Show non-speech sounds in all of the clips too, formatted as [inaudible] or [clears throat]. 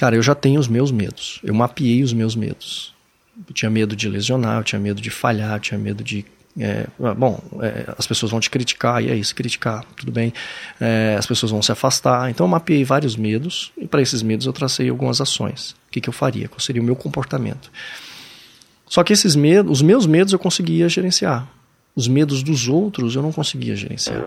Cara, eu já tenho os meus medos. Eu mapeei os meus medos. Eu tinha medo de lesionar, eu tinha medo de falhar, eu tinha medo de é, bom, é, as pessoas vão te criticar, e é isso, criticar, tudo bem. É, as pessoas vão se afastar. Então eu mapeei vários medos, e para esses medos eu tracei algumas ações. O que, que eu faria? Qual seria o meu comportamento? Só que esses medos, os meus medos eu conseguia gerenciar. Os medos dos outros eu não conseguia gerenciar.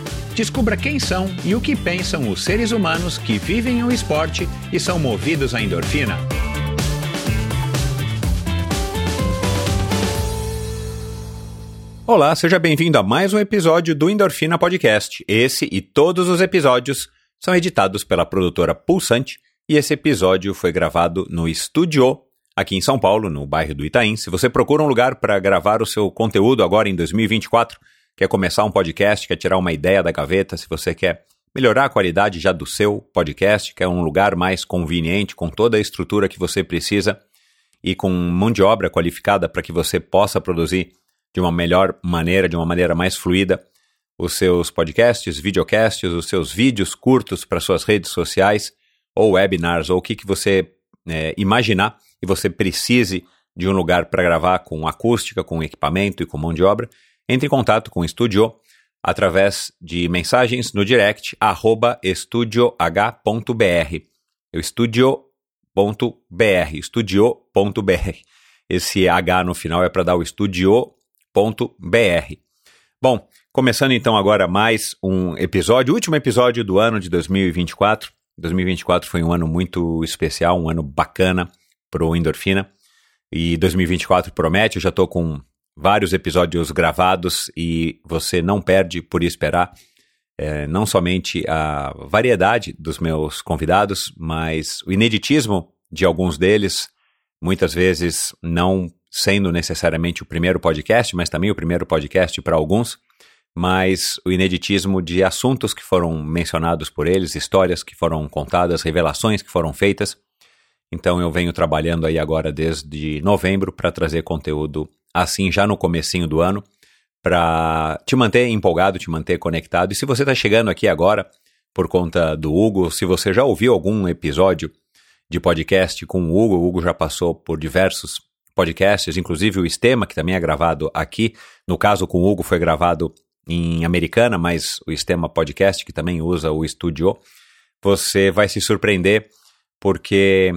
Descubra quem são e o que pensam os seres humanos que vivem o esporte e são movidos à endorfina. Olá, seja bem-vindo a mais um episódio do Endorfina Podcast. Esse e todos os episódios são editados pela produtora Pulsante e esse episódio foi gravado no Estúdio aqui em São Paulo, no bairro do Itaim. Se você procura um lugar para gravar o seu conteúdo agora em 2024, quer começar um podcast, quer tirar uma ideia da gaveta, se você quer melhorar a qualidade já do seu podcast, quer um lugar mais conveniente, com toda a estrutura que você precisa e com mão de obra qualificada para que você possa produzir de uma melhor maneira, de uma maneira mais fluida, os seus podcasts, videocasts, os seus vídeos curtos para suas redes sociais ou webinars, ou o que, que você é, imaginar e você precise de um lugar para gravar com acústica, com equipamento e com mão de obra, entre em contato com o Estúdio através de mensagens no direct arroba estudioh.br. É estúdio.br, estudio.br. Esse H no final é para dar o estúdio.br. Bom, começando então agora mais um episódio, último episódio do ano de 2024. 2024 foi um ano muito especial, um ano bacana pro Endorfina. E 2024 promete, eu já estou com vários episódios gravados e você não perde por esperar é, não somente a variedade dos meus convidados, mas o ineditismo de alguns deles, muitas vezes não sendo necessariamente o primeiro podcast, mas também o primeiro podcast para alguns, mas o ineditismo de assuntos que foram mencionados por eles, histórias que foram contadas, revelações que foram feitas. Então eu venho trabalhando aí agora desde novembro para trazer conteúdo assim já no comecinho do ano, para te manter empolgado, te manter conectado. E se você está chegando aqui agora por conta do Hugo, se você já ouviu algum episódio de podcast com o Hugo, o Hugo já passou por diversos podcasts, inclusive o Estema, que também é gravado aqui. No caso com o Hugo foi gravado em Americana, mas o Estema Podcast, que também usa o Studio, você vai se surpreender porque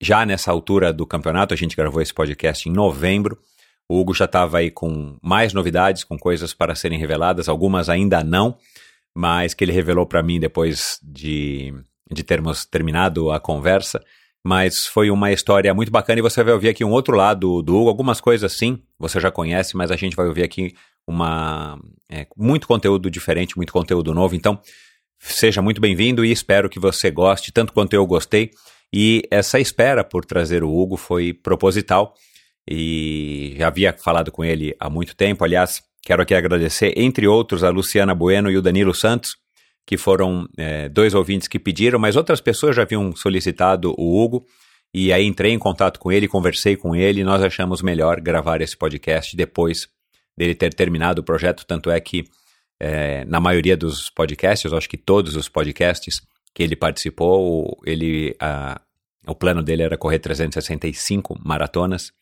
já nessa altura do campeonato, a gente gravou esse podcast em novembro, o Hugo já estava aí com mais novidades, com coisas para serem reveladas, algumas ainda não, mas que ele revelou para mim depois de, de termos terminado a conversa. Mas foi uma história muito bacana e você vai ouvir aqui um outro lado do Hugo. Algumas coisas sim, você já conhece, mas a gente vai ouvir aqui uma é, muito conteúdo diferente, muito conteúdo novo. Então, seja muito bem-vindo e espero que você goste tanto quanto eu gostei. E essa espera por trazer o Hugo foi proposital e já havia falado com ele há muito tempo. Aliás, quero aqui agradecer, entre outros, a Luciana Bueno e o Danilo Santos, que foram é, dois ouvintes que pediram, mas outras pessoas já haviam solicitado o Hugo. E aí entrei em contato com ele, conversei com ele e nós achamos melhor gravar esse podcast depois dele ter terminado o projeto. Tanto é que é, na maioria dos podcasts, acho que todos os podcasts que ele participou, ele, a, o plano dele era correr 365 maratonas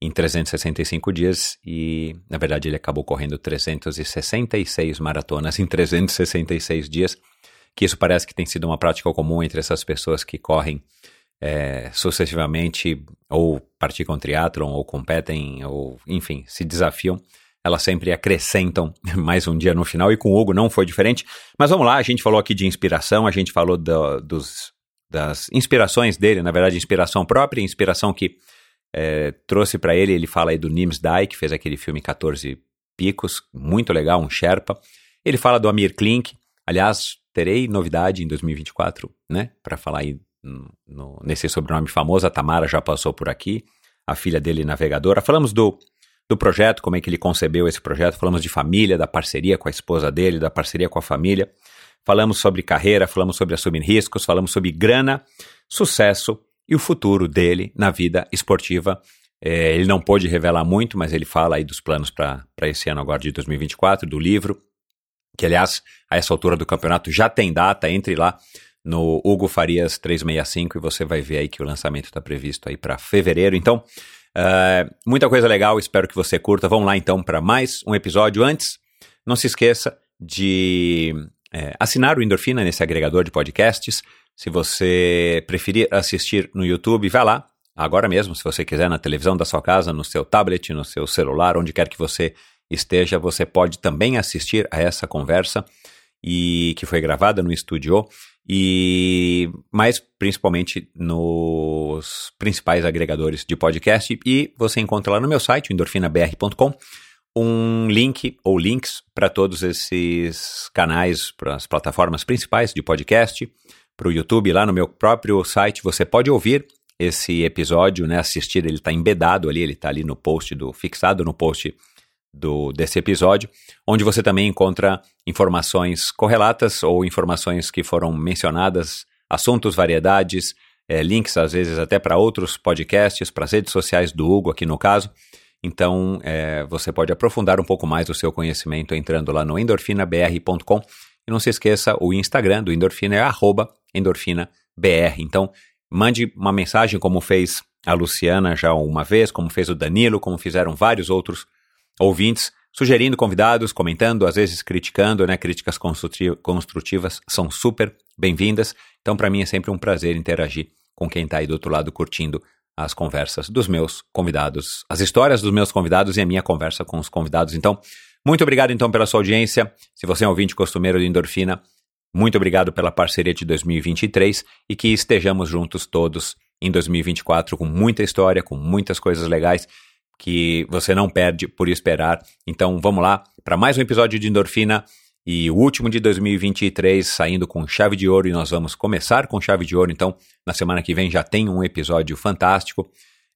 em 365 dias e, na verdade, ele acabou correndo 366 maratonas em 366 dias, que isso parece que tem sido uma prática comum entre essas pessoas que correm é, sucessivamente ou praticam triatlon ou competem ou, enfim, se desafiam. Elas sempre acrescentam [laughs] mais um dia no final e com o Hugo não foi diferente. Mas vamos lá, a gente falou aqui de inspiração, a gente falou do, dos, das inspirações dele, na verdade, inspiração própria, inspiração que é, trouxe para ele, ele fala aí do Nims Dai, que fez aquele filme 14 Picos, muito legal, um Sherpa. Ele fala do Amir Klink. Aliás, terei novidade em 2024, né? Para falar aí no, nesse sobrenome famoso. A Tamara já passou por aqui, a filha dele navegadora. Falamos do, do projeto, como é que ele concebeu esse projeto. Falamos de família, da parceria com a esposa dele, da parceria com a família. Falamos sobre carreira, falamos sobre assumir riscos, falamos sobre grana, sucesso e o futuro dele na vida esportiva. É, ele não pôde revelar muito, mas ele fala aí dos planos para esse ano agora de 2024, do livro, que aliás, a essa altura do campeonato já tem data, entre lá no Hugo Farias 365 e você vai ver aí que o lançamento está previsto aí para fevereiro. Então, uh, muita coisa legal, espero que você curta. Vamos lá então para mais um episódio. Antes, não se esqueça de é, assinar o Endorfina nesse agregador de podcasts. Se você preferir assistir no YouTube, vai lá, agora mesmo, se você quiser, na televisão da sua casa, no seu tablet, no seu celular, onde quer que você esteja, você pode também assistir a essa conversa e que foi gravada no estúdio. E mais principalmente nos principais agregadores de podcast. E você encontra lá no meu site endorfinabr.com um link ou links para todos esses canais, para as plataformas principais de podcast, para o YouTube, lá no meu próprio site. Você pode ouvir esse episódio, né? Assistir, ele está embedado ali, ele está ali no post do fixado no post do desse episódio, onde você também encontra informações correlatas ou informações que foram mencionadas, assuntos, variedades, é, links às vezes até para outros podcasts, para as redes sociais do Hugo aqui no caso. Então, é, você pode aprofundar um pouco mais o seu conhecimento entrando lá no endorfinabr.com. E não se esqueça, o Instagram do Endorfina é endorfinabr. Então, mande uma mensagem como fez a Luciana já uma vez, como fez o Danilo, como fizeram vários outros ouvintes, sugerindo convidados, comentando, às vezes criticando, né? Críticas construtivas são super bem-vindas. Então, para mim é sempre um prazer interagir com quem está aí do outro lado curtindo as conversas dos meus convidados, as histórias dos meus convidados e a minha conversa com os convidados. Então, muito obrigado então pela sua audiência. Se você é um ouvinte costumeiro de Endorfina, muito obrigado pela parceria de 2023 e que estejamos juntos todos em 2024 com muita história, com muitas coisas legais que você não perde por esperar. Então, vamos lá para mais um episódio de Endorfina e o último de 2023 saindo com chave de ouro e nós vamos começar com chave de ouro. Então, na semana que vem já tem um episódio fantástico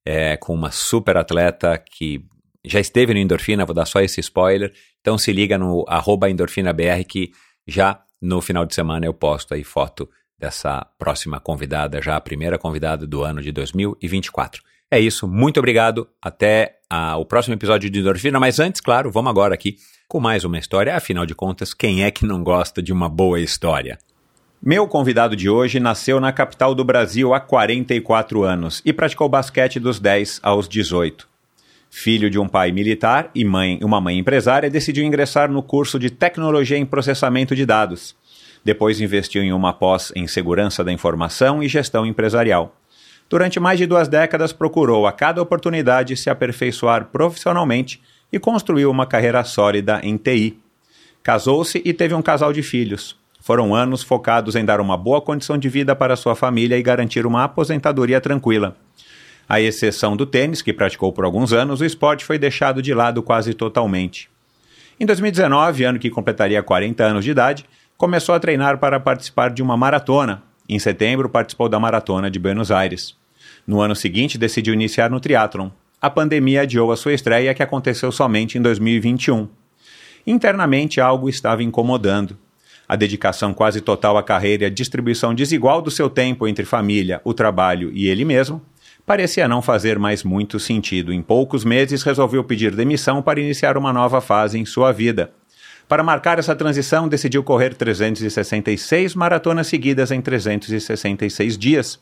é, com uma super atleta que já esteve no Endorfina, vou dar só esse spoiler. Então se liga no EndorfinaBR que já no final de semana eu posto aí foto dessa próxima convidada, já a primeira convidada do ano de 2024. É isso, muito obrigado, até a, o próximo episódio de Endorfina, mas antes, claro, vamos agora aqui com mais uma história. Afinal de contas, quem é que não gosta de uma boa história? Meu convidado de hoje nasceu na capital do Brasil há 44 anos e praticou basquete dos 10 aos 18. Filho de um pai militar e mãe, uma mãe empresária, decidiu ingressar no curso de Tecnologia em Processamento de Dados. Depois investiu em uma pós em Segurança da Informação e Gestão Empresarial. Durante mais de duas décadas, procurou a cada oportunidade se aperfeiçoar profissionalmente e construiu uma carreira sólida em TI. Casou-se e teve um casal de filhos. Foram anos focados em dar uma boa condição de vida para sua família e garantir uma aposentadoria tranquila. À exceção do tênis, que praticou por alguns anos, o esporte foi deixado de lado quase totalmente. Em 2019, ano que completaria 40 anos de idade, começou a treinar para participar de uma maratona. Em setembro, participou da Maratona de Buenos Aires. No ano seguinte, decidiu iniciar no triatlon, a pandemia adiou a sua estreia, que aconteceu somente em 2021. Internamente, algo estava incomodando. A dedicação quase total à carreira e a distribuição desigual do seu tempo entre família, o trabalho e ele mesmo parecia não fazer mais muito sentido. Em poucos meses, resolveu pedir demissão para iniciar uma nova fase em sua vida. Para marcar essa transição, decidiu correr 366 maratonas seguidas em 366 dias.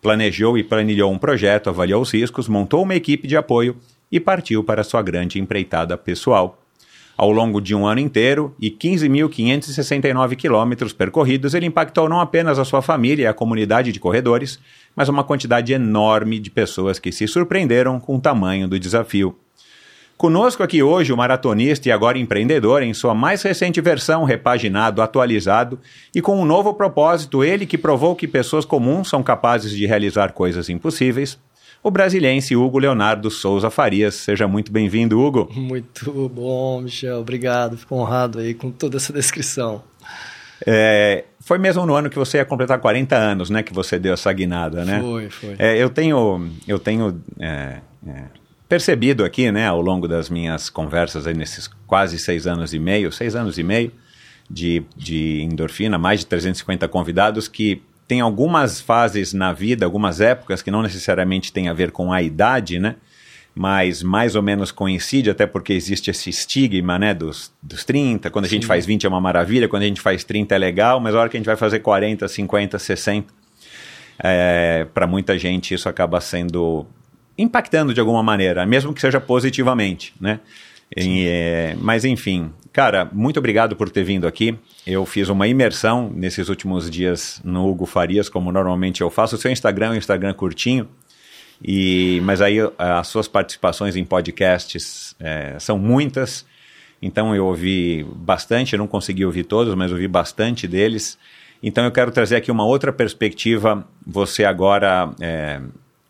Planejou e planilhou um projeto, avaliou os riscos, montou uma equipe de apoio e partiu para sua grande empreitada pessoal. Ao longo de um ano inteiro e 15.569 quilômetros percorridos, ele impactou não apenas a sua família e a comunidade de corredores, mas uma quantidade enorme de pessoas que se surpreenderam com o tamanho do desafio. Conosco aqui hoje o maratonista e agora empreendedor em sua mais recente versão, repaginado, atualizado e com um novo propósito, ele que provou que pessoas comuns são capazes de realizar coisas impossíveis, o brasiliense Hugo Leonardo Souza Farias. Seja muito bem-vindo, Hugo. Muito bom, Michel. Obrigado. Fico honrado aí com toda essa descrição. É, foi mesmo no ano que você ia completar 40 anos, né, que você deu essa guinada, né? Foi, foi. É, eu tenho, eu tenho é, é, percebido aqui, né, ao longo das minhas conversas aí nesses quase seis anos e meio, seis anos e meio de, de endorfina, mais de 350 convidados, que tem algumas fases na vida, algumas épocas que não necessariamente tem a ver com a idade, né? Mas mais ou menos coincide, até porque existe esse estigma, né, dos, dos 30. Quando a gente faz 20 é uma maravilha, quando a gente faz 30 é legal, mas a hora que a gente vai fazer 40, 50, 60, é, para muita gente isso acaba sendo impactando de alguma maneira, mesmo que seja positivamente, né? E, é, mas enfim, cara, muito obrigado por ter vindo aqui. Eu fiz uma imersão nesses últimos dias no Hugo Farias, como normalmente eu faço. O seu Instagram é um Instagram curtinho, e, mas aí as suas participações em podcasts é, são muitas. Então eu ouvi bastante, eu não consegui ouvir todos, mas ouvi bastante deles. Então eu quero trazer aqui uma outra perspectiva. Você agora é,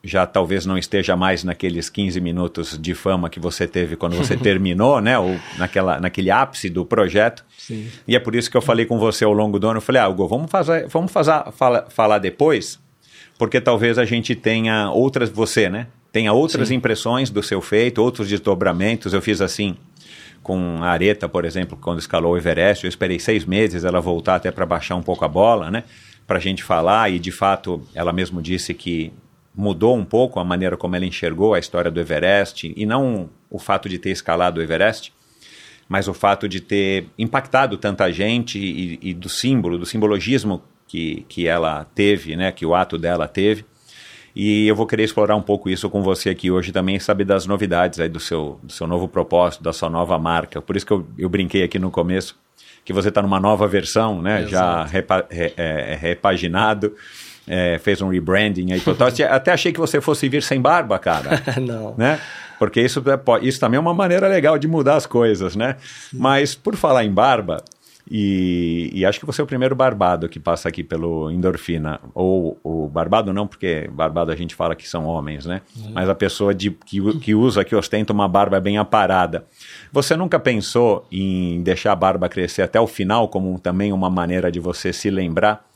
já talvez não esteja mais naqueles 15 minutos de fama que você teve quando você [laughs] terminou, né? Ou naquela, naquele ápice do projeto. Sim. E é por isso que eu falei com você ao longo do ano. Eu falei, ah, Hugo, vamos, fazer, vamos fazer, fala, falar depois, porque talvez a gente tenha outras, você, né? Tenha outras Sim. impressões do seu feito, outros desdobramentos. Eu fiz assim com a Areta, por exemplo, quando escalou o Everest. Eu esperei seis meses ela voltar até para baixar um pouco a bola, né? Para a gente falar. E de fato, ela mesmo disse que mudou um pouco a maneira como ela enxergou a história do Everest e não o fato de ter escalado o Everest, mas o fato de ter impactado tanta gente e, e do símbolo, do simbologismo que, que ela teve, né, que o ato dela teve. E eu vou querer explorar um pouco isso com você aqui hoje também, saber das novidades aí do seu, do seu novo propósito, da sua nova marca. Por isso que eu, eu brinquei aqui no começo que você está numa nova versão, né, já repa, re, é, repaginado é, fez um rebranding aí total. Até achei que você fosse vir sem barba, cara. [laughs] Não. Né? Porque isso, é, isso também é uma maneira legal de mudar as coisas, né? Mas por falar em barba, e, e, acho que você é o primeiro barbado que passa aqui pelo endorfina. Ou o barbado não, porque barbado a gente fala que são homens, né? Uhum. Mas a pessoa de, que, que usa, que ostenta uma barba bem aparada. Você nunca pensou em deixar a barba crescer até o final, como também uma maneira de você se lembrar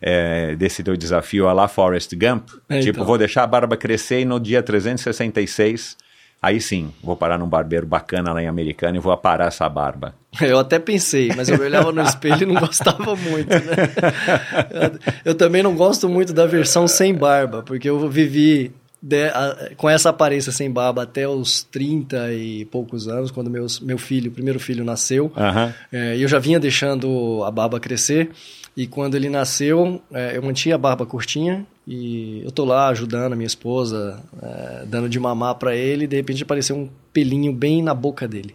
é, desse teu desafio a lá Forrest Gump. É, tipo, então. vou deixar a barba crescer e no dia 366, aí sim, vou parar num barbeiro bacana lá em Americana e vou aparar essa barba. Eu até pensei, mas eu olhava no espelho e não gostava muito, né? Eu, eu também não gosto muito da versão sem barba, porque eu vivi de, a, com essa aparência sem barba até os 30 e poucos anos, quando meus, meu filho, o primeiro filho, nasceu. Uhum. É, eu já vinha deixando a barba crescer. E quando ele nasceu, é, eu mantinha a barba curtinha e eu tô lá ajudando a minha esposa, é, dando de mamar para ele, e de repente apareceu um pelinho bem na boca dele.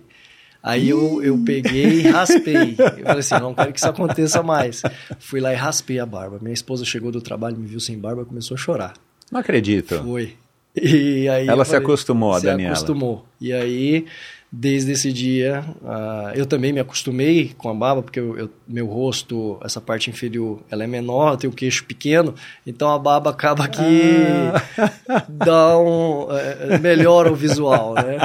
Aí eu, eu peguei e raspei. [laughs] Eu falei assim, não quero que isso aconteça mais. Fui lá e raspei a barba. Minha esposa chegou do trabalho, me viu sem barba, começou a chorar. Não acredito. Foi. E aí Ela eu se falei, acostumou, a se Daniela. acostumou. E aí, desde esse dia, uh, eu também me acostumei com a barba, porque eu, eu, meu rosto, essa parte inferior, ela é menor, eu tenho o queixo pequeno, então a barba acaba que ah. dá um... É, melhora o visual, né?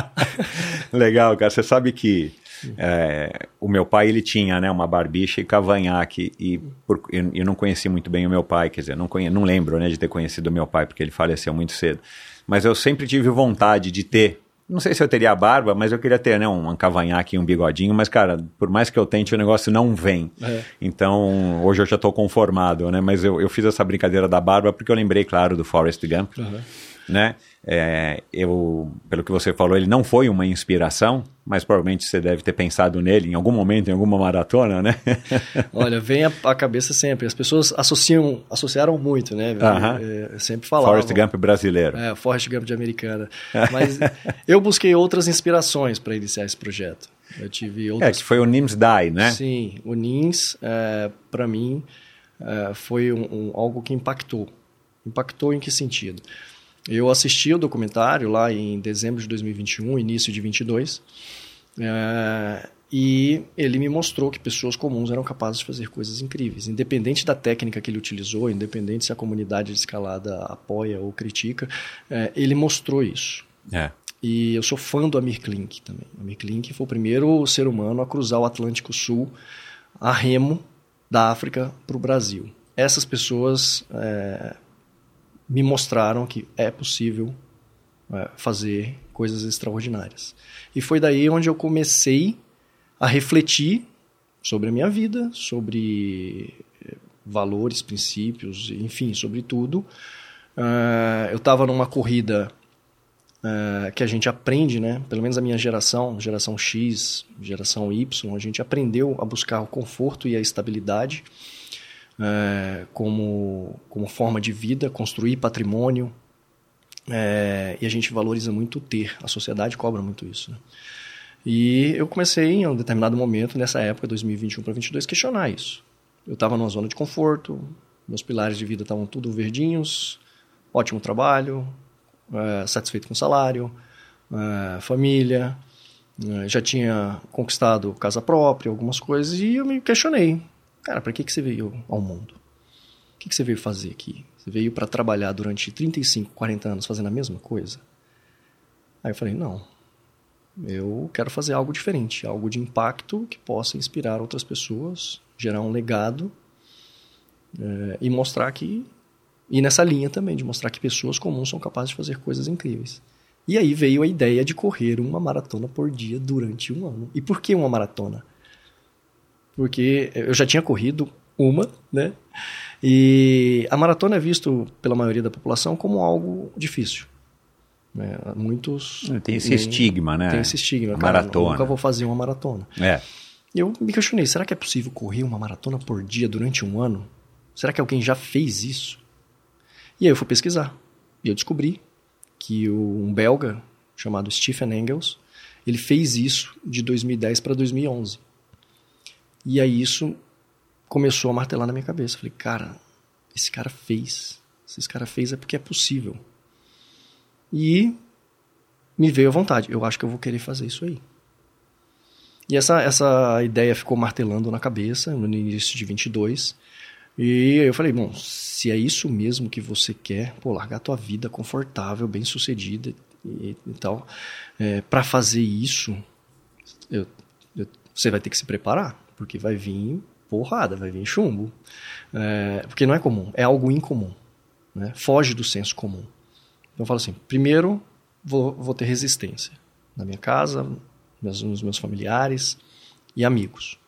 [laughs] Legal, cara. Você sabe que é, o meu pai ele tinha né, uma barbicha e cavanhaque e por, eu, eu, não conheci muito bem o meu pai, quer dizer, não, conhe, não lembro né, de ter conhecido o meu pai porque ele faleceu muito cedo, mas eu sempre tive vontade de ter, não sei se eu teria barba, mas eu queria ter né, um, um cavanhaque e um bigodinho, mas cara, por mais que eu tente o negócio não vem, é. então hoje eu já estou conformado, né, mas eu, eu fiz essa brincadeira da barba porque eu lembrei, claro, do Forrest Gump, uhum. Né, é, eu, pelo que você falou, ele não foi uma inspiração, mas provavelmente você deve ter pensado nele em algum momento, em alguma maratona, né? [laughs] Olha, vem a, a, cabeça sempre. As pessoas associam, associaram muito, né? Uh -huh. é, sempre falavam. Forrest Gump brasileiro. É, Forrest Gump de americana. [laughs] Mas eu busquei outras inspirações para iniciar esse projeto. Eu tive outras... É, que foi o NIMS DAI, né? Sim, o NIMS, é, para mim, é, foi um, um, algo que impactou. Impactou em que sentido? Eu assisti o documentário lá em dezembro de 2021, início de 22, é, e ele me mostrou que pessoas comuns eram capazes de fazer coisas incríveis. Independente da técnica que ele utilizou, independente se a comunidade de escalada apoia ou critica, é, ele mostrou isso. É. E eu sou fã do Amir Klink também. O Amir Klink foi o primeiro ser humano a cruzar o Atlântico Sul a remo da África para o Brasil. Essas pessoas é, me mostraram que é possível é, fazer coisas extraordinárias. E foi daí onde eu comecei a refletir sobre a minha vida, sobre eh, valores, princípios, enfim, sobre tudo. Uh, eu estava numa corrida uh, que a gente aprende, né? Pelo menos a minha geração, geração X, geração Y, a gente aprendeu a buscar o conforto e a estabilidade uh, como, como forma de vida, construir patrimônio. e a gente valoriza muito o ter. A sociedade cobra muito isso. Né? E eu comecei, em um determinado momento, nessa época, 2021 para 2022, questionar isso. Eu estava numa zona de conforto, meus pilares de vida estavam tudo verdinhos, ótimo trabalho, é, satisfeito com o salário, é, família, é, já tinha conquistado casa própria, algumas coisas, e eu me questionei. Cara, para que, que você veio ao mundo? O que, que você veio fazer aqui? Você veio para trabalhar durante 35, 40 anos fazendo a mesma coisa? Aí eu falei, não, eu quero fazer algo diferente, algo de impacto que possa inspirar outras pessoas, gerar um legado é, e mostrar que. E nessa linha também, de mostrar que pessoas comuns são capazes de fazer coisas incríveis. E aí veio a ideia de correr uma maratona por dia durante um ano. E por que uma maratona? Porque eu já tinha corrido uma, né? E a maratona é visto pela maioria da população como algo difícil. Né? Muitos. Tem esse nem, estigma, né? Tem esse estigma. Cara, maratona. Nunca vou fazer uma maratona. É. E eu me questionei: será que é possível correr uma maratona por dia durante um ano? Será que alguém já fez isso? E aí eu fui pesquisar. E eu descobri que um belga chamado Stephen Engels ele fez isso de 2010 para 2011. E aí isso começou a martelar na minha cabeça. Falei, cara, esse cara fez. Se esse cara fez é porque é possível. E me veio à vontade. Eu acho que eu vou querer fazer isso aí. E essa, essa ideia ficou martelando na cabeça no início de 22. E eu falei, bom, se é isso mesmo que você quer, pô, largar a tua vida confortável, bem sucedida e, e tal, é, para fazer isso, eu, eu, você vai ter que se preparar, porque vai vir porrada, vai vir chumbo. É, porque não é comum, é algo incomum. Né? Foge do senso comum. Então eu falo assim: primeiro, vou, vou ter resistência na minha casa, nos meus familiares e amigos.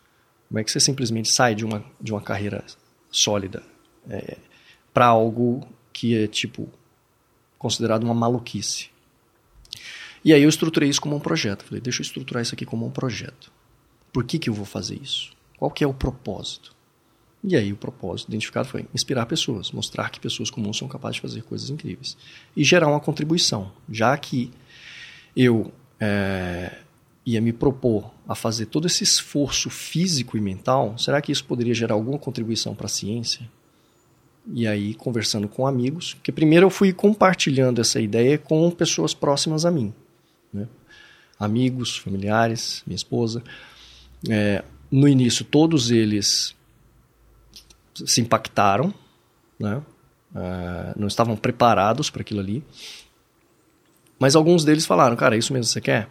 Como é que você simplesmente sai de uma, de uma carreira sólida é, para algo que é tipo considerado uma maluquice? E aí eu estruturei isso como um projeto. Falei, deixa eu estruturar isso aqui como um projeto. Por que, que eu vou fazer isso? Qual que é o propósito? E aí o propósito identificado foi inspirar pessoas, mostrar que pessoas comuns são capazes de fazer coisas incríveis. E gerar uma contribuição, já que eu é, ia me propor a fazer todo esse esforço físico e mental, será que isso poderia gerar alguma contribuição para a ciência? E aí, conversando com amigos, que primeiro eu fui compartilhando essa ideia com pessoas próximas a mim. Né? Amigos, familiares, minha esposa. É, no início, todos eles se impactaram, né? Uh, não estavam preparados para aquilo ali. Mas alguns deles falaram, cara, é isso mesmo que você quer?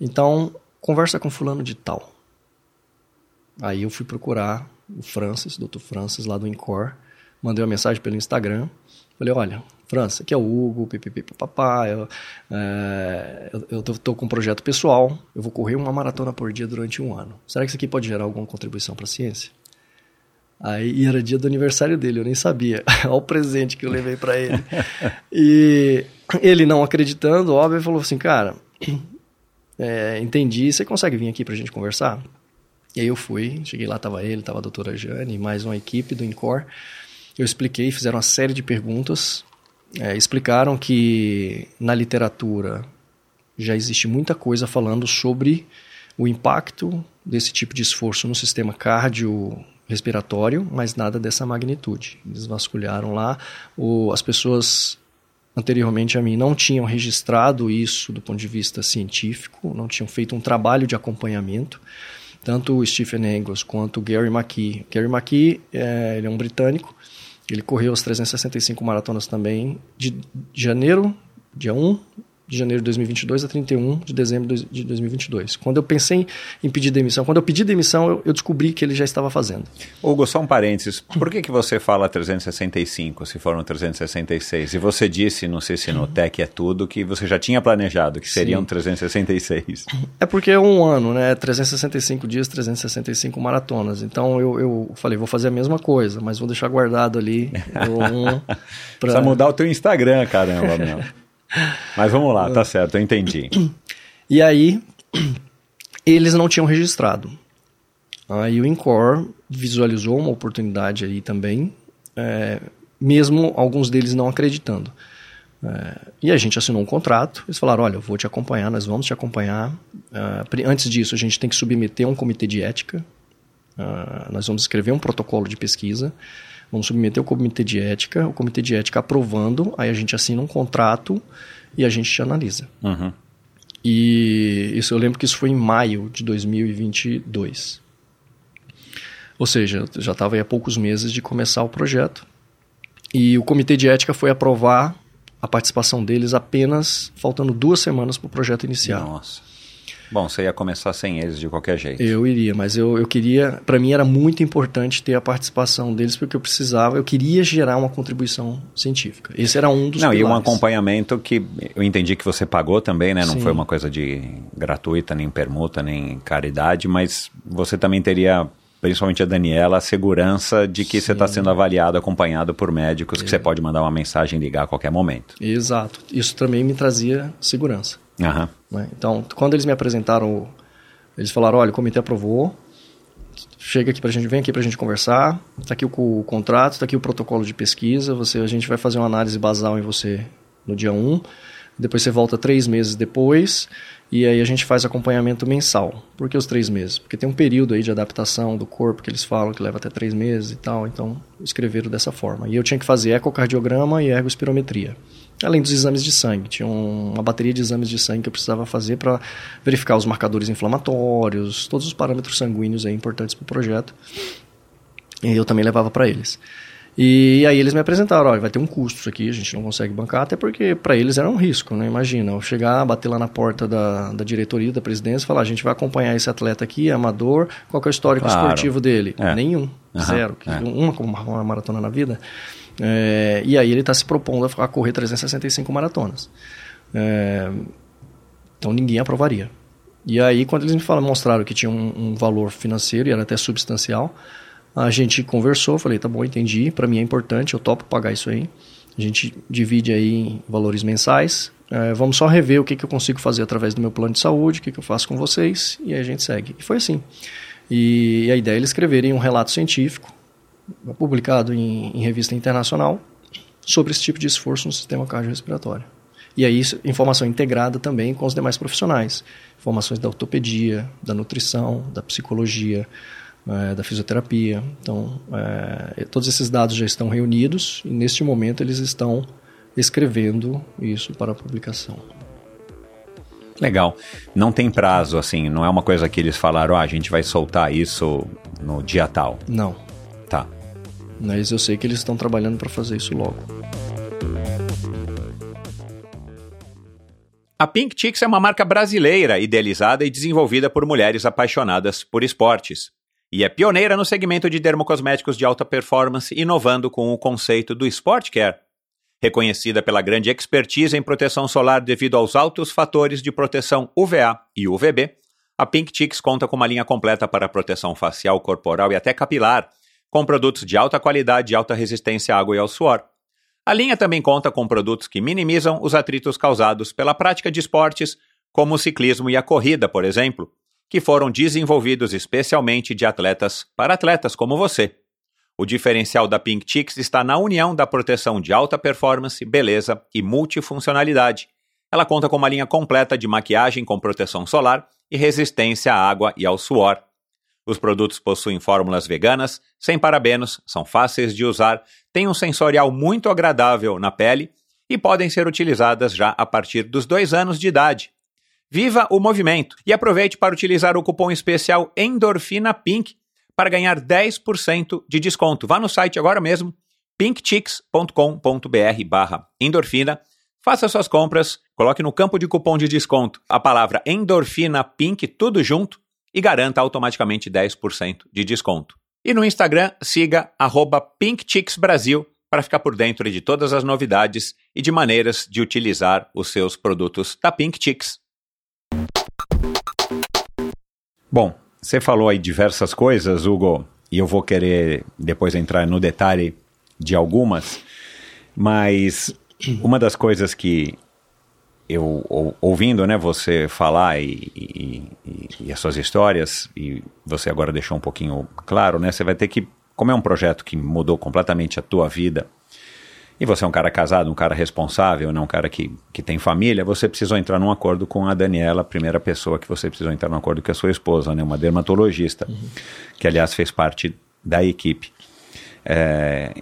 Então, conversa com fulano de tal. Aí eu fui procurar o Francis, Dr. Francis, lá do Incor. Mandei uma mensagem pelo Instagram. Falei, olha, Francis, aqui é o Hugo, papapá. Eu, é, eu, eu tô, com um projeto pessoal. Eu vou correr uma maratona por dia durante um ano. Será que isso aqui pode gerar alguma contribuição para a ciência? Aí era dia do aniversário dele, eu nem sabia. [laughs] Olha o presente que eu levei para ele. [laughs] e ele não acreditando, óbvio, falou assim, cara, [clears throat] é, entendi, você consegue vir aqui pra gente conversar? E aí eu fui, cheguei lá, tava ele, tava a doutora Jane, mais uma equipe do INCOR. Eu expliquei, fizeram uma série de perguntas, é, explicaram que na literatura já existe muita coisa falando sobre o impacto desse tipo de esforço no sistema cardio respiratório, mas nada dessa magnitude. Eles vasculharam lá, as pessoas anteriormente a mim não tinham registrado isso do ponto de vista científico, não tinham feito um trabalho de acompanhamento. tanto o Stephen Engels quanto o Gary McKee. Gary McKee, é, ele é um britânico, ele correu as 365 maratonas também, de janeiro, dia 1 de janeiro de 2022 a 31 de dezembro de 2022. Quando eu pensei em pedir demissão, quando eu pedi demissão, eu, eu descobri que ele já estava fazendo. Hugo, só um parênteses. Por que, que você fala 365 se foram 366? E você disse, não sei se no TEC é tudo, que você já tinha planejado que seriam Sim. 366. É porque é um ano, né? 365 dias, 365 maratonas. Então eu, eu falei, vou fazer a mesma coisa, mas vou deixar guardado ali um [laughs] pra... Precisa mudar o teu Instagram, caramba, meu. [laughs] Mas vamos lá, tá certo, eu entendi. [clears throat] E aí, [clears throat] eles não tinham registrado. Aí o Incor visualizou uma oportunidade aí também, é, mesmo alguns deles não acreditando. É, e a gente assinou um contrato, eles falaram, olha, eu vou te acompanhar, nós vamos te acompanhar. É, antes disso, a gente tem que submeter a um comitê de ética, Ah, nós vamos escrever um protocolo de pesquisa, vamos submeter ao comitê de ética, o comitê de ética aprovando, aí a gente assina um contrato e a gente te analisa. Uhum. E isso eu lembro que isso foi em maio de 2022. Ou seja, já estava há poucos meses de começar o projeto. E o comitê de ética foi aprovar a participação deles apenas faltando duas semanas para o projeto iniciar. Nossa. Bom, você ia começar sem eles de qualquer jeito. Eu iria, mas eu, eu queria. Para mim era muito importante ter a participação deles, porque eu precisava, eu queria gerar uma contribuição científica. Esse era um dos Não, e um pilares. acompanhamento que eu entendi que você pagou também, né? Não Sim. foi uma coisa de gratuita, nem permuta, nem caridade, mas você também teria, principalmente a Daniela, a segurança de que você está sendo avaliado, acompanhado por médicos, É. que você pode mandar uma mensagem e ligar a qualquer momento. Exato. Isso também me trazia segurança. Aham. né? Então, quando eles me apresentaram, eles falaram, olha, o comitê aprovou, chega aqui pra gente, vem aqui pra gente conversar, tá aqui o, o contrato, tá aqui o protocolo de pesquisa, você, a gente vai fazer uma análise basal em você no dia 1, depois você volta três meses depois, e aí a gente faz acompanhamento mensal. Por que os três meses? Porque tem um período aí de adaptação do corpo que eles falam que leva até três meses e tal, então escreveram dessa forma. E eu tinha que fazer ecocardiograma e ergospirometria. Além dos exames de sangue, tinha um- uma bateria de exames de sangue que eu precisava fazer para verificar os marcadores inflamatórios, todos os parâmetros sanguíneos aí importantes para o projeto. E eu também levava para eles. E aí eles me apresentaram, olha, vai ter um custo isso aqui, a gente não consegue bancar, até porque para eles era um risco, né? Imagina, eu chegar, bater lá na porta da, da diretoria, da presidência, e falar, a gente vai acompanhar esse atleta aqui, é amador, qual que é o histórico Claro. esportivo dele? É. Nenhum, Aham, zero, é. uma, uma, uma maratona na vida. É, e aí ele está se propondo a, correr 365 maratonas. É, então ninguém aprovaria. E aí, quando eles me falaram, mostraram que tinha um, um valor financeiro e era até substancial, a gente conversou, falei, tá bom, entendi, para mim é importante, eu topo pagar isso aí. A gente divide aí em valores mensais. É, vamos só rever o que, que eu consigo fazer através do meu plano de saúde, o que, que eu faço com vocês, e aí a gente segue. E foi assim. E a ideia é eles escreverem um relato científico, publicado em, em revista internacional, sobre esse tipo de esforço no sistema cardiorrespiratório. E aí, isso- informação integrada também com os demais profissionais. Informações da ortopedia, da nutrição, da psicologia, eh, da fisioterapia. Então, eh, todos esses dados já estão reunidos e, neste momento, eles estão escrevendo isso para publicação. Legal. Não tem prazo, assim, não é uma coisa que eles falaram, ah, a gente vai soltar isso no dia tal. Não. Mas eu sei que eles estão trabalhando para fazer isso logo. A Pink Chicks é uma marca brasileira idealizada e desenvolvida por mulheres apaixonadas por esportes. E é pioneira no segmento de dermocosméticos de alta performance, inovando com o conceito do Sport Care. Reconhecida pela grande expertise em proteção solar devido aos altos fatores de proteção UVA e UVB, a Pink Chicks conta com uma linha completa para proteção facial, corporal e até capilar, com produtos de alta qualidade e alta resistência à água e ao suor. A linha também conta com produtos que minimizam os atritos causados pela prática de esportes, como o ciclismo e a corrida, por exemplo, que foram desenvolvidos especialmente de atletas para atletas como você. O diferencial da Pink Chicks está na união da proteção de alta performance, beleza e multifuncionalidade. Ela conta com uma linha completa de maquiagem com proteção solar e resistência à água e ao suor. Os produtos possuem fórmulas veganas, sem parabenos, são fáceis de usar, têm um sensorial muito agradável na pele e podem ser utilizadas já a partir dos dois anos de idade. Viva o movimento e aproveite para utilizar o cupom especial Endorfina Pink para ganhar 10% de desconto. Vá no site agora mesmo, pinkchicks.com.br barra endorfina, faça suas compras, coloque no campo de cupom de desconto a palavra endorfina pink, tudo junto, e garanta automaticamente 10% de desconto. E no Instagram, siga arroba pinkchicksbrasil para ficar por dentro de todas as novidades e de maneiras de utilizar os seus produtos da Pink Chicks. Bom, você falou aí diversas coisas, Hugo, e eu vou querer depois entrar no detalhe de algumas, mas uma das coisas que eu ou, ouvindo né, você falar e, e, e, e, as suas histórias, e você agora deixou um pouquinho claro, né? Você vai ter que, como é um projeto que mudou completamente a tua vida, e você é um cara casado, um cara responsável, né, um cara que, que tem família, você precisou entrar num acordo com a Daniela, a primeira pessoa que você precisou entrar num acordo com a sua esposa, né, uma dermatologista, uhum. que aliás fez parte da equipe. É,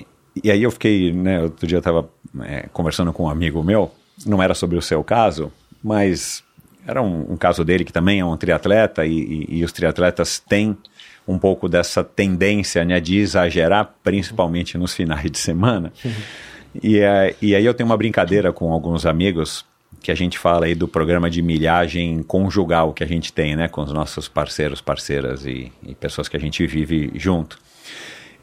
e aí eu fiquei, né, outro dia eu estava é, conversando com um amigo meu, não era sobre o seu caso, mas era um, um caso dele que também é um triatleta e, e, e os triatletas têm um pouco dessa tendência né, de exagerar, principalmente nos finais de semana. Uhum. E, é, e aí eu tenho uma brincadeira com alguns amigos que a gente fala aí do programa de milhagem conjugal que a gente tem, né, com os nossos parceiros, parceiras e, e pessoas que a gente vive junto.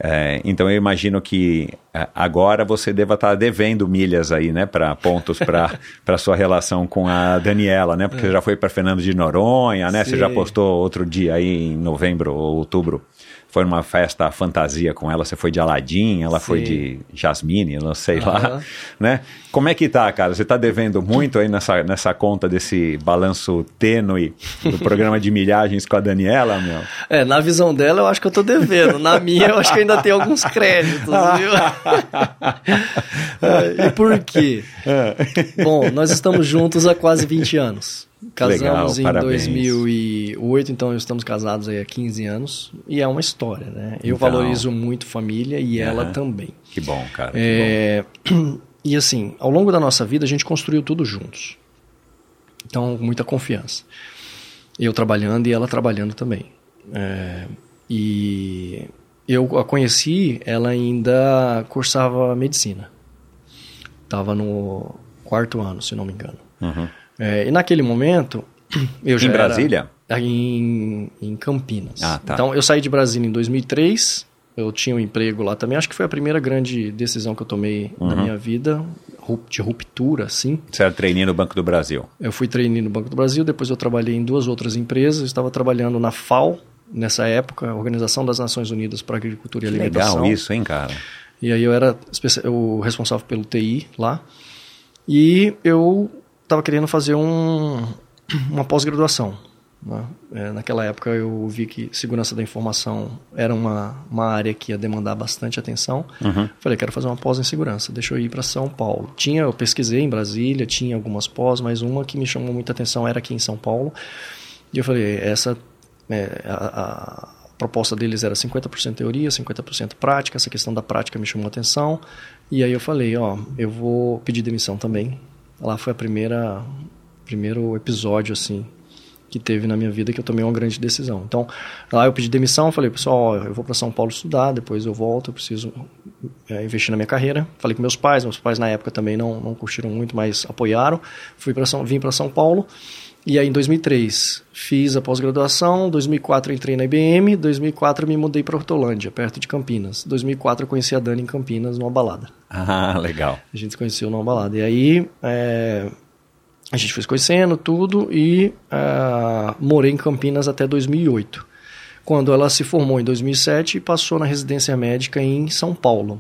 É, então eu imagino que é, agora você deva estar tá devendo milhas aí, né, para pontos para [laughs] sua relação com a Daniela, né, porque é. já foi para Fernando de Noronha, né, Sim. você já postou outro dia aí em novembro ou outubro foi numa festa fantasia com ela, você foi de Aladim, ela Sim. foi de Jasmine, não sei uhum. lá, né? Como é que tá, cara? Você tá devendo muito aí nessa, nessa conta desse balanço tênue do programa de milhagens com a Daniela, meu? É, na visão dela eu acho que eu tô devendo, na minha eu acho que ainda tem alguns créditos, viu? [laughs] é, e por quê? É. Bom, nós estamos juntos há quase 20 anos. Casamos Legal, em parabéns. 2008, então estamos casados aí há 15 anos. E é uma história, né? Eu então, valorizo muito família e ela também. Que bom, cara. É, bom. [clears throat] E assim, ao longo da nossa vida a gente construiu tudo juntos. Então, muita confiança. Eu trabalhando e ela trabalhando também. É, e eu a conheci, ela ainda cursava medicina. Estava no quarto ano, se não me engano. Uhum. É, e naquele momento, [clears throat] eu já Em Brasília? em, em Campinas. Ah, tá. Então, eu saí de Brasília em 2003, eu tinha um emprego lá também. Acho que foi a primeira grande decisão que eu tomei uhum. na minha vida, de ruptura, assim. Você era trainee no Banco do Brasil? Eu fui trainee no Banco do Brasil, depois eu trabalhei em duas outras empresas. Eu estava trabalhando na FAO, nessa época, Organização das Nações Unidas para Agricultura e que Alimentação. Legal isso, hein, cara? E aí eu era o responsável pelo TI lá. E eu estava querendo fazer um, uma pós-graduação. Né? É, naquela época eu vi que segurança da informação era uma, uma área que ia demandar bastante atenção. Uhum. Falei, quero fazer uma pós em segurança, deixa eu ir para São Paulo. Tinha, eu pesquisei em Brasília, tinha algumas pós, mas uma que me chamou muita atenção era aqui em São Paulo. E eu falei, essa é, a, a proposta deles era 50% teoria, 50% prática. Essa questão da prática me chamou a atenção. E aí eu falei, ó, eu vou pedir demissão também Lá foi a primeira primeiro episódio assim que teve na minha vida que eu tomei uma grande decisão. Então, lá eu pedi demissão, falei, pessoal, eu vou para São Paulo estudar, depois eu volto, eu preciso é, investir na minha carreira. Falei com meus pais, meus pais na época também não, não curtiram muito, mas apoiaram. Fui para São, vim para São Paulo. E aí em 2003 fiz a pós-graduação, 2004 entrei na IBM, 2004 me mudei para Hortolândia, perto de Campinas. 2004 eu conheci a Dani em Campinas numa balada. Ah, legal. A gente se conheceu numa balada. E aí é, a gente foi se conhecendo tudo e é, morei em Campinas até 2008. Quando ela se formou em 2007 e passou na residência médica em São Paulo.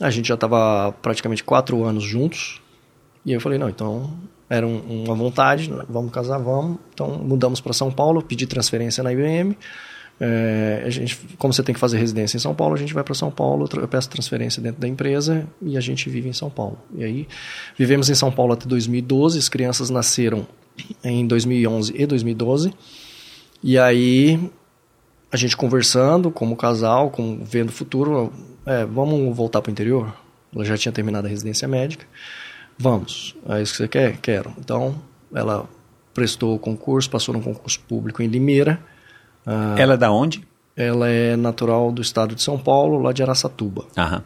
A gente já estava praticamente quatro anos juntos. E eu falei, não, então era um, uma vontade, vamos casar, vamos. Então mudamos para São Paulo, pedi transferência na IBM. É, a gente, como você tem que fazer residência em São Paulo, a gente vai para São Paulo, eu peço transferência dentro da empresa e a gente vive em São Paulo. E aí vivemos em São Paulo até 2012, as crianças nasceram em 2011 e 2012. E aí a gente conversando como casal, com, vendo o futuro, é, vamos voltar para o interior? Ela já tinha terminado a residência médica. Vamos. É isso que você quer? Quero. Então, ela prestou o concurso, passou no concurso público em Limeira. Ah, Ela é da onde? ela é natural do estado de São Paulo, lá de Araçatuba. Aham.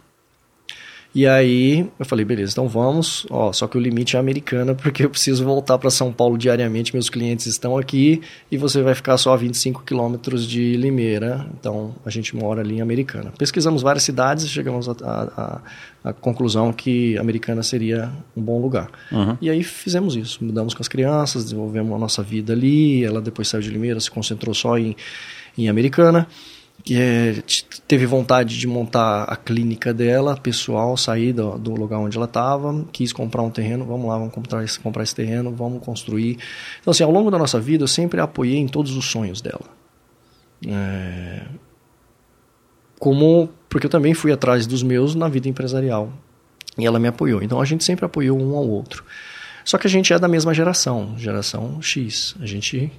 E aí eu falei, beleza, então vamos. Ó, só que o limite é americana, porque eu preciso voltar para São Paulo diariamente. Meus clientes estão aqui e você vai ficar só a 25 quilômetros de Limeira. Então a gente mora ali em Americana. Pesquisamos várias cidades e chegamos à conclusão que Americana seria um bom lugar. Uhum. E aí fizemos isso. Mudamos com as crianças, desenvolvemos a nossa vida ali. Ela depois saiu de Limeira, se concentrou só em, em Americana que é, teve vontade de montar a clínica dela, pessoal, sair do, do lugar onde ela estava, quis comprar um terreno, vamos lá, vamos comprar esse, comprar esse terreno, vamos construir. Então, assim, ao longo da nossa vida, eu sempre apoiei em todos os sonhos dela. É, como, porque eu também fui atrás dos meus na vida empresarial. E ela me apoiou. Então, a gente sempre apoiou um ao outro. Só que a gente é da mesma geração, geração X. A gente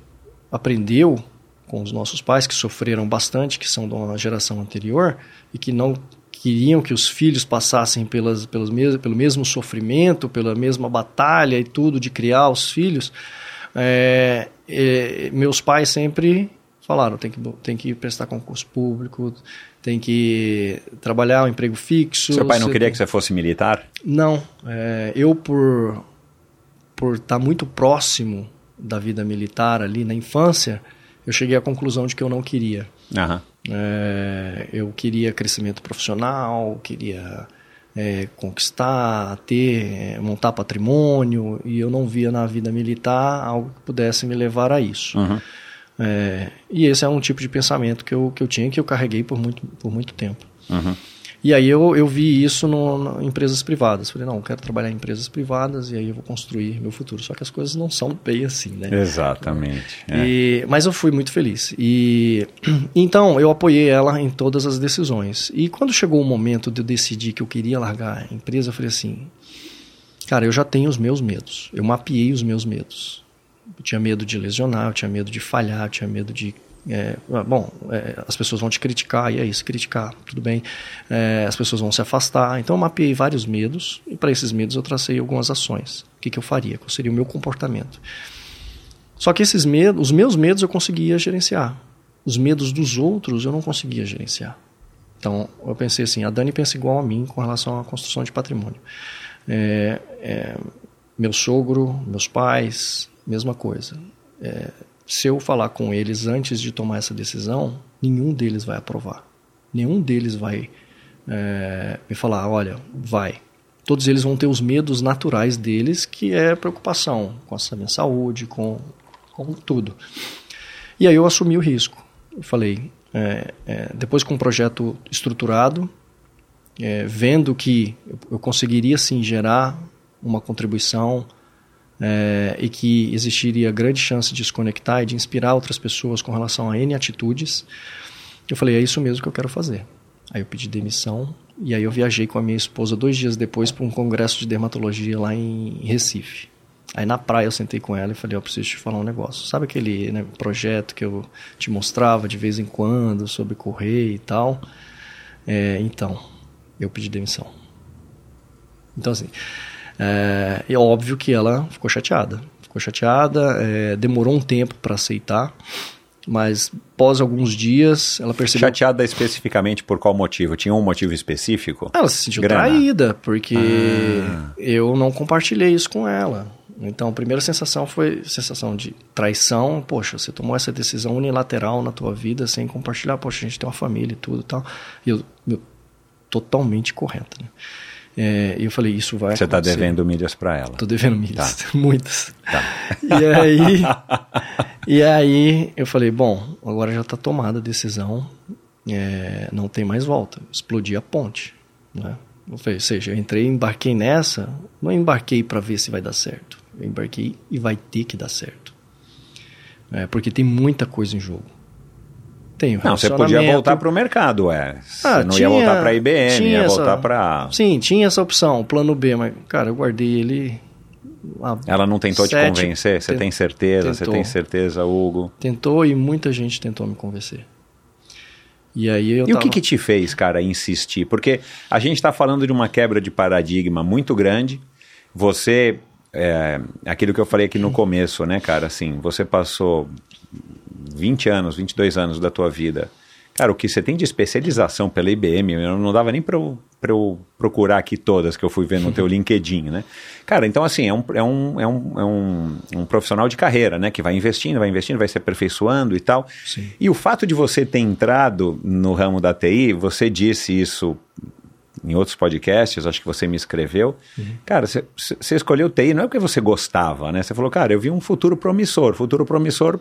aprendeu com os nossos pais que sofreram bastante, que são de uma geração anterior e que não queriam que os filhos passassem pelas, pelos mes pelo mesmo sofrimento, pela mesma batalha e tudo de criar os filhos. É, é, meus pais sempre falaram tem que tem que prestar concurso público, tem que trabalhar um emprego fixo. Seu pai não queria tem- que você fosse militar? não, é, eu por por estar muito próximo da vida militar ali na infância, eu cheguei à conclusão de que eu não queria. Aham. É, eu queria crescimento profissional, queria é, conquistar, ter, é, montar patrimônio, e eu não via na vida militar algo que pudesse me levar a isso. Uhum. É, e esse é um tipo de pensamento que eu, que eu tinha que eu carreguei por muito, por muito tempo. Uhum. E aí eu, eu vi isso no, em empresas privadas. Falei, não, eu quero trabalhar em empresas privadas e aí eu vou construir meu futuro. Só que as coisas não são bem assim, né? Exatamente. é. E- mas eu fui muito feliz. E [clears throat] então eu apoiei ela em todas as decisões. E quando chegou o momento de eu decidir que eu queria largar a empresa, eu falei assim: cara, eu já tenho os meus medos. Eu mapeei os meus medos. Eu tinha medo de lesionar, eu tinha medo de falhar, eu tinha medo de. É, bom, é, as pessoas vão te criticar, e é isso, criticar, tudo bem. É, as pessoas vão se afastar. Então eu mapeei vários medos, e para esses medos eu tracei algumas ações. O que, que eu faria? Qual seria o meu comportamento? Só que esses medos, os meus medos eu conseguia gerenciar. Os medos dos outros eu não conseguia gerenciar. Então eu pensei assim, a Dani pensa igual a mim com relação à construção de patrimônio. É, é, meu sogro, meus pais, mesma coisa. É, se eu falar com eles antes de tomar essa decisão, nenhum deles vai aprovar. Nenhum deles vai é, me falar, olha, vai. Todos eles vão ter os medos naturais deles, que é preocupação com a minha saúde, com, com tudo. E aí eu assumi o risco. Eu falei, é, é, depois com um projeto estruturado, é, vendo que eu, eu conseguiria sim gerar uma contribuição é, e que existiria grande chance de se conectar e de inspirar outras pessoas com relação a N atitudes, eu falei, é isso mesmo que eu quero fazer. Aí eu pedi demissão e aí eu viajei com a minha esposa dois dias depois para um congresso de dermatologia lá em Recife. Aí na praia eu sentei com ela e falei, eu preciso te falar um negócio. Sabe aquele né, projeto que eu te mostrava de vez em quando sobre correr e tal? É, então, eu pedi demissão. Então assim, é, é óbvio que ela ficou chateada. Ficou chateada, é, demorou um tempo para aceitar, mas após alguns dias ela percebeu Chateada especificamente por qual motivo? Tinha um motivo específico? ela se sentiu Grana. traída, porque Ah. eu não compartilhei isso com ela. Então, a primeira sensação foi sensação de traição. Poxa, você tomou essa decisão unilateral na tua vida sem compartilhar. Poxa, a gente tem uma família e tudo e tal. E eu, totalmente correta. Né? É, e eu falei, isso vai Você está devendo milhas para ela. Tô devendo milhas, [laughs] muitas. Tá. E aí, [laughs] e aí eu falei, bom, agora já está tomada a decisão, é, não tem mais volta. Explodi a ponte, né? Ou seja, eu entrei, embarquei nessa, não embarquei para ver se vai dar certo. Eu embarquei e vai ter que dar certo. É, porque tem muita coisa em jogo. Tem o Não, você podia voltar para o mercado, ué. Você Ah, não tinha- ia voltar para a IBM, ia voltar para... Sim, tinha essa opção, plano B, mas, cara, eu guardei ele. Ela não tentou te sete- convencer? Você tem certeza? Você tem certeza, Hugo? Tentou e muita gente tentou me convencer. E aí eu E o tava... que, que te fez, cara, insistir? Porque a gente está falando de uma quebra de paradigma muito grande. Você é, aquilo que eu falei aqui no começo, né, cara? Assim, você passou 20 anos, 22 anos da tua vida. Cara, o que você tem de especialização pela IBM, eu não dava nem para eu, pra eu procurar aqui todas que eu fui ver no teu [laughs] LinkedIn, né? Cara, então assim, é um, é, um, é, um, é um, um profissional de carreira, né? Que vai investindo, vai investindo, vai se aperfeiçoando e tal. Sim. E o fato de você ter entrado no ramo da TI, você disse isso em outros podcasts, acho que você me escreveu. Cara, você- você escolheu TI não é porque você gostava, né? Você falou, cara, eu vi um futuro promissor. Futuro promissor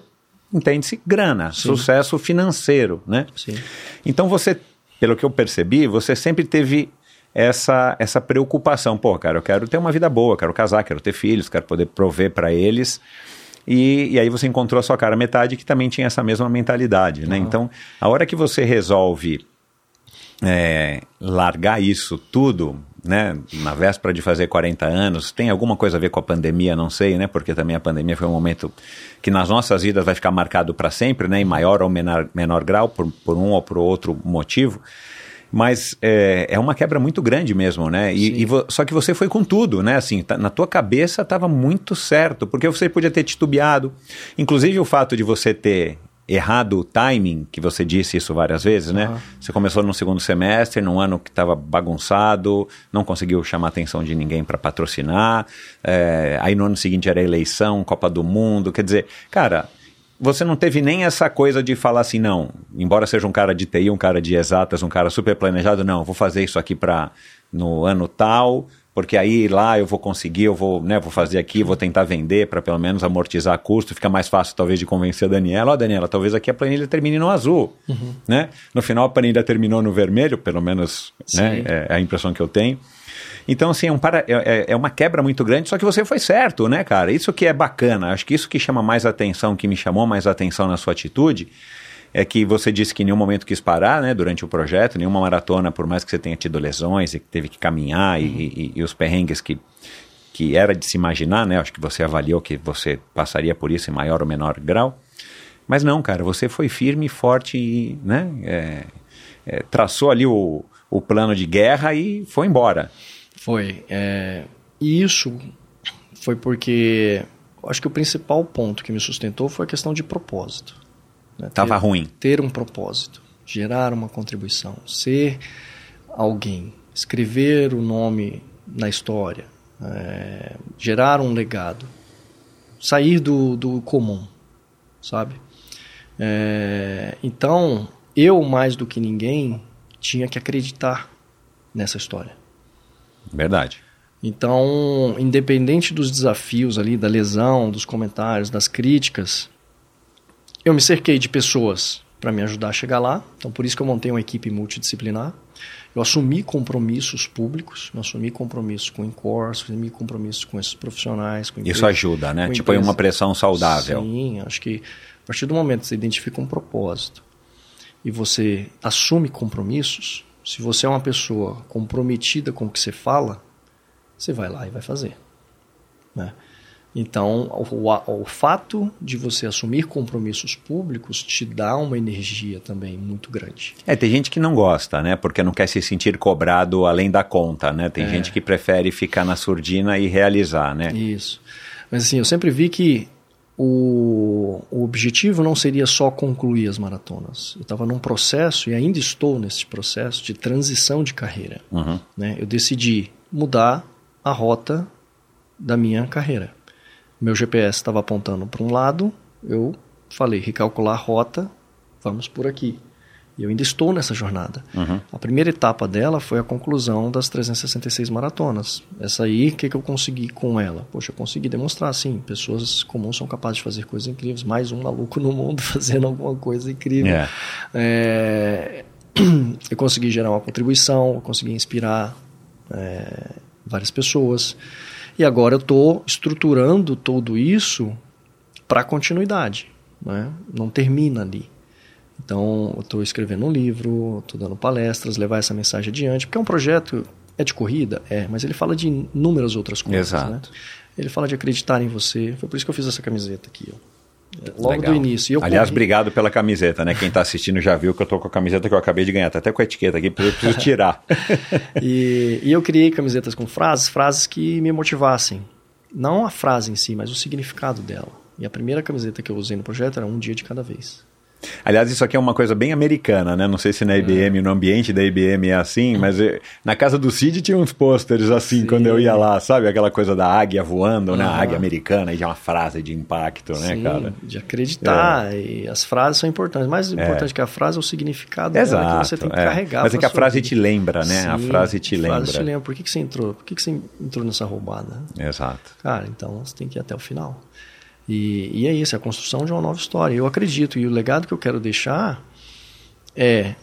entende-se grana, sucesso financeiro, né? Sim. Então você, pelo que eu percebi, você sempre teve essa, essa preocupação. Pô, cara, eu quero ter uma vida boa, quero casar, quero ter filhos, quero poder prover para eles. E, e aí você encontrou a sua cara metade que também tinha essa mesma mentalidade, né? Então, a hora que você resolve é, largar isso tudo, né, na véspera de fazer 40 anos, tem alguma coisa a ver com a pandemia, não sei, né, porque também a pandemia foi um momento que nas nossas vidas vai ficar marcado para sempre, né, em maior ou menor, menor grau, por, por um ou por outro motivo, mas é, é uma quebra muito grande mesmo, né, e, e só que você foi com tudo, né, assim, tá- na tua cabeça estava muito certo, porque você podia ter titubeado, inclusive o fato de você ter errado o timing, que você disse isso várias vezes, né? Você começou no segundo semestre, num ano que estava bagunçado, não conseguiu chamar a atenção de ninguém para patrocinar, é, aí no ano seguinte era eleição, Copa do Mundo, quer dizer, cara, você não teve nem essa coisa de falar assim, não, embora seja um cara de TI, um cara de exatas, um cara super planejado, não, vou fazer isso aqui para no ano tal, porque aí lá eu vou conseguir, eu vou, né, vou fazer aqui, vou tentar vender para pelo menos amortizar custo, fica mais fácil talvez de convencer a Daniela, ó Daniela, talvez aqui a planilha termine no azul, né? No final a planilha terminou no vermelho, pelo menos, né, Sim. é a impressão que eu tenho. Então, assim, é, um para, é, é- é uma quebra muito grande, só que você foi certo, né, cara? Isso que é bacana. Acho que isso que chama mais atenção, que me chamou mais atenção na sua atitude, é que você disse que em nenhum momento quis parar, né, durante o projeto, nenhuma maratona, por mais que você tenha tido lesões e que teve que caminhar e, e- e os perrengues que, que era de se imaginar, né? Acho que você avaliou que você passaria por isso em maior ou menor grau. Mas não, cara, você foi firme, forte e, né, é, é, traçou ali o, o plano de guerra e foi embora. Foi. é, E isso foi porque acho que o principal ponto que me sustentou foi a questão de propósito. Né? Tava ter, ruim. Ter um propósito, gerar uma contribuição, ser alguém, escrever o nome na história, é, gerar um legado, sair do, do comum, sabe? É, então, eu mais do que ninguém tinha que acreditar nessa história. Verdade. Então, independente dos desafios ali, da lesão, dos comentários, das críticas, eu me cerquei de pessoas para me ajudar a chegar lá. Então, por isso que eu montei uma equipe multidisciplinar. Eu assumi compromissos públicos, eu assumi compromissos com o Incor, assumi compromissos com esses profissionais. Com Isso empresas- ajuda, né? Tipo, aí uma empresas. pressão saudável. Sim, acho que a partir do momento que você identifica um propósito e você assume compromissos, se você é uma pessoa comprometida com o que você fala, você vai lá e vai fazer. né? Então, o, o- fato de você assumir compromissos públicos te dá uma energia também muito grande. É, tem gente que não gosta, né? Porque não quer se sentir cobrado além da conta, né? Tem gente que prefere ficar na surdina e realizar, né? Isso. Mas assim, eu sempre vi que o, o objetivo não seria só concluir as maratonas. Eu estava num processo, e ainda estou nesse processo, de transição de carreira. Uhum. né? Eu decidi mudar a rota da minha carreira. Meu GPS estava apontando para um lado, eu falei, recalcular a rota, vamos por aqui. E eu ainda estou nessa jornada. A primeira etapa dela foi a conclusão das 366 maratonas. Essa aí, o que, que eu consegui com ela? Poxa, eu consegui demonstrar, sim, pessoas comuns são capazes de fazer coisas incríveis. Mais um maluco no mundo [laughs] fazendo alguma coisa incrível. É. É, [clears throat] eu consegui gerar uma contribuição, eu consegui inspirar é, várias pessoas. E agora eu estou estruturando tudo isso para continuidade. Né? Não termina ali. Então, eu estou escrevendo um livro, estou dando palestras, levar essa mensagem adiante, porque é um projeto, é de corrida? É, mas ele fala de inúmeras outras coisas. Exato. Né? Ele fala de acreditar em você. Foi por isso que eu fiz essa camiseta aqui. Ó. Logo Legal. do início. Aliás, corri- obrigado pela camiseta, né? Quem tá assistindo já viu que eu tô com a camiseta que eu acabei de ganhar. Tá até com a etiqueta aqui, porque eu preciso [laughs] tirar. E, e eu criei camisetas com frases, frases que me motivassem. Não a frase em si, mas o significado dela. E a primeira camiseta que eu usei no projeto era um dia de cada vez. Aliás, isso aqui é uma coisa bem americana, né? Não sei se na IBM, no ambiente da IBM é assim, mas eh, na casa do Cid tinha uns pôsteres assim Sim. quando eu ia lá, sabe? Aquela coisa da águia voando, né? A Aham. águia americana, e já uma frase de impacto, né, Sim, cara? de acreditar. E as frases são importantes. Mais importante que a frase é o significado dela Exato. que você tem que é. carregar. Mas é que a frase vida. te lembra, né? a Sim, frase te a lembra. frase te lembra. Por que, que você entrou? Por que, que você entrou nessa roubada? Exato. Cara, então você tem que ir até o final. E, e é isso, é a construção de uma nova história. Eu acredito, e o legado que eu quero deixar é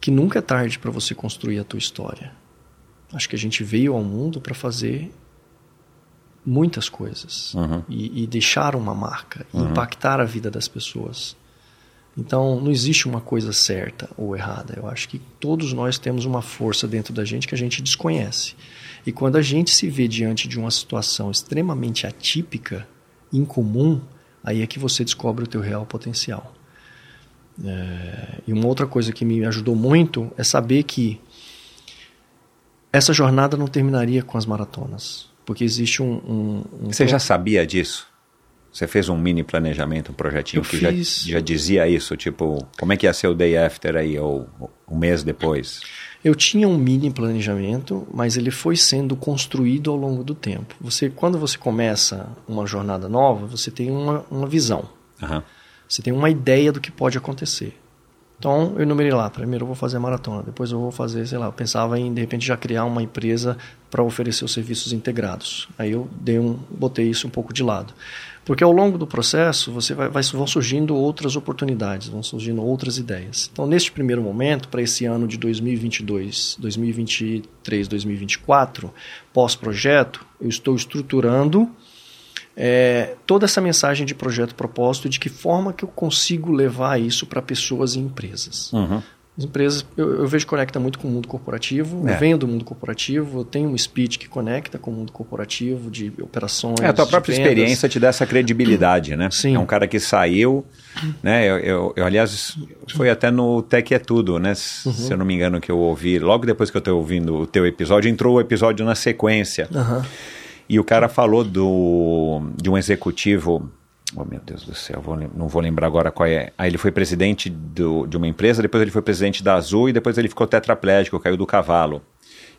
que nunca é tarde para você construir a tua história. Acho que a gente veio ao mundo para fazer muitas coisas Uhum. e, e deixar uma marca, e impactar a vida das pessoas. Então, não existe uma coisa certa ou errada. Eu acho que todos nós temos uma força dentro da gente que a gente desconhece. E quando a gente se vê diante de uma situação extremamente atípica, incomum, aí é que você descobre o teu real potencial. É, e uma outra coisa que me ajudou muito é saber que essa jornada não terminaria com as maratonas. Porque existe um. um, um Você já sabia disso? Você fez um mini planejamento, um projetinho Eu que já, fiz. já dizia isso, tipo, como é que ia ser o day after aí, ou um mês depois? Eu tinha um mini planejamento, mas ele foi sendo construído ao longo do tempo. Você, quando você começa uma jornada nova, você tem uma, uma visão. Aham. Você tem uma ideia do que pode acontecer. Então, eu enumerei lá, primeiro eu vou fazer a maratona, depois eu vou fazer, sei lá, eu pensava em, de repente, já criar uma empresa para oferecer os serviços integrados. Aí eu dei um, botei isso um pouco de lado. Porque ao longo do processo, você vai, vai- vão surgindo outras oportunidades, vão surgindo outras ideias. Então, neste primeiro momento, para esse ano de 2022, 2023, 2024, pós-projeto, eu estou estruturando é, toda essa mensagem de projeto propósito, de que forma que eu consigo levar isso para pessoas e empresas. Uhum. As empresas, eu, eu vejo que conecta muito com o mundo corporativo, É. eu venho do mundo corporativo, eu tenho um speech que conecta com o mundo corporativo, de operações. É, a tua própria vendas. experiência te dá essa credibilidade, né? Sim. É um cara que saiu, né? Eu, eu- eu, aliás, foi até no Tech é Tudo, né? S- Se eu não me engano que eu ouvi, logo depois que eu estou ouvindo o teu episódio, entrou o episódio na sequência. Aham. E o cara falou do, de um executivo. Oh, meu Deus do céu, vou não vou lembrar agora qual é. Aí ele foi presidente do, de uma empresa, depois ele foi presidente da Azul e depois ele ficou tetraplégico, caiu do cavalo.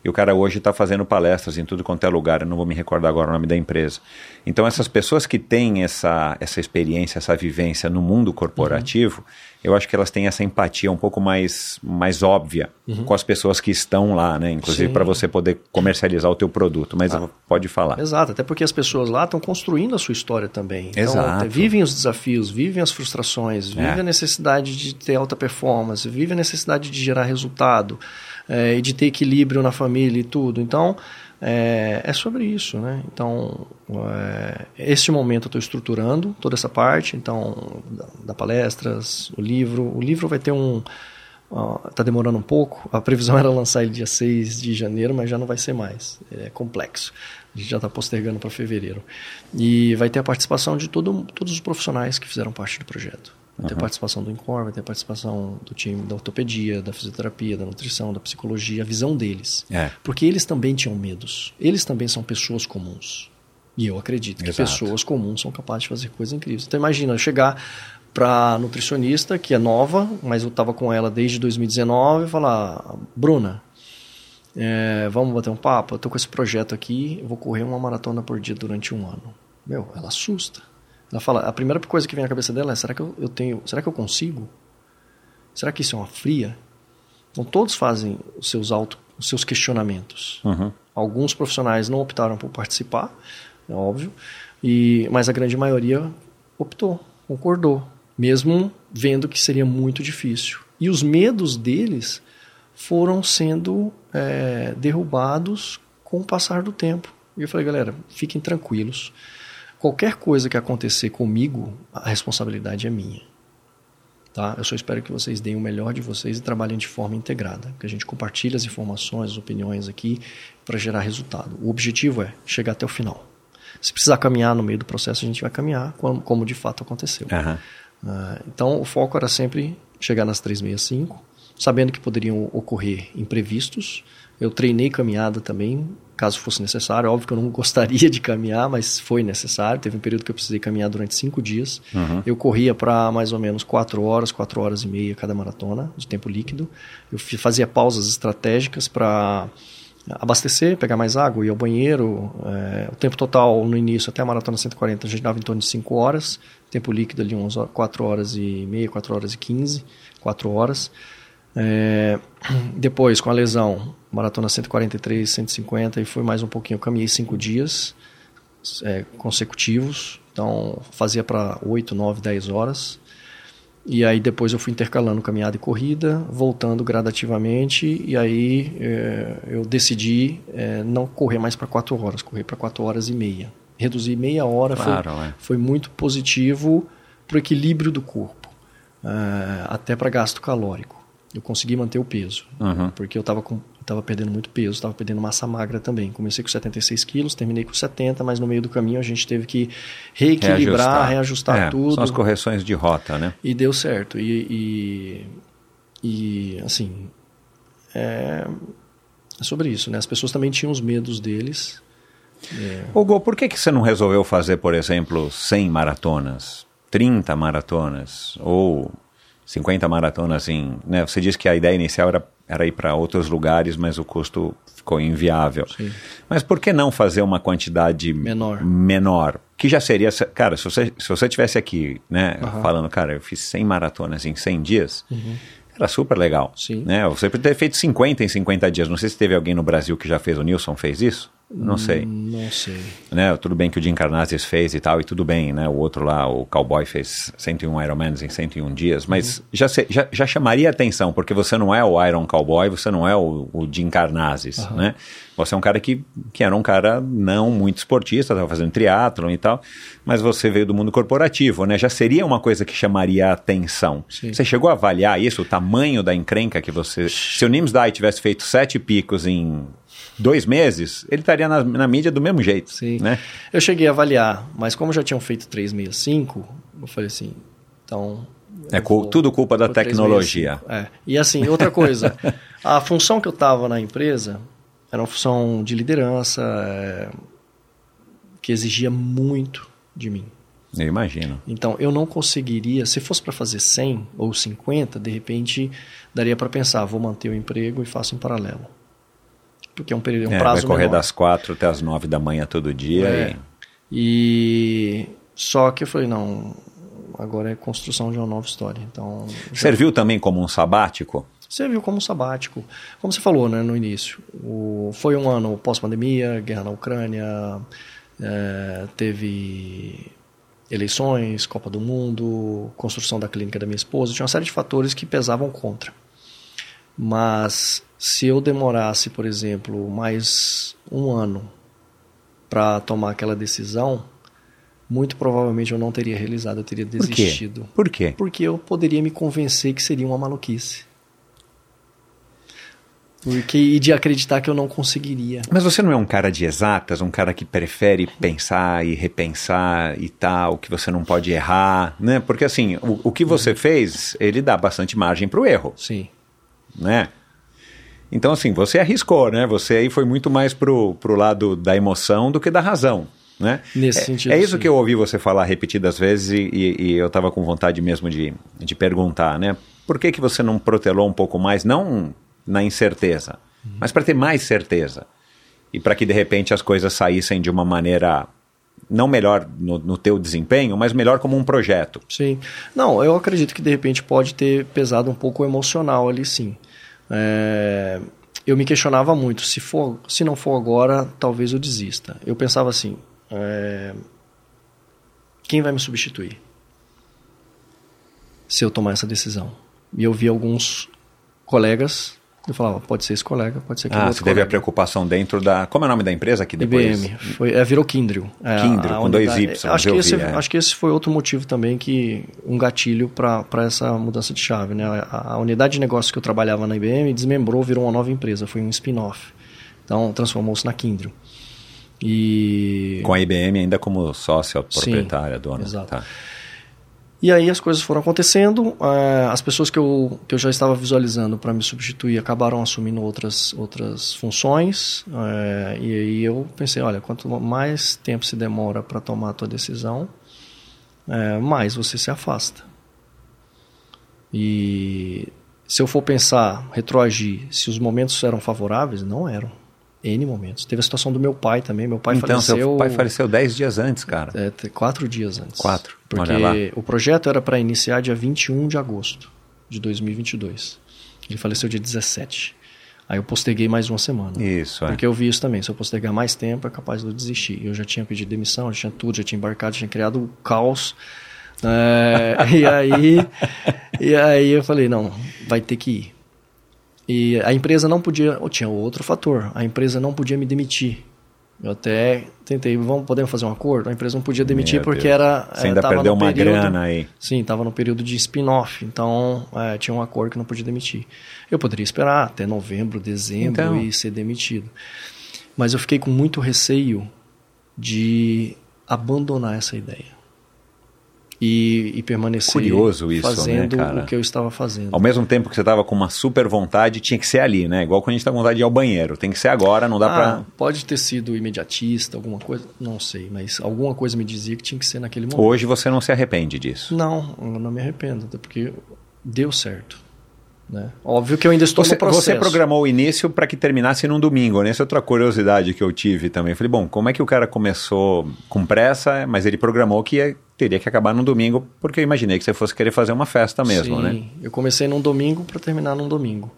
E o cara hoje está fazendo palestras em tudo quanto é lugar, eu não vou me recordar agora o nome da empresa. Então, essas pessoas que têm essa, essa experiência, essa vivência no mundo corporativo, eu acho que elas têm essa empatia um pouco mais, mais óbvia com as pessoas que estão lá, né? Inclusive para você poder comercializar o teu produto. Mas pode falar. Exato, até porque as pessoas lá estão construindo a sua história também. Então, Exato. vivem os desafios, vivem as frustrações, vivem É. a necessidade de ter alta performance, vivem a necessidade de gerar resultado eh, e de ter equilíbrio na família e tudo. Então, é, é sobre isso, né? Então, é, momento eu estou estruturando toda essa parte, então, da, da palestras, o livro. O livro vai ter um... Está demorando um pouco. A previsão [laughs] era lançar ele dia 6 de janeiro, mas já não vai ser mais. É complexo. A gente já está postergando para fevereiro. E vai ter a participação de todo, todos os profissionais que fizeram parte do projeto. Vai ter a participação do INCOR, vai ter participação do time da ortopedia, da fisioterapia, da nutrição, da psicologia, a visão deles. É. Porque eles também tinham medos. Eles também são pessoas comuns. E eu acredito que Exato. pessoas comuns são capazes de fazer coisas incríveis. Então imagina, eu chegar para nutricionista, que é nova, mas eu estava com ela desde 2019, e falar, Bruna, é, vamos bater um papo? Eu tô com esse projeto aqui, eu vou correr uma maratona por dia durante um ano. Meu, ela assusta. Ela fala, a primeira coisa que vem na cabeça dela é, será que eu, eu tenho, será que eu consigo? Será que isso é uma fria? Então todos fazem os seus auto, os seus questionamentos. Uhum. Alguns profissionais não optaram por participar, é óbvio, e, mas a grande maioria optou, concordou, mesmo vendo que seria muito difícil. E os medos deles foram sendo é, derrubados com o passar do tempo. E eu falei, galera, fiquem tranquilos. Qualquer coisa que acontecer comigo, a responsabilidade é minha. Tá? Eu só espero que vocês deem o melhor de vocês e trabalhem de forma integrada, que a gente compartilhe as informações, as opiniões aqui para gerar resultado. O objetivo é chegar até o final. Se precisar caminhar no meio do processo, a gente vai caminhar, como, como de fato aconteceu. Aham. Ah, então, o foco era sempre chegar nas 365 sabendo que poderiam ocorrer imprevistos. Eu treinei caminhada também, caso fosse necessário. Óbvio que eu não [laughs] gostaria de caminhar, mas foi necessário. Teve um período que eu precisei caminhar durante cinco dias. Uhum. Eu corria para mais ou menos quatro horas, quatro horas e meia cada maratona, de tempo líquido. Eu fazia pausas estratégicas para abastecer, pegar mais água, ir ao banheiro. É, o tempo total no início, até a maratona 140, a gente dava em torno de 5 horas. Tempo líquido ali, uns 4 horas e meia, 4 horas e 15, 4 horas. É, depois, com a lesão, maratona 143, 150 e foi mais um pouquinho. Eu caminhei 5 dias é, consecutivos, então fazia para 8, 9, 10 horas. E aí depois eu fui intercalando caminhada e corrida, voltando gradativamente, e aí é, eu decidi é, não correr mais para 4 horas, correr para 4 horas e meia. Reduzir meia hora Claro, foi, é. foi muito positivo para o equilíbrio do corpo, é, até para gasto calórico. Eu consegui manter o peso, Uhum. porque eu estava tava perdendo muito peso, estava perdendo massa magra também. Comecei com 76 quilos, terminei com 70, mas no meio do caminho a gente teve que reequilibrar, reajustar, É, tudo. São as correções de rota, né? E deu certo. E, e, e, assim, é, é sobre isso, né? As pessoas também tinham os medos deles. Ô, Gô, por que, que você não resolveu fazer, por exemplo, 100 maratonas, 30 maratonas ou 50 maratonas em... Né? Você disse que a ideia inicial era, era ir para outros lugares, mas o custo ficou inviável. Sim. Mas por que não fazer uma quantidade Menor. menor? Que já seria... Cara, se você, se você tivesse aqui, né, Aham. falando, cara, eu fiz 100 maratonas em 100 dias... Era super legal. Sim. Né? Você poderia ter feito 50 em 50 dias. Não sei se teve alguém no Brasil que já fez. O Nilson fez isso? Não sei Não sei. né? Tudo bem que o Jim Carnazes fez e tal, e tudo bem, né? O outro lá, o Cowboy, fez 101 Ironmans em 101 dias, mas já, se- já, já chamaria atenção, porque você não é o Iron Cowboy, você não é o, o Jim Carnazes, né? Você é um cara que, que era um cara não muito esportista, estava fazendo triatlon e tal, mas você veio do mundo corporativo, né? Já seria uma coisa que chamaria atenção. Sim. Você chegou a avaliar isso, o tamanho da encrenca que você... Se o Nims Dai tivesse feito sete picos em dois meses, ele estaria na, na mídia do mesmo jeito, Sim. né? Eu cheguei a avaliar, mas como já tinham feito 365, eu falei assim, então... É vou tudo culpa da tecnologia. 365. É. E assim, outra coisa, [laughs] a função que eu estava na empresa era uma função de liderança é, que exigia muito de mim. Eu imagino. Então, eu não conseguiria, se fosse para fazer 100 ou 50, de repente daria para pensar, vou manter o emprego e faço em paralelo. Porque é um período, é um É, prazo vai correr menor. das quatro até as nove da manhã todo dia. É. e- E só que eu falei, não, agora é construção de uma nova história. Então, já- Serviu também como um sabático? serviu como um sabático. Como você falou, né, no início, o, foi um ano pós-pandemia, guerra na Ucrânia, é, teve eleições, Copa do Mundo, construção da clínica da minha esposa, tinha uma série de fatores que pesavam contra. Mas se eu demorasse, por exemplo, mais um ano para tomar aquela decisão, muito provavelmente eu não teria realizado, eu teria Por quê? desistido. Por quê? Porque eu poderia me convencer que seria uma maluquice. Porque, e de acreditar que eu não conseguiria. Mas você não é um cara de exatas, um cara que prefere pensar e repensar e tal, que você não pode errar, né? Porque assim, o, o que você fez, ele dá bastante margem para o erro, Sim. né? Então assim, você arriscou, né? Você aí foi muito mais pro, pro lado da emoção do que da razão, né? Nesse é, sentido, É isso sim. que eu ouvi você falar repetidas vezes e, e- e eu estava com vontade mesmo de, de perguntar, né? Por que, que você não protelou um pouco mais, não na incerteza, Uhum. mas para ter mais certeza? E para que de repente as coisas saíssem de uma maneira não melhor no, no teu desempenho, mas melhor como um projeto. Sim. Não, eu acredito que de repente pode ter pesado um pouco o emocional ali, sim. É, eu me questionava muito, se, for, se não for agora, talvez eu desista. Eu pensava assim, é, quem vai me substituir? Se eu tomar essa decisão. E eu vi alguns colegas, eu falava, pode ser esse colega, pode ser aquele Ah, outro você teve a preocupação dentro da. Como é o nome da empresa que depois? IBM. Foi, é, virou Kindrel. É, Kindrel, a com dois unidade- Ys, Acho que, esse, vi, é. acho que esse foi outro motivo também que um gatilho para essa mudança de chave. Né? A, a unidade de negócio que eu trabalhava na IBM desmembrou, virou uma nova empresa, foi um spin-off. Então transformou-se na Kindrel. E Com a IBM ainda como sócia Sim, proprietária, dona. exato. Tá. E aí as coisas foram acontecendo, eh, as pessoas que eu, que eu já estava visualizando para me substituir acabaram assumindo outras, outras funções, eh, e aí eu pensei, olha, quanto mais tempo se demora para tomar a tua decisão, eh, mais você se afasta. E se eu for pensar, retroagir, se os momentos eram favoráveis, não eram. N momentos. Teve a situação do meu pai também. Meu pai então, faleceu. seu pai faleceu 10 dias antes, cara. É, quatro dias antes. Quatro. Porque Olha lá. o projeto era para iniciar dia 21 de agosto de 2022. Ele faleceu dia 17. Aí eu posterguei mais uma semana. Isso, é. Porque eu vi isso também. Se eu postergar mais tempo, é capaz de eu desistir. Eu já tinha pedido demissão, já tinha tudo, já tinha embarcado, já tinha criado o caos. É, [laughs] e aí, e aí eu falei, não, vai ter que ir. E a empresa não podia, ou tinha outro fator, a empresa não podia me demitir. Eu até tentei, vamos, podemos fazer um acordo? A empresa não podia demitir Meu porque Deus. era... Você eh, ainda perdeu uma período- grana aí. Sim, estava no período de spin-off, então eh, tinha um acordo que não podia demitir. Eu poderia esperar até novembro, dezembro Então. e ser demitido. Mas eu fiquei com muito receio de abandonar essa ideia. E, e permanecer Curioso isso, né, fazendo cara? o que eu estava fazendo. Ao mesmo tempo que você tava com uma super vontade, tinha que ser ali, né? Igual quando a gente tá com vontade de ir ao banheiro. Tem que ser agora, não dá Ah, pra. Pode ter sido imediatista, alguma coisa, não sei, mas alguma coisa me dizia que tinha que ser naquele momento. Hoje você não se arrepende disso. Não, eu não me arrependo, até porque deu certo. Né? Óbvio que eu ainda estou Você, no processo. você programou o início para que terminasse num domingo, né? Essa é outra curiosidade que eu tive também. Eu Falei, bom, como é que o cara começou com pressa, mas ele programou que ia- teria que acabar no domingo, porque eu imaginei que você fosse querer fazer uma festa mesmo, Sim, né? eu comecei num domingo para terminar num domingo.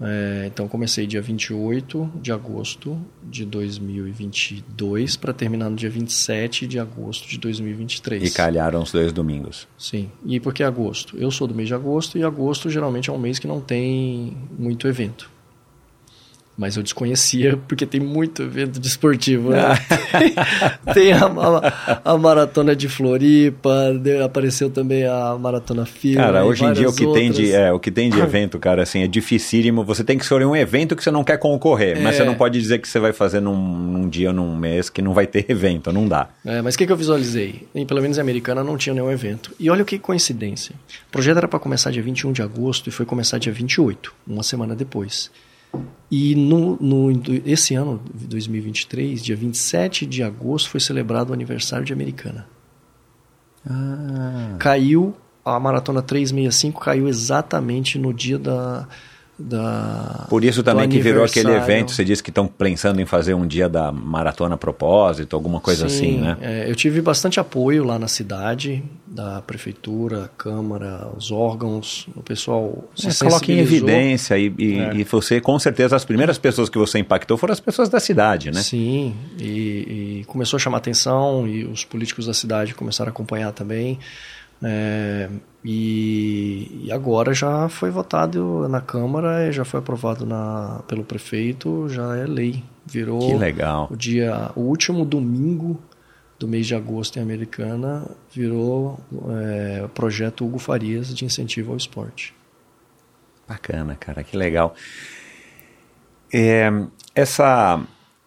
É, então comecei dia 28 de agosto de 2022 para terminar no dia 27 de agosto de 2023. E calharam os dois domingos. Sim. E por que agosto? Eu sou do mês de agosto e agosto geralmente é um mês que não tem muito evento. Mas eu desconhecia porque tem muito evento desportivo. Né? [laughs] tem a, a- a maratona de Floripa, de- apareceu também a maratona FIA. Cara, hoje em dia o que, tem de, é, o que tem de evento, cara, assim, é dificílimo. Você tem que escolher um evento que você não quer concorrer, mas É. você não pode dizer que você vai fazer num, num dia num mês que não vai ter evento, não dá. É, mas o que, que eu visualizei? E, pelo menos em Americana não tinha nenhum evento. E olha que coincidência. O projeto era para começar dia 21 de agosto e foi começar dia 28, uma semana depois. E no, no, esse ano, 2023, dia 27 de agosto, foi celebrado o aniversário de Americana. Caiu, a maratona 365 caiu exatamente no dia da. Da Por isso também que virou aquele evento, você disse que estão pensando em fazer um dia da maratona a propósito, alguma coisa Sim, assim, né? é, eu tive bastante apoio lá na cidade, da prefeitura, câmara, os órgãos, o pessoal se É, coloque em evidência e, e, É. e você, com certeza, as primeiras pessoas que você impactou foram as pessoas da cidade, né? Sim, e, e começou a chamar atenção e os políticos da cidade começaram a acompanhar também. É, e, e agora já foi votado na Câmara, já foi aprovado na, pelo prefeito, já é lei. Virou Que legal. o dia, o último domingo do mês de agosto em Americana virou é, projeto Hugo Farias de incentivo ao esporte. Bacana, cara, que legal. É, essa,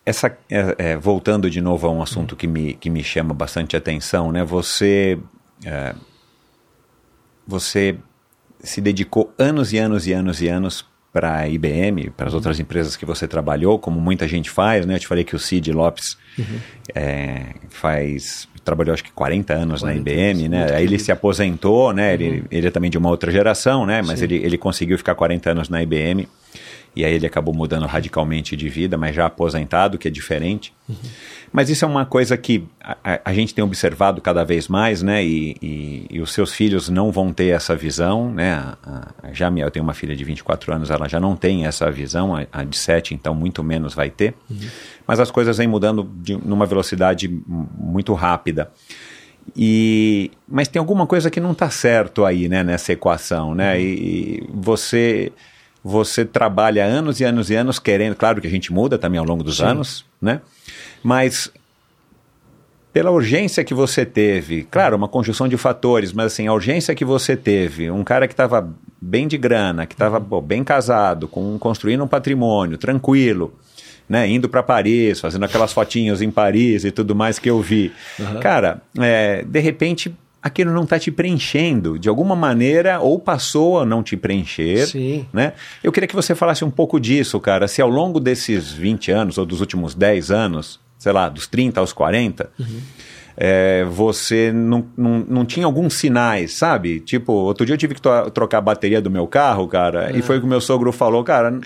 essa é, é, voltando de novo a um assunto que me, que me chama bastante atenção, né? Você, é, você se dedicou anos e anos e anos e anos para a IBM, para as outras empresas que você trabalhou, como muita gente faz, né? Eu te falei que o Cid Lopes é, faz trabalhou acho que 40 anos 40 na IBM, anos, né? muito Aí ele se aposentou, né? Ele, ele é também de uma outra geração, né? Mas Sim. ele, ele conseguiu ficar 40 anos na IBM e aí ele acabou mudando radicalmente de vida, mas já aposentado, que é diferente. Mas isso é uma coisa que a, a- gente tem observado cada vez mais, né? E, e- e os seus filhos não vão ter essa visão, né? A, a, minha, eu tenho uma filha de 24 anos, ela já não tem essa visão, a, a de 7 então muito menos vai ter. Mas as coisas vêm mudando de, numa velocidade muito rápida. E, mas tem alguma coisa que não está certo aí, né, nessa equação, né? E, e você você trabalha anos e anos e anos querendo, claro que a gente muda também ao longo dos Sim. anos, né? Mas pela urgência que você teve, claro, uma conjunção de fatores, mas assim, a urgência que você teve, um cara que estava bem de grana, que estava bem casado, com construindo um patrimônio, tranquilo, né, indo para Paris, fazendo aquelas fotinhas em Paris e tudo mais que eu vi. Cara, é, de repente aquilo não está te preenchendo de alguma maneira, ou passou a não te preencher. Sim. Né? Eu queria que você falasse um pouco disso, cara. Se ao longo desses 20 anos, ou dos últimos 10 anos, sei lá, dos 30 aos 40, é, você não, não, não tinha alguns sinais, sabe? Tipo, outro dia eu tive que trocar a bateria do meu carro, cara, e foi o que o meu sogro falou, cara.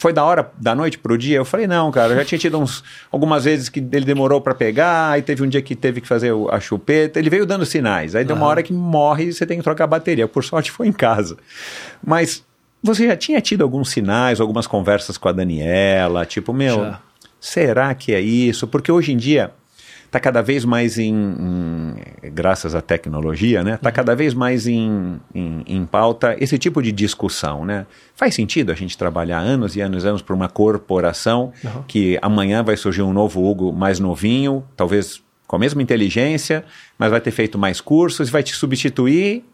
Foi da hora, da noite pro dia? Eu falei, não, cara, eu já tinha tido uns, algumas vezes que ele demorou para pegar, aí teve um dia que teve que fazer o- a chupeta, ele veio dando sinais, aí deu uma hora que morre e você tem que trocar a bateria, por sorte foi em casa. Mas você já tinha tido alguns sinais, algumas conversas com a Daniela, tipo, meu, Já. será que é isso? Porque hoje em dia está cada vez mais em, em- graças à tecnologia, né? Está cada vez mais em, em, em pauta esse tipo de discussão, né? Faz sentido a gente trabalhar anos e anos e anos para uma corporação Uhum. que amanhã vai surgir um novo Hugo mais novinho, talvez com a mesma inteligência, mas vai ter feito mais cursos, vai te substituir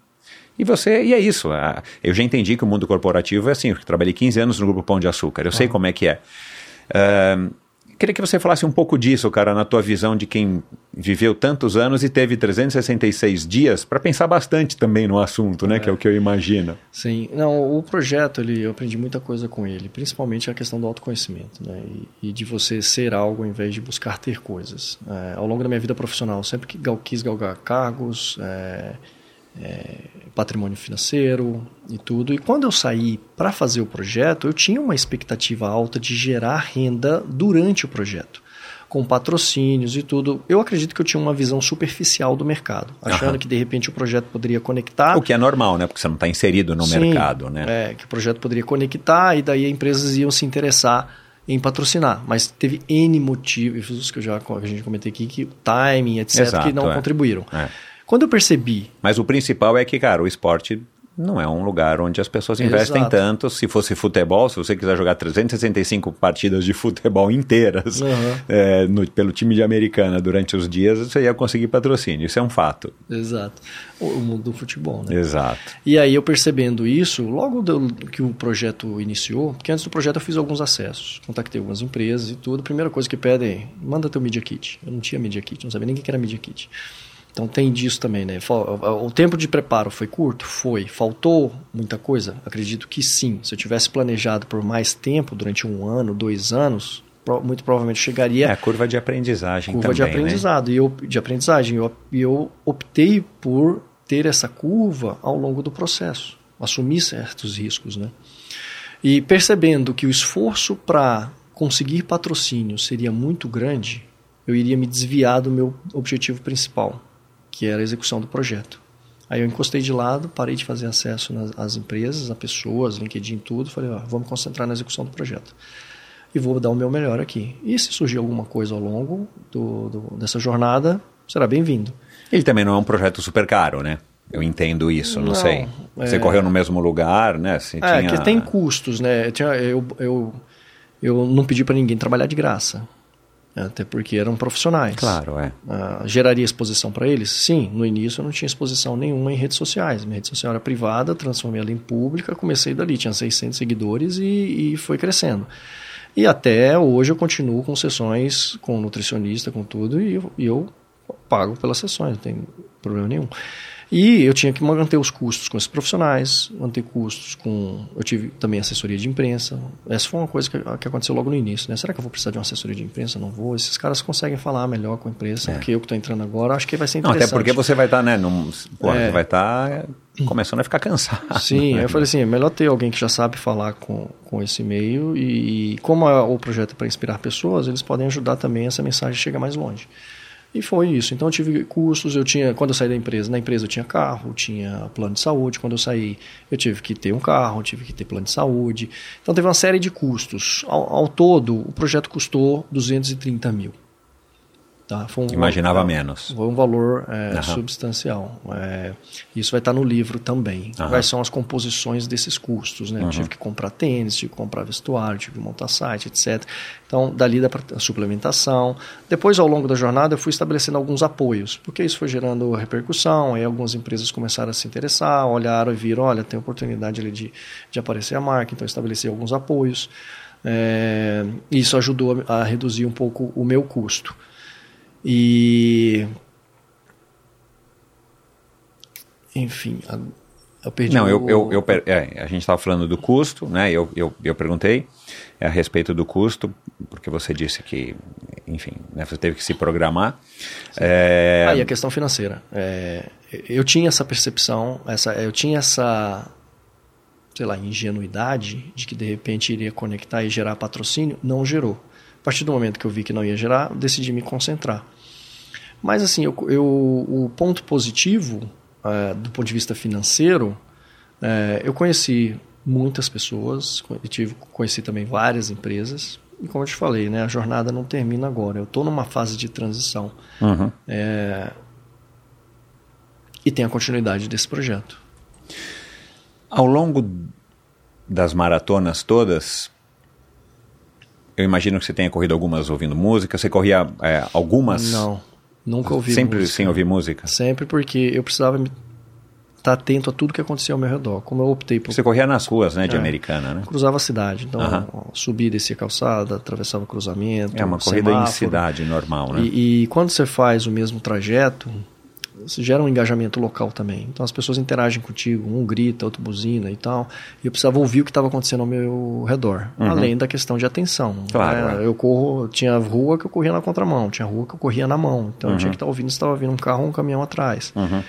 e você, e é isso. ah, Eu já entendi que o mundo corporativo é assim. Eu trabalhei 15 anos no Grupo Pão de Açúcar, eu sei como é que é. Ah, queria que você falasse um pouco disso, cara, na tua visão de quem viveu tantos anos e teve 366 dias para pensar bastante também no assunto, né? Que é o que eu imagino. Sim, não, o projeto, ele, eu aprendi muita coisa com ele, principalmente a questão do autoconhecimento, né, e, e de você ser algo ao invés de buscar ter coisas. É, ao longo da minha vida profissional, sempre que gal- quis galgar cargos, é, é, patrimônio financeiro e tudo, e quando eu saí para fazer o projeto, eu tinha uma expectativa alta de gerar renda durante o projeto. Com patrocínios e tudo, eu acredito que eu tinha uma visão superficial do mercado, achando Aham. que de repente o projeto poderia conectar O que é normal, né? Porque você não está inserido no Sim, mercado, né? É, que o projeto poderia conectar e daí as empresas iam se interessar em patrocinar. Mas teve N motivos que eu já que a gente comentei aqui, que timing, etc., Exato, que não é. contribuíram. É. Quando eu percebi Mas o principal é que, cara, o esporte não é um lugar onde as pessoas investem Exato. tanto. Se fosse futebol, se você quiser jogar 365 partidas de futebol inteiras Uhum. é, no- pelo time de Americana durante os dias, você ia conseguir patrocínio. Isso é um fato. Exato. O, o mundo do futebol, né? Exato. E aí eu percebendo isso, logo do- que o projeto iniciou, porque antes do projeto eu fiz alguns acessos, contactei algumas empresas e tudo. A primeira coisa que pedem, manda teu Media Kit. Eu não tinha Media Kit, não sabia nem o que era Media Kit. Então tem disso também, né? O tempo de preparo foi curto? Foi. Faltou muita coisa? Acredito que sim. Se eu tivesse planejado por mais tempo, durante um ano, dois anos, muito provavelmente chegaria É a curva de aprendizagem curva também, de né? aprendizado e eu, de aprendizagem. E eu, eu optei por ter essa curva ao longo do processo, assumir certos riscos, né? E percebendo que o esforço para conseguir patrocínio seria muito grande, eu iria me desviar do meu objetivo principal, que era a execução do projeto. Aí eu encostei de lado, parei de fazer acesso nas, às empresas, a pessoas, LinkedIn, tudo. Falei, ó, vamos concentrar na execução do projeto e vou dar o meu melhor aqui. E se surgir alguma coisa ao longo do, do- dessa jornada, será bem-vindo. Ele também não é um projeto super caro, né? Eu entendo isso, não, Não, sei. Você é- correu no mesmo lugar, né? Você É, tinha... que tem custos, né? Eu, tinha- eu, eu, eu não pedi para ninguém trabalhar de graça. Até porque eram profissionais. Claro, é. Ah, geraria exposição para eles? Sim, no início eu não tinha exposição nenhuma em redes sociais. Minha rede social era privada, transformei ela em pública, comecei dali, tinha 600 seguidores e, e foi crescendo. E até hoje eu continuo com sessões com nutricionista, com tudo, e eu, e eu pago pelas sessões, não tem problema nenhum. E eu tinha que manter os custos com esses profissionais, manter custos com. Eu tive também assessoria de imprensa. Essa foi uma coisa que, que aconteceu logo no início, né? Será que eu vou precisar de uma assessoria de imprensa? Não vou. Esses caras conseguem falar melhor com a imprensa do que eu que estou entrando agora. Acho que vai ser É. Não, interessante. até porque você vai estar, né? Num, porra, É. Vai estar começando a ficar cansado. Sim, né? eu falei assim, é melhor ter alguém que já sabe falar com, com esse meio e, como é o projeto é para inspirar pessoas, eles podem ajudar também essa mensagem a chegar mais longe. E foi isso. Então eu tive custos, eu tinha, quando eu saí da empresa, na empresa eu tinha carro, tinha plano de saúde, quando eu saí eu tive que ter um carro, tive que ter plano de saúde. Então teve uma série de custos. Ao, ao todo, o projeto custou 230 mil. Tá? Um Imaginava valor- menos. Foi um valor é, Aham. substancial. É, isso vai estar no livro também. Aham. Quais são as composições desses custos? Né? Uhum. tive que comprar tênis, tive que comprar vestuário, tive que montar site, etc. Então, dali da suplementação. Depois, ao longo da jornada, eu fui estabelecendo alguns apoios, porque isso foi gerando repercussão. Aí, algumas empresas começaram a se interessar, olharam e viram: olha, tem oportunidade ali de, de aparecer a marca. Então, estabeleci alguns apoios. É, isso ajudou a, a reduzir um pouco o meu custo. E enfim, eu perdi Não, o... eu, eu, eu é, a gente estava falando do custo, né? Eu, eu, eu perguntei é, a respeito do custo, porque você disse que, enfim, né, você teve que se programar. É, Ah, e a questão financeira. É, eu tinha essa percepção, essa, eu tinha essa, sei lá, ingenuidade de que de repente iria conectar e gerar patrocínio. Não gerou. A partir do momento que eu vi que não ia gerar, decidi me concentrar. Mas assim, eu, eu- o ponto positivo eh, do ponto de vista financeiro, eh, eu conheci muitas pessoas, tive, conheci também várias empresas. E como eu te falei, né, a jornada não termina agora. Eu estou numa fase de transição. uhum. É, e tem a continuidade desse projeto. Ao longo das maratonas todas, eu imagino que você tenha corrido algumas ouvindo música. Você corria é, algumas Não, nunca ouvi sempre música. sem ouvir música? Sempre porque eu precisava estar atento a tudo que acontecia ao meu redor. Como eu optei por Você corria nas ruas, né, de É. Americana, né? cruzava a cidade, então Aham. subia e descia a calçada, atravessava o cruzamento, É uma corrida em semáforo. cidade normal, né? E, e quando você faz o mesmo trajeto, você gera um engajamento local também. Então as pessoas interagem contigo, um grita, outro buzina e tal. E eu precisava ouvir o que estava acontecendo ao meu redor, além da questão de atenção. Uhum. Claro, né? é. Eu corro, tinha rua que eu corria na contramão, tinha rua que eu corria na mão. Então eu tinha que estar ouvindo se estava vindo um carro ou um caminhão atrás. Uhum.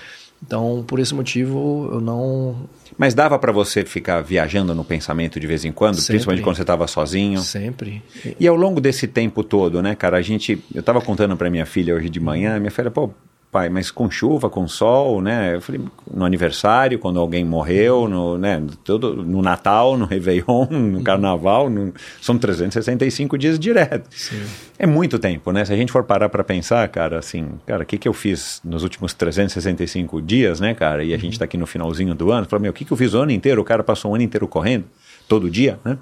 Então por esse motivo eu não Mas dava pra você ficar viajando no pensamento de vez em quando, Sempre. principalmente quando você estava sozinho? sempre E ao longo desse tempo todo, né, cara, a gente. Eu tava contando pra minha filha hoje de manhã, minha filha, pô, pai, mas com chuva, com sol, né? Eu falei, no aniversário, quando alguém morreu, no, né, todo, no Natal, no Réveillon, no Carnaval, no- são 365 dias direto. É muito tempo, né? Se a gente for parar pra pensar, cara, assim, cara, o que, que eu fiz nos últimos 365 dias, né, cara? E a gente tá aqui no finalzinho do ano, fala, meu, o que, que eu fiz o ano inteiro? O cara passou o ano inteiro correndo, todo dia, né?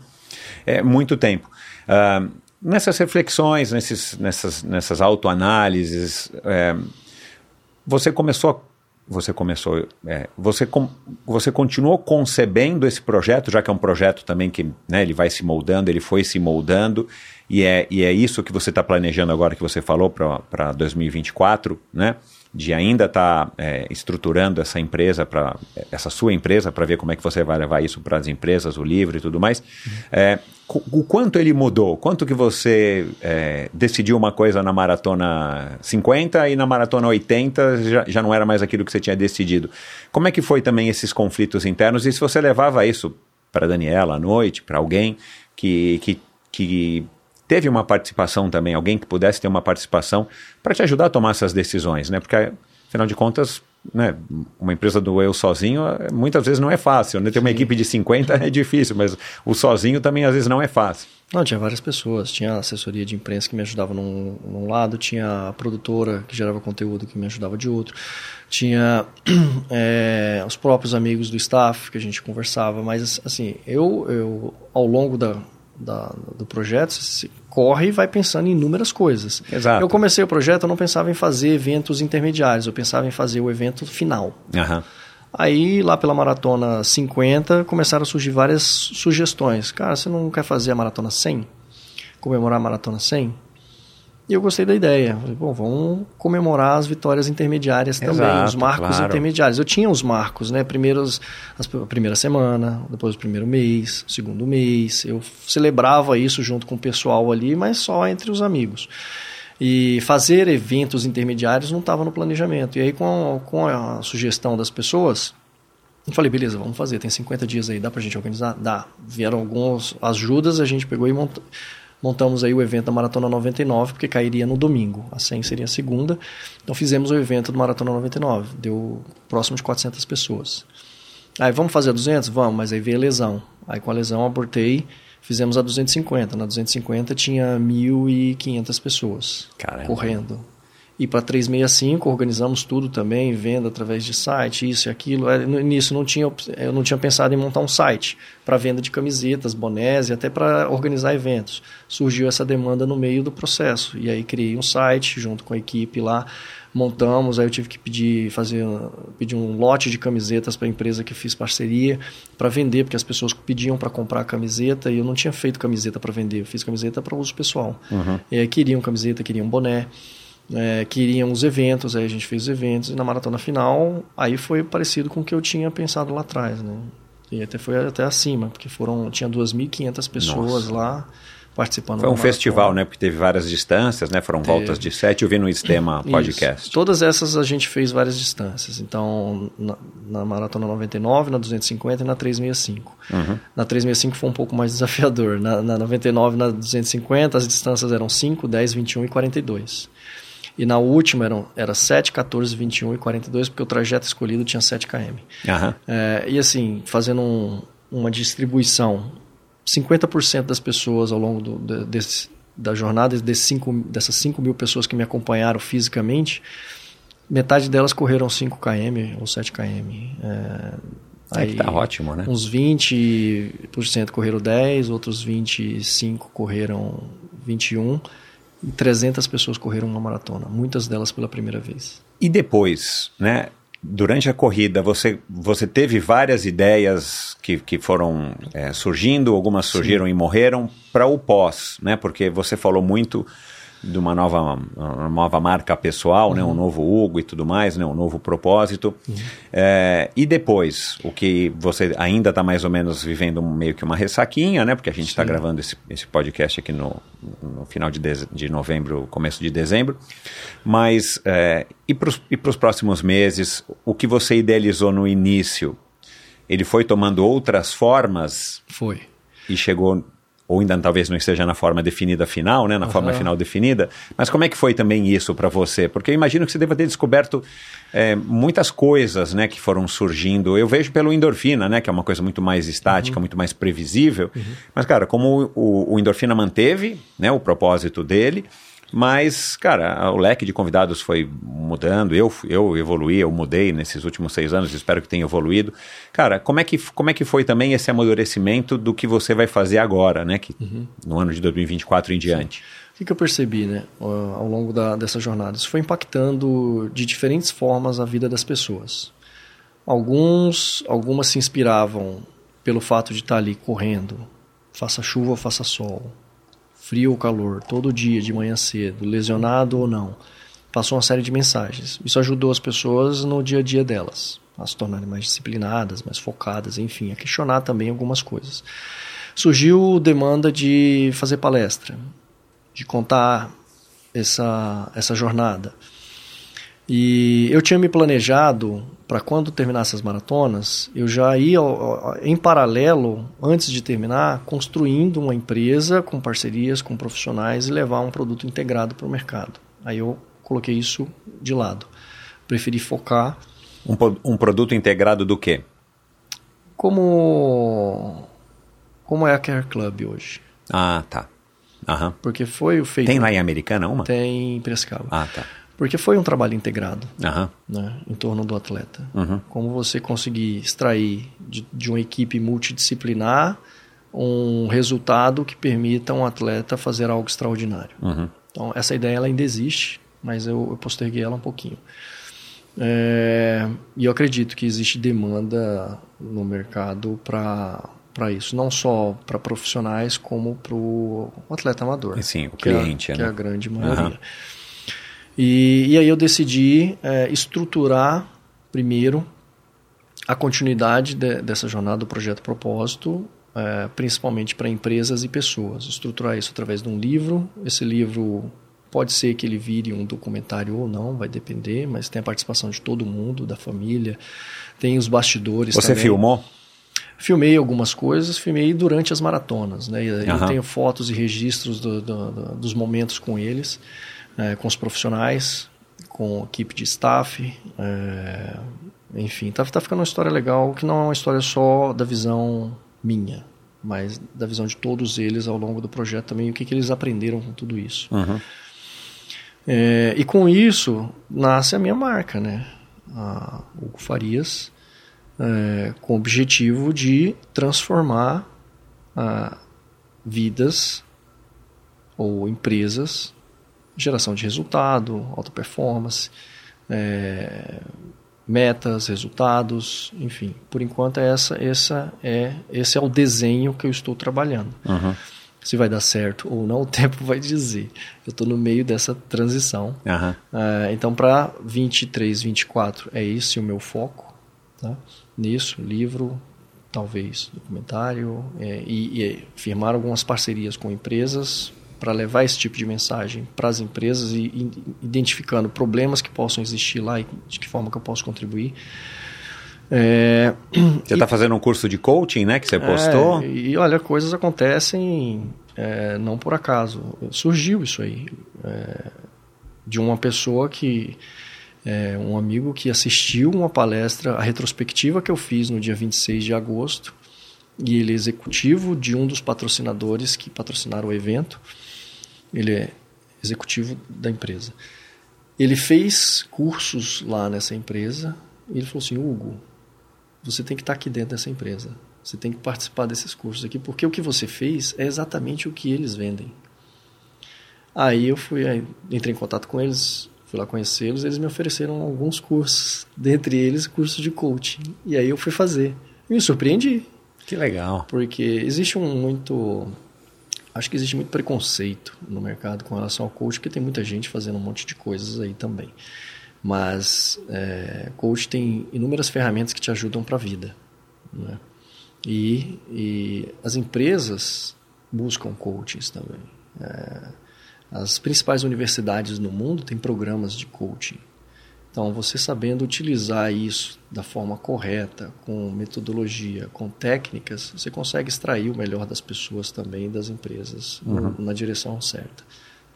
É muito tempo. Ah, nessas reflexões, nesses, nessas, nessas autoanálises, é, você começou, a- você começou, é, você, com, você continuou concebendo esse projeto, já que é um projeto também que né, ele vai se moldando, ele foi se moldando, e é, e é isso que você está planejando agora que você falou para 2024, né? De ainda estar estruturando essa empresa, para essa sua empresa, para ver como é que você vai levar isso para as empresas, o livro e tudo mais. É, co- o quanto ele mudou? Quanto que você é, decidiu uma coisa na maratona 50 e na maratona 80 já, já não era mais aquilo que você tinha decidido? Como é que foi também esses conflitos internos? E se você levava isso para Daniela à noite, para alguém que, que, que teve uma participação também, alguém que pudesse ter uma participação para te ajudar a tomar essas decisões, né? Porque, afinal de contas, né, uma empresa do eu sozinho eh, muitas vezes não é fácil, né? Ter uma equipe de 50 é difícil, mas o sozinho também às vezes não é fácil. Não, tinha várias pessoas. Tinha a assessoria de imprensa que me ajudava num, num lado, tinha a produtora que gerava conteúdo que me ajudava de outro, tinha é, [clears throat] os próprios amigos do staff que a gente conversava, mas assim, eu, eu ao longo da, da- do projeto, se corre e vai pensando em inúmeras coisas. Exato. Eu comecei o projeto, eu não pensava em fazer eventos intermediários, eu pensava em fazer o evento final. Aham. Aí, lá pela maratona 50, começaram a surgir várias sugestões. Cara, você não quer fazer a maratona 100? Comemorar a maratona 100? E eu gostei da ideia. Falei, bom, vamos comemorar as vitórias intermediárias também, Exato, os marcos claro. intermediários. Eu tinha os marcos, né? Primeiros, as, a primeira semana, depois o primeiro mês, o segundo mês. Eu celebrava isso junto com o pessoal ali, mas só entre os amigos. E fazer eventos intermediários não estava no planejamento. E aí, com a, com a sugestão das pessoas, eu falei, beleza, vamos fazer. Tem 50 dias aí, dá pra gente organizar? Dá. Vieram algumas ajudas, a gente pegou e mont- montamos aí o evento da Maratona 99, porque cairia no domingo. A 100 seria a segunda. Então fizemos o evento do Maratona 99. Deu próximo de 400 pessoas. Aí, vamos fazer a 200? Vamos, mas aí veio a lesão. Aí com a lesão abortei, fizemos a 250. Na 250 tinha 1.500 pessoas Caramba. correndo. E para 365 organizamos tudo também, venda através de site, isso e aquilo. É, No início não tinha, eu não tinha pensado em montar um site para venda de camisetas, bonés e até para organizar eventos. Surgiu essa demanda no meio do processo. E aí criei um site junto com a equipe lá, montamos, aí eu tive que pedir, fazer, pedir um lote de camisetas para a empresa que fiz parceria para vender, porque as pessoas pediam para comprar a camiseta e eu não tinha feito camiseta para vender, eu fiz camiseta para uso pessoal. E aí queriam camiseta, queriam boné. É, queriam os eventos, aí a gente fez os eventos, e na maratona final, aí foi parecido com o que eu tinha pensado lá atrás, né? E até foi até acima, porque foram tinha 2.500 pessoas Nossa. lá participando Foi um festival, né? Porque teve várias distâncias, né? Foram voltas de sete. Eu vi no Estema Isso. podcast. Todas essas a gente fez várias distâncias. Então, na, na Maratona 99, na 250 e na 365. Uhum. Na 365 foi um pouco mais desafiador. Na, na 99 e na 250, as distâncias eram 5, 10, 21 e 42. E na última eram, era 7, 14, 21 e 42, porque o trajeto escolhido tinha 7 km. Aham. É, e assim, fazendo um- uma distribuição, 50% das pessoas ao longo do, de- desse, da jornada, desses cinco, dessas 5 mil pessoas que me acompanharam fisicamente, metade delas correram 5 km ou 7 km. É, É que tá ótimo, né? Uns 20% correram 10, outros 25 correram 21 e 300 pessoas correram uma maratona, muitas delas pela primeira vez. E depois, né? Durante a corrida, você, você teve várias ideias que, que foram é, surgindo, algumas surgiram e morreram, para o pós, né? Porque você falou muito de uma nova, uma nova marca pessoal, né? um novo Hugo e tudo mais, né? um novo propósito. É, e depois, o que você ainda está mais ou menos vivendo meio que uma ressaquinha, né? Porque a gente está gravando esse, esse podcast aqui no, no final de, de novembro, começo de dezembro. Mas, é, e para os próximos meses, o que você idealizou no início, ele foi tomando outras formas Foi. e chegou ou ainda talvez não esteja na forma definida final, né, na forma final definida, mas como é que foi também isso para você? Porque eu imagino que você deva ter descoberto é, muitas coisas, né, que foram surgindo. Eu vejo pelo endorfina, né, que é uma coisa muito mais estática, muito mais previsível. Mas cara, como o, o endorfina manteve, né, o propósito dele, mas, cara, o leque de convidados foi mudando, eu, eu evoluí, eu mudei nesses últimos seis anos, espero que tenha evoluído. Cara, como é que, como é que foi também esse amadurecimento do que você vai fazer agora, né? Que, No ano de 2024 em diante. O que, que eu percebi né, ao longo da, dessa jornada? Isso foi impactando de diferentes formas a vida das pessoas. Alguns, algumas se inspiravam pelo fato de estar ali correndo, faça chuva ou faça sol, frio ou calor, todo dia de manhã cedo, lesionado ou não. Passou uma série de mensagens. Isso ajudou as pessoas no dia a dia delas, a se tornarem mais disciplinadas, mais focadas, enfim, a questionar também algumas coisas. Surgiu demanda de fazer palestra, de contar essa, essa jornada. E eu tinha me planejado para quando terminasse as maratonas, eu já ia em paralelo, antes de terminar, construindo uma empresa com parcerias com profissionais e levar um produto integrado para o mercado. Aí eu coloquei isso de lado. Preferi focar Um, um produto integrado do quê? como como é a Care Club hoje, Ah, tá. Aham. porque foi o feito Tem lá em Americana uma? tem em Piracicaba. Ah, tá. Porque foi um trabalho integrado. Aham. né, em torno do atleta. Uhum. Como você conseguir extrair de, de uma equipe multidisciplinar um resultado que permita um atleta fazer algo extraordinário. Uhum. Então, essa ideia ela ainda existe, mas eu, eu posterguei ela um pouquinho. É, e eu acredito que existe demanda no mercado para isso, não só para profissionais, como para o atleta amador. Sim, o que é cliente, que né? é a grande maioria. Aham. E, e aí eu decidi é, estruturar primeiro a continuidade de- dessa jornada do projeto Propósito, é, principalmente para empresas e pessoas. Estruturar isso através de um livro. Esse livro pode ser que ele vire um documentário ou não, vai depender, mas tem a participação de todo mundo, da família, tem os bastidores. Você também. filmou? Filmei algumas coisas, filmei durante as maratonas. Né? Eu Aham. tenho fotos e registros do- do- do- dos momentos com eles, eh, com os profissionais, com a equipe de staff. eh, enfim, tá, tá ficando uma história legal, que não é uma história só da visão minha, mas da visão de todos eles ao longo do projeto também, o que, que eles aprenderam com tudo isso. Uhum. É, e com isso nasce a minha marca, né? A Hugo Farias, é, com o objetivo de transformar ah, vidas ou empresas, geração de resultado, alta performance, é, metas, resultados, enfim. Por enquanto essa, essa é, esse é o desenho que eu estou trabalhando. Uhum. Se vai dar certo ou não, [laughs] o tempo vai dizer. Eu estou no meio dessa transição. Ah, então, para 23, 24, é esse o meu foco. Tá? Nisso, livro, talvez documentário, é, e, e firmar algumas parcerias com empresas para levar esse tipo de mensagem para as empresas e, e identificando problemas que possam existir lá e de que forma que eu posso contribuir. É, Você está fazendo um curso de coaching, né? Que você postou. é, e olha, coisas acontecem é, não por acaso. Surgiu isso aí. é, de uma pessoa que. é, um amigo que assistiu uma palestra, a retrospectiva que eu fiz no dia 26 de agosto. E ele é executivo de um dos patrocinadores que patrocinaram o evento. Ele é executivo da empresa. Ele fez cursos lá nessa empresa. E ele falou assim: Hugo, você tem que estar aqui dentro dessa empresa. Você tem que participar desses cursos aqui, porque o que você fez é exatamente o que eles vendem. Aí eu fui, entrei em contato com eles, fui lá conhecê-los, eles me ofereceram alguns cursos, [laughs] dentre eles cursos de coaching. E aí eu fui fazer. Me surpreendi, Que legal. porque existe um muito acho que existe muito preconceito no mercado com relação ao coach, porque tem muita gente fazendo um monte de coisas aí também. Mas é, coach tem inúmeras ferramentas que te ajudam para a vida. Né? E, e as empresas buscam coaches também. É, as principais universidades no mundo têm programas de coaching. Então, você sabendo utilizar isso da forma correta, com metodologia, com técnicas, você consegue extrair o melhor das pessoas também, das empresas, no- na direção certa.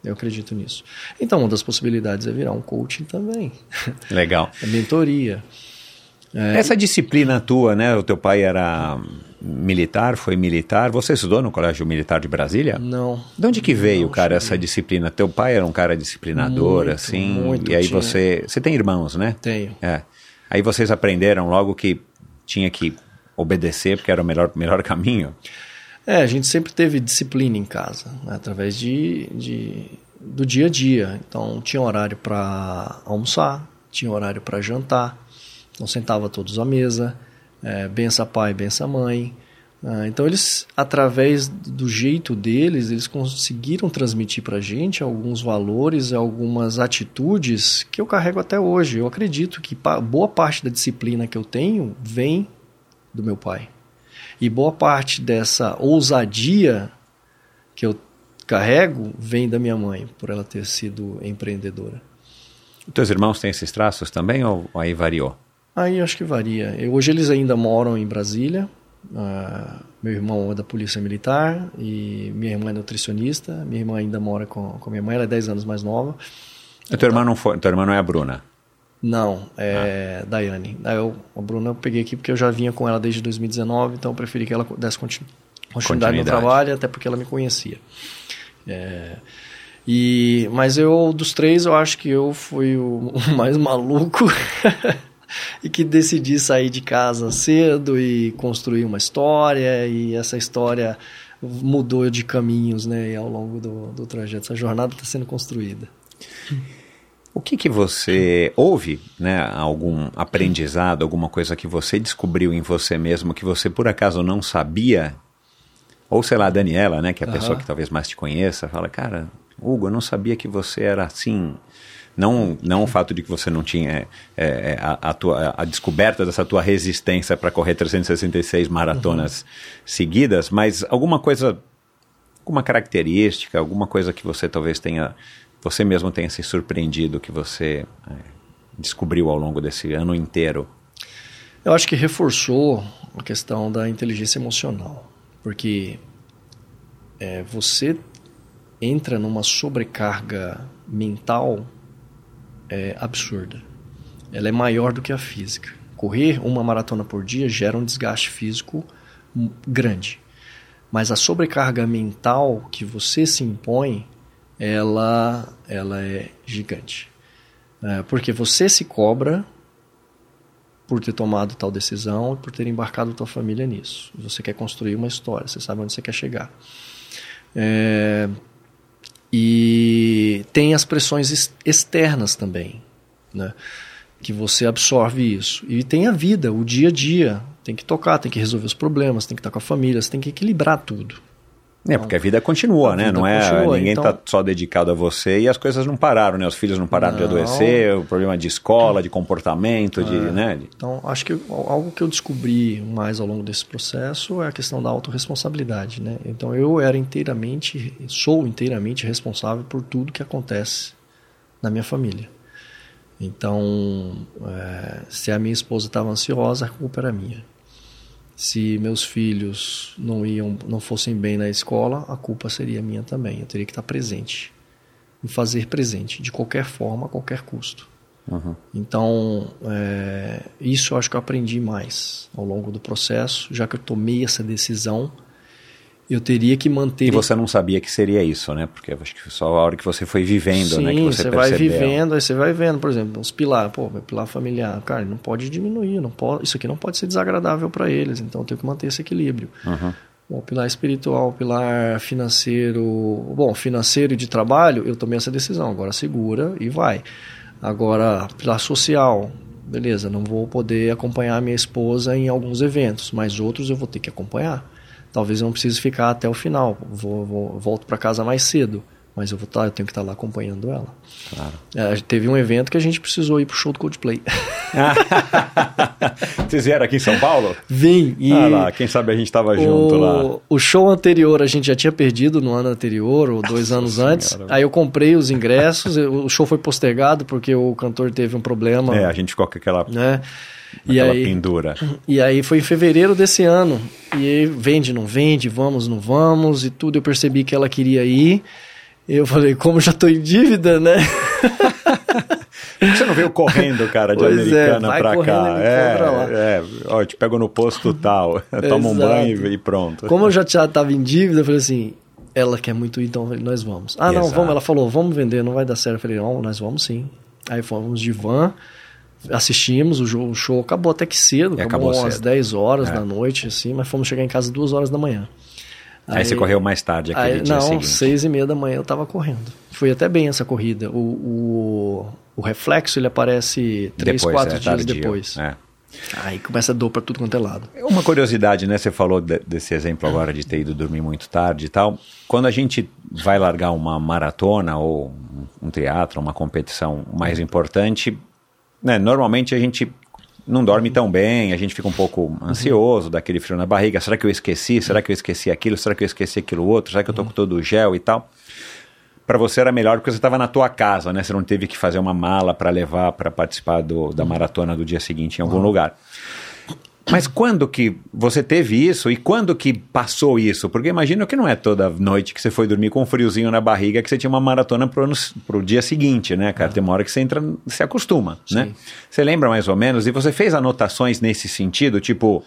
Eu acredito nisso. Então, uma das possibilidades é virar um coaching também. Legal. [laughs] é mentoria. Essa disciplina tua, né? O teu pai era militar, foi militar. Você estudou no Colégio Militar de Brasília? Não. De onde que veio, Não cara, essa disciplina? Teu pai era um cara disciplinador, Muito, assim. muito, e aí tinha. você. Você tem irmãos, né? Tenho. É. Aí vocês aprenderam logo que tinha que obedecer porque era o melhor, melhor caminho. É, a gente sempre teve disciplina em casa, né, através de, de- do dia a dia. Então, tinha horário para almoçar, tinha horário para jantar, então sentava todos à mesa, é, bença pai, bença mãe. Ah, então, eles, através do jeito deles, eles conseguiram transmitir para a gente alguns valores, algumas atitudes que eu carrego até hoje. Eu acredito que boa parte da disciplina que eu tenho vem do meu pai. E boa parte dessa ousadia que eu carrego vem da minha mãe, por ela ter sido empreendedora. Teus irmãos têm esses traços também ou aí variou? Aí acho que varia. Eu- hoje eles ainda moram em Brasília. Ah, meu irmão é da Polícia Militar e minha irmã é nutricionista. Minha irmã ainda mora com, com minha mãe, ela é 10 anos mais nova. A tua irmã não foi, tua irmã não é a Bruna. Não, é Daiane. Aí eu, a Bruna eu peguei aqui porque eu já vinha com ela desde 2019, então eu preferi que ela desse continu- continuidade no Continuidade. trabalho, até porque ela me conhecia. É, e, mas eu, dos três, eu acho que eu fui o, o [laughs] mais maluco [laughs] [laughs] e que decidi sair de casa cedo e construir uma história, e essa história mudou de caminhos né, ao longo do, do trajeto. Essa jornada está sendo construída. O que que você houve, né, algum aprendizado, alguma coisa que você descobriu em você mesmo que você por acaso não sabia? Ou sei lá, a Daniela, né, que é a pessoa Aham. que talvez mais te conheça, fala, cara, Hugo, eu não sabia que você era assim. Não, não o fato de que você não tinha é, é, a, a tua, a descoberta dessa tua resistência para correr 366 maratonas seguidas, mas alguma coisa alguma característica, alguma coisa que você talvez tenha, você mesmo tenha se surpreendido, que você é, descobriu ao longo desse ano inteiro? Eu acho que reforçou a questão da inteligência emocional, porque é, você entra numa sobrecarga mental é, absurda. Ela é maior do que a física. Correr uma maratona por dia gera um desgaste físico grande, mas a sobrecarga mental que você se impõe, ela, ela é gigante. É, porque você se cobra por ter tomado tal decisão e por ter embarcado tua família nisso. Você quer construir uma história, você sabe onde você quer chegar. É, e tem as pressões ex- externas também, né? que você absorve isso. E tem a vida, o dia a dia. Tem que tocar, tem que resolver os problemas, tem que estar com a família, você tem que equilibrar tudo. É, porque a vida continua, A né? vida Não é continua, ninguém então- tá só dedicado a você e as coisas não pararam, né? Os filhos não pararam de Não. adoecer, o problema de escola, de comportamento, de, É. né? de- Então, acho que algo que eu descobri mais ao longo desse processo é a questão da autorresponsabilidade, né? Então, eu era inteiramente, sou inteiramente responsável por tudo que acontece na minha família. Então, é, se a minha esposa estava ansiosa, a culpa era minha. Se meus filhos não iam, não fossem bem na escola, a culpa seria minha também. Eu teria que estar presente, me fazer presente de qualquer forma, a qualquer custo. Então, é, isso eu acho que eu aprendi mais ao longo do processo, já que eu tomei essa decisão, eu teria que manter. E você não sabia que seria isso, né? Porque acho que só a hora que você foi vivendo, Sim, né? Que você, você vai percebeu. vivendo, aí você vai vendo, por exemplo, os pilares, pô, meu pilar familiar, cara, não pode diminuir, não pode, isso aqui não pode ser desagradável para eles, então eu tenho que manter esse equilíbrio. Uhum. Bom, pilar espiritual, pilar financeiro, bom, financeiro e de trabalho, eu tomei essa decisão, agora segura e vai. Agora, pilar social, beleza, não vou poder acompanhar minha esposa em alguns eventos, mas outros eu vou ter que acompanhar. Talvez eu não precise ficar até o final, vou, vou- volto para casa mais cedo, mas eu vou tá, eu tenho que estar lá acompanhando ela. Claro. É, teve um evento que a gente precisou ir pro show do Coldplay. [laughs] Vocês vieram aqui em São Paulo? Vim e Ah lá, quem sabe a gente tava junto lá. o, show anterior a gente já tinha perdido no ano anterior, ou dois anos antes. Senhora. Aí eu comprei os ingressos, [laughs] o show foi postergado porque o cantor teve um problema. É, a gente ficou com aquela, Né? E aí, pendura. e aí foi em fevereiro desse ano. E aí, vende, não vende, vamos, não vamos, e tudo. Eu percebi que ela queria ir. Eu falei, como já tô em dívida, né? [laughs] Você não veio correndo, cara, de Pois é, americana vai pra correndo cá? É, lá. é, ó, te pego no posto tal, [laughs] toma um banho e pronto. Como eu já já tava em dívida, eu falei assim, ela quer muito ir, então nós vamos. Ah, não, Exato. vamos. Ela falou, vamos vender, não vai dar certo. Eu falei, não, nós vamos sim. Aí fomos de van, assistimos, o show, o show acabou até que cedo, E acabou, acabou às cedo. 10 horas É. da noite, assim, mas fomos chegar em casa duas horas da manhã. Aí, você correu mais tarde aquele Aí, dia não, seguinte. seis e meia da manhã eu tava correndo. Foi até bem essa corrida. O, o, o reflexo ele aparece três, Depois, quatro é, dias depois. é. Aí começa a dor pra tudo quanto é lado. Uma curiosidade, né? Você falou de- desse exemplo agora de ter ido dormir muito tarde e tal. Quando a gente vai largar uma maratona ou um, um teatro, uma competição mais importante, né? Normalmente a gente não dorme tão bem, a gente fica um pouco ansioso, dá aquele frio na barriga. Será que eu esqueci? Será que eu esqueci aquilo? Será que eu esqueci aquilo outro? Será que eu tô com todo o gel e tal? Para você era melhor porque você estava na tua casa, né? Você não teve que fazer uma mala para levar para participar do, da maratona do dia seguinte em algum lugar. Mas quando que você teve isso e quando que passou isso? Porque imagino que não é toda noite que você foi dormir com um friozinho na barriga que você tinha uma maratona pro, ano, pro dia seguinte, né, cara? Tem uma hora que você entra, se acostuma, né? Você lembra mais ou menos? E você fez anotações nesse sentido? Tipo,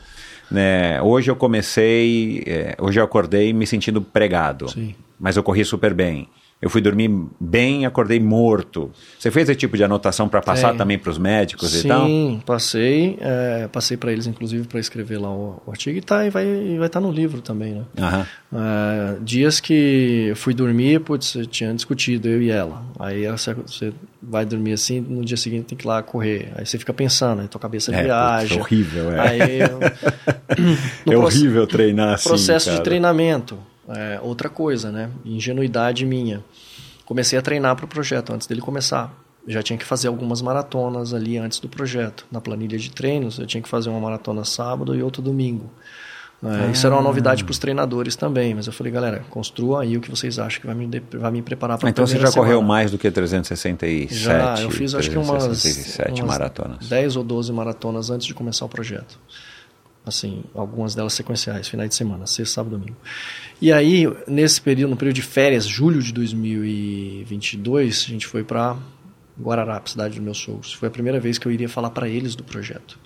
né, hoje eu comecei, é, hoje eu acordei me sentindo pregado, Sim. mas eu corri super bem. Eu fui dormir bem, acordei morto. Você fez esse tipo de anotação para passar também para os médicos e tal? Sim, passei. é, passei para eles, inclusive, para escrever lá o, o artigo. E, tá, e vai estar vai tá no livro também, né? Aham. É, dias que eu fui dormir, putz, eu tinha discutido, eu e ela. Aí você, vai dormir assim, no dia seguinte tem que ir lá correr. Aí você fica pensando, aí tua cabeça É, viaja. putz, é horrível, é. Aí, eu- [laughs] É horrível treinar assim, processo cara. de treinamento. É, outra coisa, né? Ingenuidade minha. Comecei a treinar para o projeto antes dele começar. Eu já tinha que fazer algumas maratonas ali antes do projeto. Na planilha de treinos, eu tinha que fazer uma maratona sábado e outra domingo. É, Isso era uma Ah. novidade para os treinadores também, mas eu falei, galera, construa aí o que vocês acham que vai me, de- vai me preparar para Ah, Então você já correu mais do que 367? Já, eu fiz acho que umas, 367 umas maratonas. 10 ou 12 maratonas antes de começar o projeto. Assim, algumas delas sequenciais, finais de semana, sexta, sábado, domingo. E aí, nesse período, no período de férias, julho de 2022, a gente foi para Guararapes, cidade dos meus sogros. Foi a primeira vez que eu iria falar para eles do projeto.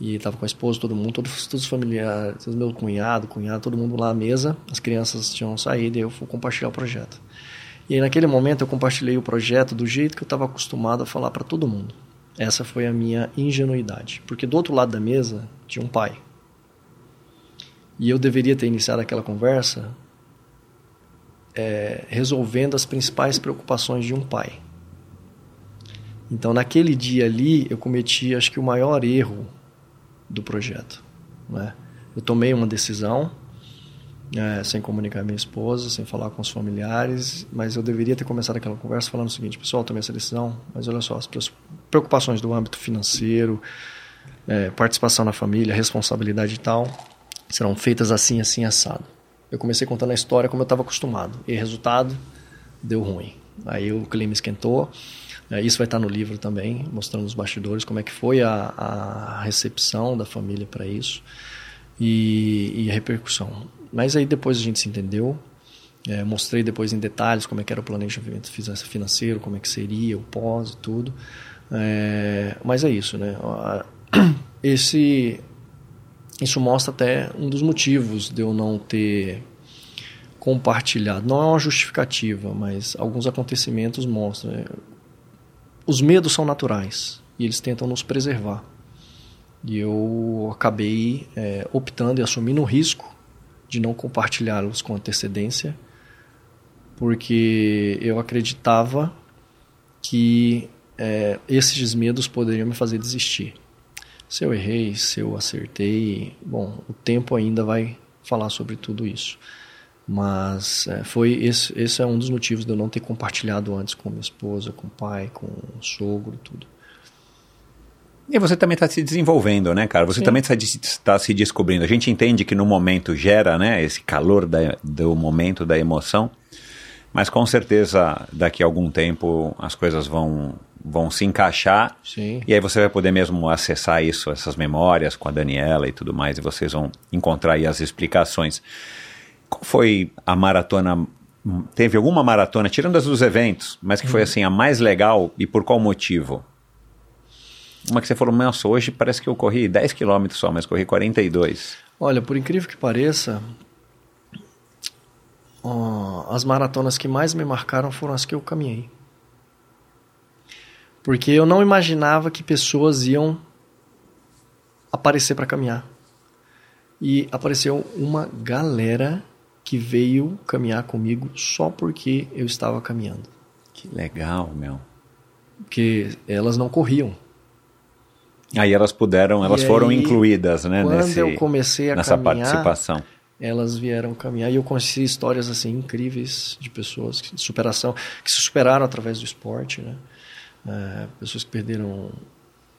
E tava com a esposa, todo mundo, todos, todos os familiares, meu cunhado, cunhado, todo mundo lá à mesa. As crianças tinham saído e eu fui compartilhar o projeto. E aí, naquele momento, eu compartilhei o projeto do jeito que eu estava acostumado a falar para todo mundo. Essa foi a minha ingenuidade. Porque do outro lado da mesa tinha um pai. E eu deveria ter iniciado aquela conversa é, resolvendo as principais preocupações de um pai. Então, naquele dia ali, eu cometi, acho que, o maior erro do projeto. Né? Eu tomei uma decisão é, sem comunicar minha esposa, sem falar com os familiares, mas eu deveria ter começado aquela conversa falando o seguinte, pessoal, tomei essa decisão, mas olha só, as preocupações do âmbito financeiro, é, participação na família, responsabilidade e tal, serão feitas assim, assim, assado. Eu comecei contando a história como eu estava acostumado, e resultado, deu ruim. Aí o clima esquentou, é, isso vai estar no livro também, mostrando os bastidores como é que foi a, a recepção da família para isso e, e a repercussão. Mas aí depois a gente se entendeu, é, mostrei depois em detalhes como é que era o planejamento financeiro, como é que seria o pós e tudo. É, mas é isso, né? [clears throat] Esse, isso mostra até um dos motivos de eu não ter compartilhado. Não é uma justificativa, mas alguns acontecimentos mostram. Né? Os medos são naturais e eles tentam nos preservar. E eu acabei é, optando e assumindo o risco de não compartilhá-los com antecedência, porque eu acreditava que é, esses medos poderiam me fazer desistir. Se eu errei, se eu acertei, bom, o tempo ainda vai falar sobre tudo isso. Mas é, foi esse, esse é um dos motivos de eu não ter compartilhado antes com minha esposa, com o pai, com o sogro, tudo. E você também está se desenvolvendo, né, cara? Você Sim. também está tá se descobrindo. A gente entende que no momento gera, né, esse calor da, do momento, da emoção, mas com certeza daqui a algum tempo as coisas vão, vão se encaixar Sim. e aí você vai poder mesmo acessar isso, essas memórias com a Daniela e tudo mais, e vocês vão encontrar aí as explicações. Qual foi a maratona? Teve alguma maratona, tirando as dos eventos, mas que foi uhum. assim a mais legal e por qual motivo? Uma que você falou, nossa, hoje parece que eu corri 10 km só, mas corri 42. Olha, por incrível que pareça, as maratonas que mais me marcaram foram as que eu caminhei. Porque eu não imaginava que pessoas iam aparecer para caminhar. E apareceu uma galera que veio caminhar comigo só porque eu estava caminhando. Que legal, meu. Porque elas não corriam. Aí elas puderam, elas e foram aí, incluídas, né? Quando nesse, eu comecei a nessa caminhar, participação. Elas vieram caminhar e eu conheci histórias assim incríveis de pessoas de superação, que se superaram através do esporte, né? É, pessoas que perderam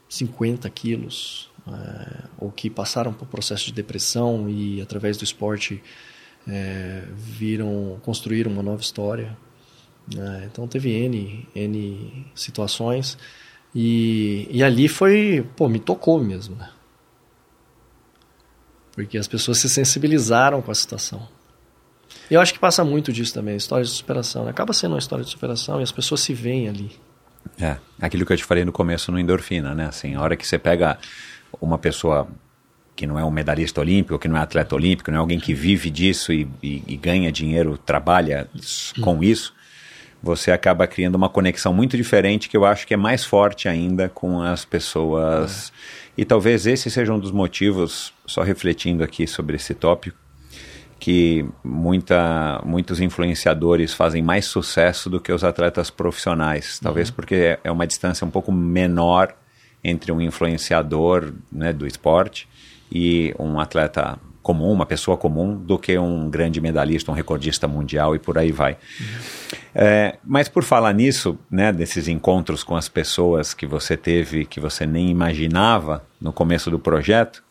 50 quilos, é, ou que passaram por processo de depressão e através do esporte é, viram, construíram uma nova história. Né? então teve N, N situações. E, e ali foi, pô, me tocou mesmo, né? Porque as pessoas se sensibilizaram com a situação. Eu acho que passa muito disso também, história de superação. Né? Acaba sendo uma história de superação e as pessoas se veem ali. É, aquilo que eu te falei no começo no endorfina, né? Assim, a hora que você pega uma pessoa que não é um medalhista olímpico, que não é atleta olímpico, não é alguém que vive disso e, e, e ganha dinheiro, trabalha com hum. isso, você acaba criando uma conexão muito diferente que eu acho que é mais forte ainda com as pessoas. É. E talvez esse seja um dos motivos, só refletindo aqui sobre esse tópico, que muita, muitos influenciadores fazem mais sucesso do que os atletas profissionais. Talvez uhum. porque é uma distância um pouco menor entre um influenciador né, do esporte e um atleta comum, uma pessoa comum, do que um grande medalhista, um recordista mundial e por aí vai. Uhum. É, mas por falar nisso, né, desses encontros com as pessoas que você teve, que você nem imaginava no começo do projeto,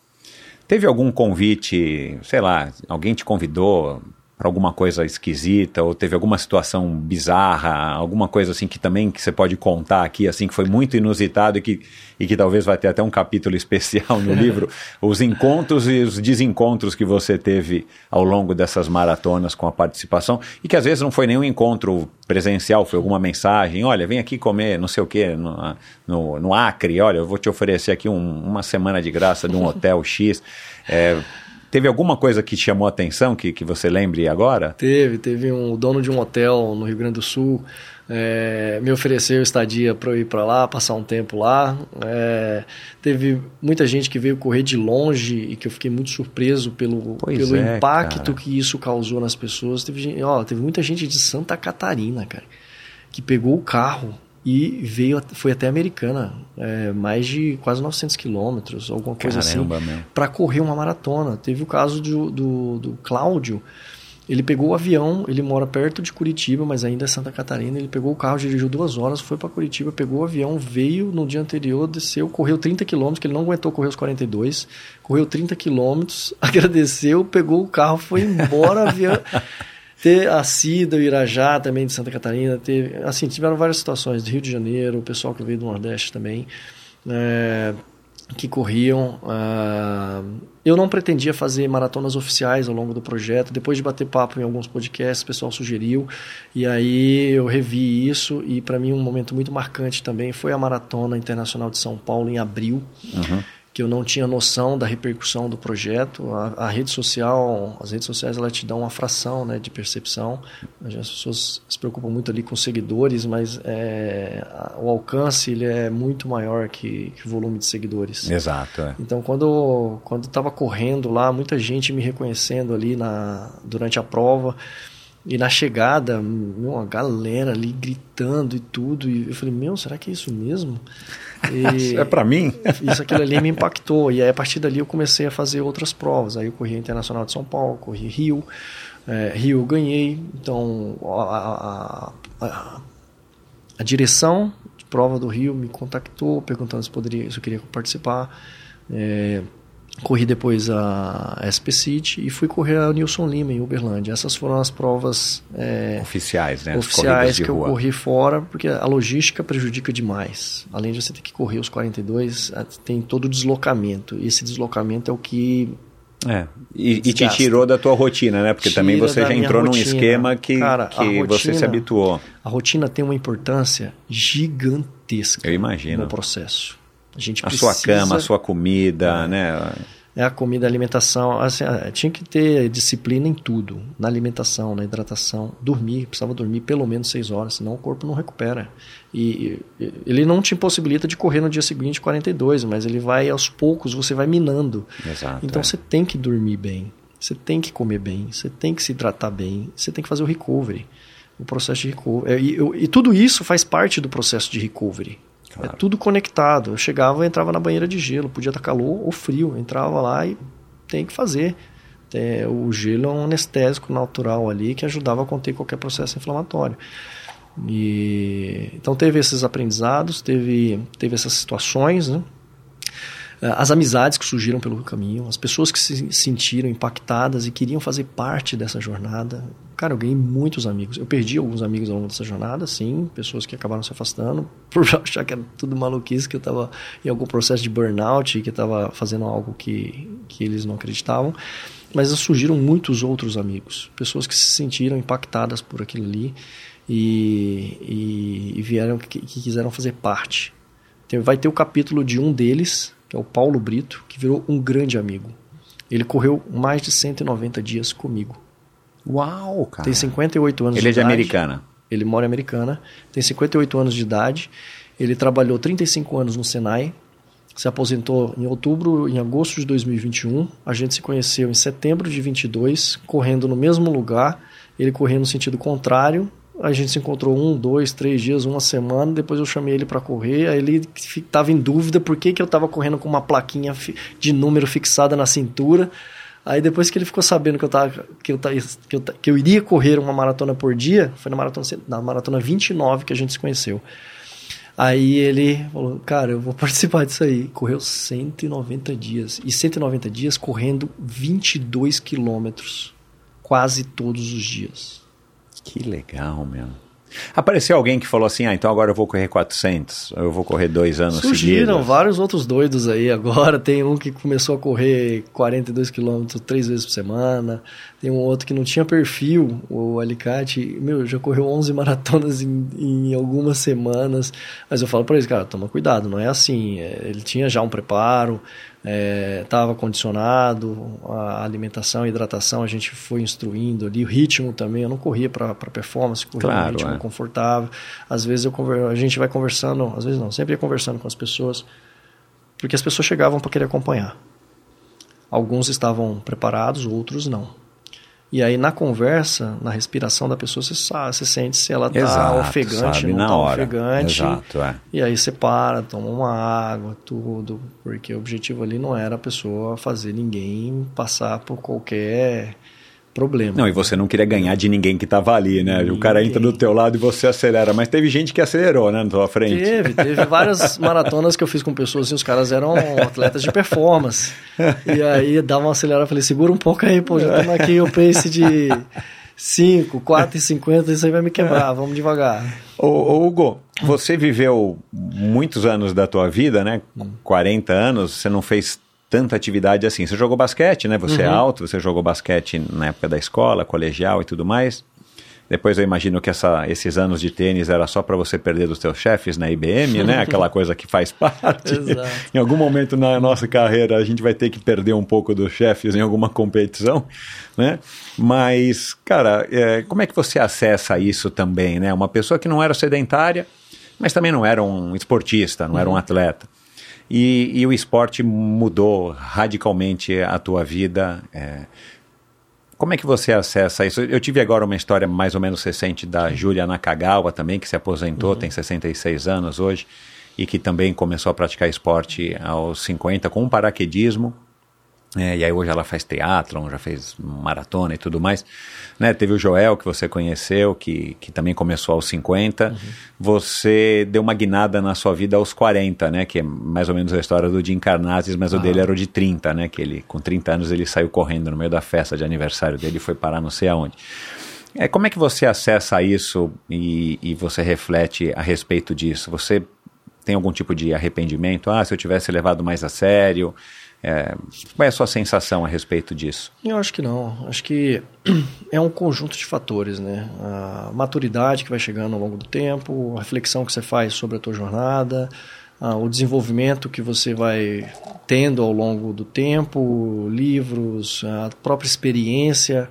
teve algum convite, sei lá, alguém te convidou para alguma coisa esquisita ou teve alguma situação bizarra, alguma coisa assim que também que você pode contar aqui, assim que foi muito inusitado e que, e que talvez vai ter até um capítulo [laughs] especial no livro, os encontros e os desencontros que você teve ao longo dessas maratonas com a participação e que às vezes não foi nenhum encontro presencial, foi alguma mensagem, olha, vem aqui comer não sei o que no, no, no, Acre, olha, eu vou te oferecer aqui um, uma semana de graça de um hotel X. É, Teve alguma coisa que te chamou a atenção, que, que você lembre agora? Teve, teve um dono de um hotel no Rio Grande do Sul, é, me ofereceu estadia para eu ir para lá, passar um tempo lá. É, teve muita gente que veio correr de longe e que eu fiquei muito surpreso pelo, pelo é, impacto cara. que isso causou nas pessoas. Teve, ó, teve muita gente de Santa Catarina, cara, que pegou o carro e veio, foi até a Americana, é, mais de quase 900 quilômetros, alguma coisa Caramba, assim, para correr uma maratona. Teve o caso do, do, do Cláudio, ele pegou o avião, ele mora perto de Curitiba, mas ainda é Santa Catarina. Ele pegou o carro, dirigiu duas horas, foi para Curitiba, pegou o avião, veio no dia anterior, desceu, correu 30 quilômetros, que ele não aguentou correr os 42, correu 30 quilômetros, [laughs] agradeceu, pegou o carro, foi embora, avião. Ter a Cida, o Irajá também de Santa Catarina, teve, assim, tiveram várias situações, do Rio de Janeiro, o pessoal que veio do Nordeste também. É, que corriam. ah, eu não pretendia fazer maratonas oficiais ao longo do projeto. Depois de bater papo em alguns podcasts, o pessoal sugeriu. E aí eu revi isso. E para mim, um momento muito marcante também foi a Maratona Internacional de São Paulo em abril. Que eu não tinha noção da repercussão do projeto. A, a rede social, as redes sociais, ela te dão uma fração né, de percepção. As pessoas se preocupam muito ali com seguidores, mas é, o alcance ele é muito maior que, que o volume de seguidores. Exato, é. Então, quando quando estava correndo lá, muita gente me reconhecendo ali na, durante a prova. E na chegada, uma galera ali gritando e tudo. E eu falei, meu, será que é isso mesmo? E É pra mim? [laughs] isso aquilo ali me impactou. E aí, a partir dali, eu comecei a fazer outras provas. Aí eu corri Internacional de São Paulo, corri Rio. É, Rio eu ganhei. Então, a, a- a- a direção de prova do Rio me contactou, perguntando se, poderia, se eu queria participar. É, corri depois a SP City e fui correr a Nilson Lima em Uberlândia. Essas foram as provas é, Oficiais, né? Oficiais que eu rua. corri fora, porque a logística prejudica demais. Além de você ter que correr os 42, a- tem todo o deslocamento. E esse deslocamento é o que É. E, e te tirou da tua rotina, né? Porque também Tira você da já entrou num rotina. esquema que, Cara, que você se rotina- habituou. a rotina tem uma importância gigantesca Eu imagino. no processo. A gente A sua cama, a sua comida, né? É a comida, a alimentação. Assim, ah, tinha que ter disciplina em tudo. Na alimentação, na hidratação. Dormir, precisava dormir pelo menos seis horas, senão o corpo não recupera. E, e- ele não te impossibilita de correr no dia seguinte 42, mas ele vai aos poucos, você vai minando. Exato. Então é. você tem que dormir bem, você tem que comer bem, você tem que se hidratar bem, você tem que fazer o recovery. O processo de recovery. É, E, eu- e tudo isso faz parte do processo de recovery. Claro. É tudo conectado. Eu chegava e entrava na banheira de gelo, podia estar calor ou frio. Eu entrava lá e tem que fazer. É, o gelo é um anestésico natural ali que ajudava a conter qualquer processo inflamatório. E, então teve esses aprendizados, teve, teve essas situações, né? Eh, as amizades que surgiram pelo caminho, as pessoas que se sentiram impactadas e queriam fazer parte dessa jornada. Cara, eu ganhei muitos amigos. Eu perdi alguns amigos ao longo dessa jornada, sim, pessoas que acabaram se afastando [laughs] por achar que era tudo maluquice, que eu estava em algum processo de burnout, que estava fazendo algo que, que eles não acreditavam. Mas surgiram muitos outros amigos, pessoas que se sentiram impactadas por aquilo ali e, e, e vieram que, que quiseram fazer parte. Vai ter o capítulo de um deles, que é o Paulo Brito, que virou um grande amigo. Ele correu mais de 190 dias comigo. Uau, cara. Tem 58 anos Ele é de de idade. americana. Ele mora em Americana, tem 58 anos de idade. Ele trabalhou 35 anos no Senai, se aposentou em outubro, em agosto de 2021. A gente se conheceu em setembro de 22, correndo no mesmo lugar. Ele correndo no sentido contrário. A gente se encontrou um, dois, três dias, uma semana. Depois eu chamei ele para correr. Aí ele estava em dúvida por que, que eu estava correndo com uma plaquinha de número fixada na cintura. Aí depois que ele ficou sabendo que eu, tava, que, eu, que, eu, que eu iria correr uma maratona por dia, foi na maratona, na maratona 29 que a gente se conheceu. Aí ele falou, cara, eu vou [laughs] participar disso aí. Correu 190 dias. E 190 dias correndo 22 quilômetros. Quase todos os dias. Que legal, meu. Apareceu alguém que falou assim, ah, então agora eu vou correr 400, eu vou correr dois anos Surgiram seguidos. vários outros doidos aí agora. Tem um que começou a correr 42 quilômetros três vezes por semana. Tem um outro que não tinha perfil, o Alicate. Meu, já correu 11 maratonas em, em algumas semanas. Mas eu falo pra eles, cara, toma cuidado, não é assim. É, Ele tinha já um preparo, estava condicionado, a alimentação e hidratação a gente foi instruindo ali. O ritmo também, eu não corria para performance, corria Claro, no ritmo é. confortável. Às vezes eu conver... a gente vai conversando, às vezes não, sempre ia conversando com as pessoas, porque as pessoas chegavam para querer acompanhar. Alguns estavam preparados, outros não. E aí na conversa, na respiração da pessoa, você sabe, você sente se ela tá Exato, ofegante, sabe não tá hora. ofegante. Exato, é. E aí você para, toma uma água, tudo, porque o objetivo ali não era a pessoa fazer ninguém passar por qualquer problema. Não, e você não queria ganhar de ninguém que tava ali, né? O cara entra do teu lado e você acelera. Mas teve gente que acelerou, né, na tua frente. Teve, teve várias [laughs] maratonas que eu fiz com pessoas e os caras eram atletas de performance. E aí dava uma acelerada, falei, segura um pouco aí, pô, já estamos aqui o pace de 5, 4 e 50, isso aí vai me quebrar, vamos devagar. Ô, ô, Hugo, você viveu muitos anos da tua vida, né? 40 anos, você não fez tanta atividade assim. Você jogou basquete, né? Você é alto, você jogou basquete na época da escola, colegial e tudo mais. Depois eu imagino que essa, esses anos de tênis era só para você perder dos teus chefes na IBM, né? [laughs] Aquela coisa que faz parte. [laughs] Em algum momento na nossa carreira a gente vai ter que perder um pouco dos chefes em alguma competição, né? Mas, cara, é, como é que você acessa isso também, né? Uma pessoa que não era sedentária, mas também não era um esportista, não era um atleta. E, e o esporte mudou radicalmente a tua vida. é, como é que você acessa isso? Eu tive agora uma história mais ou menos recente da Júlia Nakagawa também, que se aposentou, tem 66 anos hoje, e que também começou a praticar esporte aos 50 com um paraquedismo. É, e aí hoje ela faz teatro, já fez maratona e tudo mais. Né, teve o Joel, que você conheceu, que, que também começou aos 50. Você deu uma guinada na sua vida aos 40, né? Que é mais ou menos a história do Jim Carnazes, mas o dele era o de 30, né? Que ele, com 30 anos, ele saiu correndo no meio da festa de aniversário dele e foi parar não sei aonde. É, como é que você acessa isso e, e você reflete a respeito disso? Você tem algum tipo de arrependimento? Ah, se eu tivesse levado mais a sério... É, qual é a sua sensação a respeito disso? Eu acho que não. Acho que [clears throat] é um conjunto de fatores, né? A maturidade que vai chegando ao longo do tempo, a reflexão que você faz sobre a tua jornada, o desenvolvimento que você vai tendo ao longo do tempo, livros, a própria experiência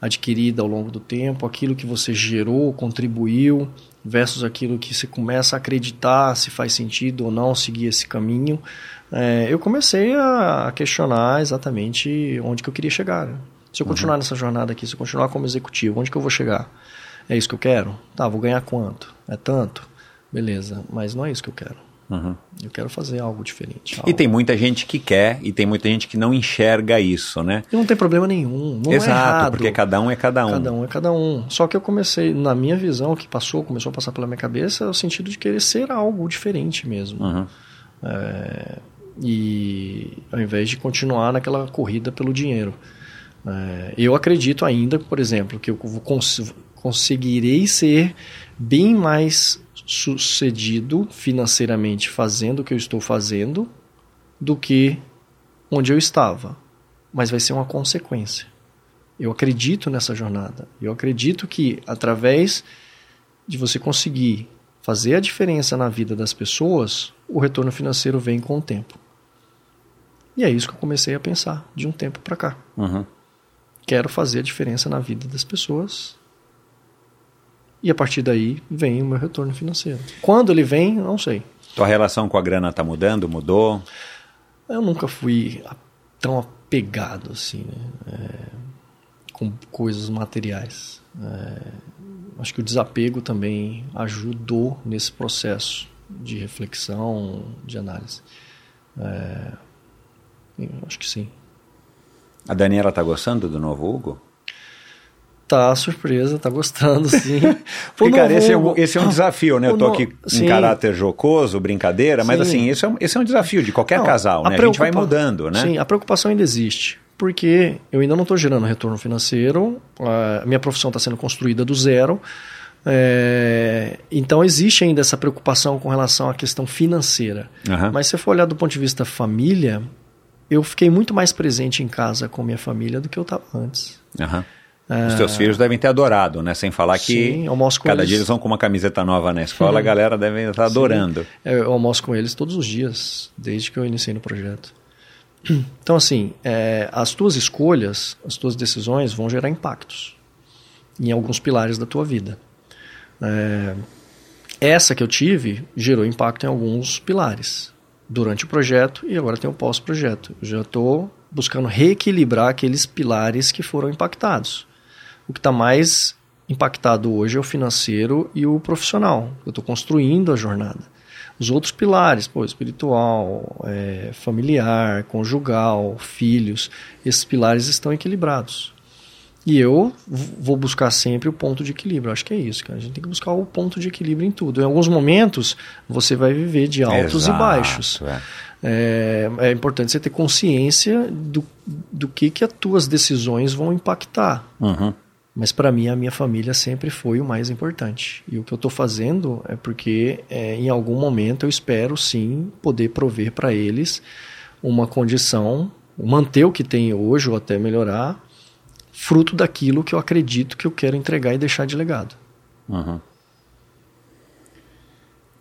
adquirida ao longo do tempo, aquilo que você gerou, contribuiu, versus aquilo que você começa a acreditar se faz sentido ou não seguir esse caminho. É, eu comecei a questionar exatamente onde que eu queria chegar. né? Se eu continuar nessa jornada aqui, se eu continuar como executivo, onde que eu vou chegar? É isso que eu quero? Tá, vou ganhar quanto? É tanto? Beleza, mas não é isso que eu quero. Eu quero fazer algo diferente. E algo- tem muita gente que quer e tem muita gente que não enxerga isso, né? E não tem problema nenhum. Não Exato, é errado. porque cada um é cada um. Cada um é cada um. Só que eu comecei, na minha visão, o que passou, começou a passar pela minha cabeça, é o sentido de querer ser algo diferente mesmo. Uhum. É, e ao invés de continuar naquela corrida pelo dinheiro. É, eu acredito ainda, por exemplo, que eu cons conseguirei ser bem mais sucedido financeiramente fazendo o que eu estou fazendo do que onde eu estava. Mas vai ser uma consequência. Eu acredito nessa jornada. Eu acredito que através de você conseguir fazer a diferença na vida das pessoas, o retorno financeiro vem com o tempo. E é isso que eu comecei a pensar de um tempo para cá. Uhum. Quero fazer a diferença na vida das pessoas. E a partir daí vem o meu retorno financeiro. Quando ele vem, não sei. Tua relação com a grana tá mudando? Mudou? Eu nunca fui tão apegado assim, né? É, com coisas materiais. É, acho que o desapego também ajudou nesse processo de reflexão, de análise. É, eu acho que sim. A Daniela tá gostando do novo Hugo? Tá surpresa, tá gostando, sim. [laughs] Cara, esse é, um, esse é um desafio, né? Eu tô aqui em sim. caráter jocoso, brincadeira, mas Sim. assim, esse é, um, esse é um desafio de qualquer Não, casal, né? A, gente vai preocupa- mudando, né? Sim, a preocupação ainda existe. Porque eu ainda não estou gerando retorno financeiro, a minha profissão está sendo construída do zero. é, então existe ainda essa preocupação com relação à questão financeira. Aham. Mas se você for olhar do ponto de vista família, eu fiquei muito mais presente em casa com minha família do que eu estava antes. Aham. Os teus filhos devem ter adorado, né? Sem falar que. Sim, com cada eles. dia eles vão com uma camiseta nova na escola, a galera deve estar adorando. É, Eu almoço com eles todos os dias, desde que eu iniciei no projeto. [clears throat] Então, assim, é, as tuas escolhas, as tuas decisões vão gerar impactos em alguns pilares da tua vida. É, essa que eu tive gerou impacto em alguns pilares durante o projeto e agora tem o pós-projeto. Já estou buscando reequilibrar aqueles pilares que foram impactados. O que está mais impactado hoje é o financeiro e o profissional. Eu estou construindo a jornada. Os outros pilares, pô, espiritual, é, familiar, conjugal, filhos, esses pilares estão equilibrados. E eu vou buscar sempre o ponto de equilíbrio. Acho que é isso, cara. A gente tem que buscar o ponto de equilíbrio em tudo. Em alguns momentos, você vai viver de altos Exato, e baixos. é. É, é importante você ter consciência do, do que, que as tuas decisões vão impactar. Uhum. Mas para mim, a minha família sempre foi o mais importante. E o que eu estou fazendo é porque, é, em algum momento, eu espero sim poder prover para eles uma condição, manter o que tem hoje ou até melhorar, fruto daquilo que eu acredito que eu quero entregar e deixar de legado. Uhum.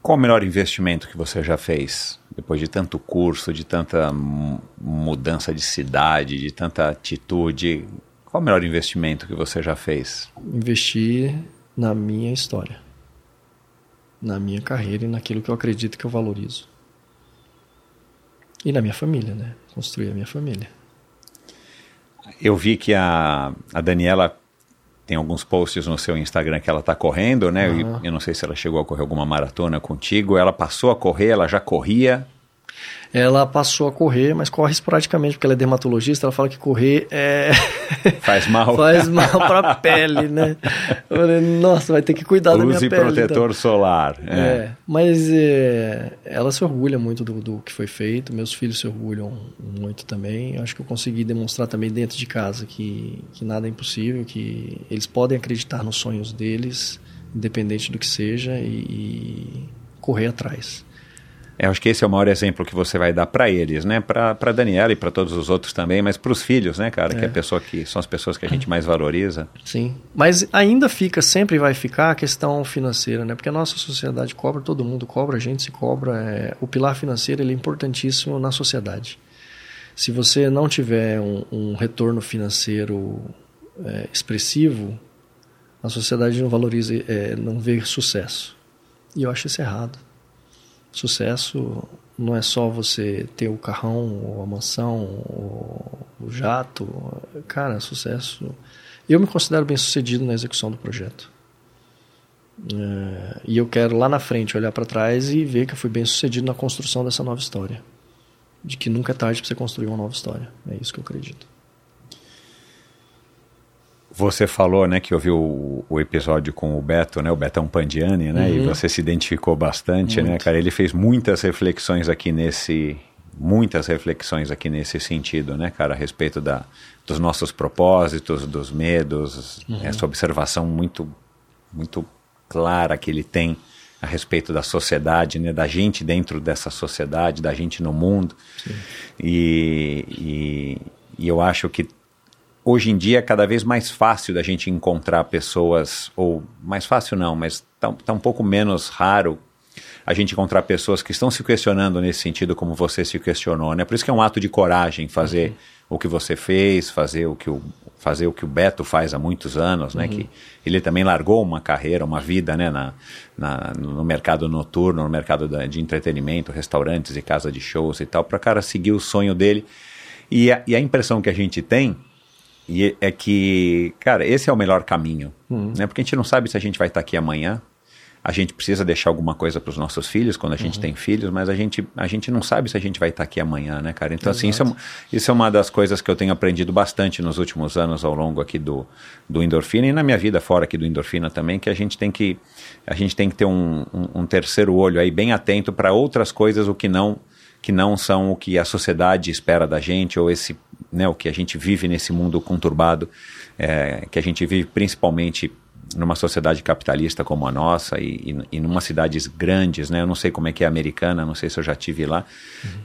Qual o melhor investimento que você já fez? Depois de tanto curso, de tanta mu- mudança de cidade, de tanta atitude, qual o melhor investimento que você já fez? Investir na minha história, na minha carreira e naquilo que eu acredito que eu valorizo. E na minha família, né? Construir a minha família. Eu vi que a, a Daniela tem alguns posts no seu Instagram que ela está correndo, né? Aham. Eu, eu não sei se ela chegou a correr alguma maratona contigo. Ela passou a correr, ela já corria. Ela passou a correr, mas corre esporadicamente, porque ela é dermatologista. Ela fala que correr é... [laughs] Faz mal. [laughs] faz mal para a pele, né? Eu falei, Nossa, vai ter que cuidar da minha Use pele. protetor solar. então. É. É, mas é, ela se orgulha muito do, do que foi feito, meus filhos se orgulham muito também. Eu acho que eu consegui demonstrar também dentro de casa que, que nada é impossível, que eles podem acreditar nos sonhos deles, independente do que seja, e, e correr atrás. Eu acho que esse é o maior exemplo que você vai dar para eles, né? Para Daniela e para todos os outros também, mas para os filhos, né, cara? Que é a pessoa que são as pessoas que a gente mais valoriza. Sim, mas ainda fica, sempre vai ficar a questão financeira, né? Porque a nossa sociedade cobra, todo mundo cobra, a gente se cobra. É, o pilar financeiro ele é importantíssimo na sociedade. Se você não tiver um, um retorno financeiro é, expressivo, a sociedade não valoriza, é, não vê sucesso. E eu acho isso errado. Sucesso não é só você ter o carrão, ou a mansão, ou o jato. Cara, sucesso. Eu me considero bem sucedido na execução do projeto. É, e eu quero lá na frente olhar para trás e ver que eu fui bem sucedido na construção dessa nova história. De que nunca é tarde para você construir uma nova história. É isso que eu acredito. Você falou, né, que ouviu o, o episódio com o Beto, né, o Betão Pandiani, né, e Uhum. você se identificou bastante, né, Muito. cara? Ele fez muitas reflexões aqui nesse, muitas reflexões aqui nesse sentido, né, cara, a respeito da, dos nossos propósitos, dos medos, Uhum. essa observação muito, muito clara que ele tem a respeito da sociedade, né, da gente dentro dessa sociedade, da gente no mundo. E, e, e eu acho que hoje em dia é cada vez mais fácil da gente encontrar pessoas, ou mais fácil não, mas tá, tá um pouco menos raro a gente encontrar pessoas que estão se questionando nesse sentido como você se questionou, né? Por isso que é um ato de coragem fazer o que você fez, fazer o que o fazer o que o Beto faz há muitos anos, né? Que ele também largou uma carreira, uma vida, né? Na, na- no mercado noturno, no mercado da- de entretenimento, restaurantes e casa de shows e tal, para cara seguir o sonho dele. E a, e a impressão que a gente tem e é que, cara, esse é o melhor caminho, né? Porque a gente não sabe se a gente vai estar aqui amanhã. A gente precisa deixar alguma coisa para os nossos filhos quando a gente tem filhos, mas a gente, a gente não sabe se a gente vai estar aqui amanhã, né, cara? Então, assim, isso é, uma- isso é uma das coisas que eu tenho aprendido bastante nos últimos anos ao longo aqui do, do Endorfina e na minha vida fora aqui do Endorfina também, que a gente tem que, a gente tem que ter um, um, um terceiro olho aí bem atento para outras coisas, o que não que não são o que a sociedade espera da gente ou esse né, o que a gente vive nesse mundo conturbado é, que a gente vive principalmente numa sociedade capitalista como a nossa e, e, e numa cidades grandes, né? Eu não sei como é que é a americana, não sei se eu já tive lá,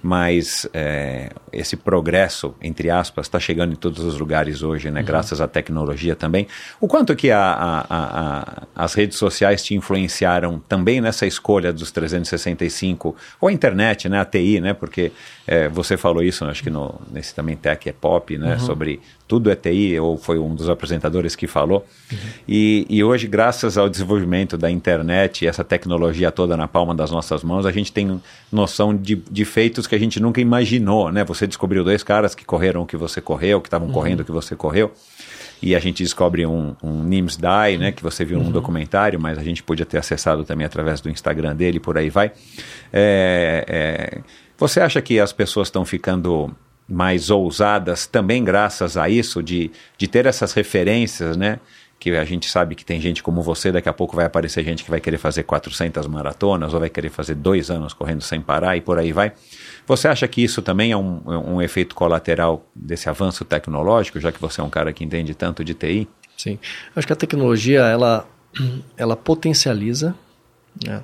mas é, esse progresso, entre aspas, está chegando em todos os lugares hoje, né? Graças à tecnologia também. O quanto que a, a- a- as redes sociais te influenciaram também nessa escolha dos 365, ou a internet, né? A TI, né? Porque é, você falou isso, acho que no, nesse também Tech é Pop, né? Sobre tudo é TI, ou foi um dos apresentadores que falou. Uhum. E, e hoje, graças ao desenvolvimento da internet e essa tecnologia toda na palma das nossas mãos, a gente tem noção de, de feitos que a gente nunca imaginou, né? Você descobriu dois caras que correram o que você correu, que estavam uhum. correndo o que você correu e a gente descobre um, um Nims Die, né, que você viu uhum. num documentário, mas a gente podia ter acessado também através do Instagram dele, por aí vai. É, é, você acha que as pessoas estão ficando mais ousadas também graças a isso, de, de ter essas referências, né? Que a gente sabe que tem gente como você, daqui a pouco vai aparecer gente que vai querer fazer 400 maratonas ou vai querer fazer dois anos correndo sem parar e por aí vai. Você acha que isso também é um, um efeito colateral desse avanço tecnológico, já que você é um cara que entende tanto de TI? Sim. Acho que a tecnologia, ela, [clears throat] ela potencializa, né?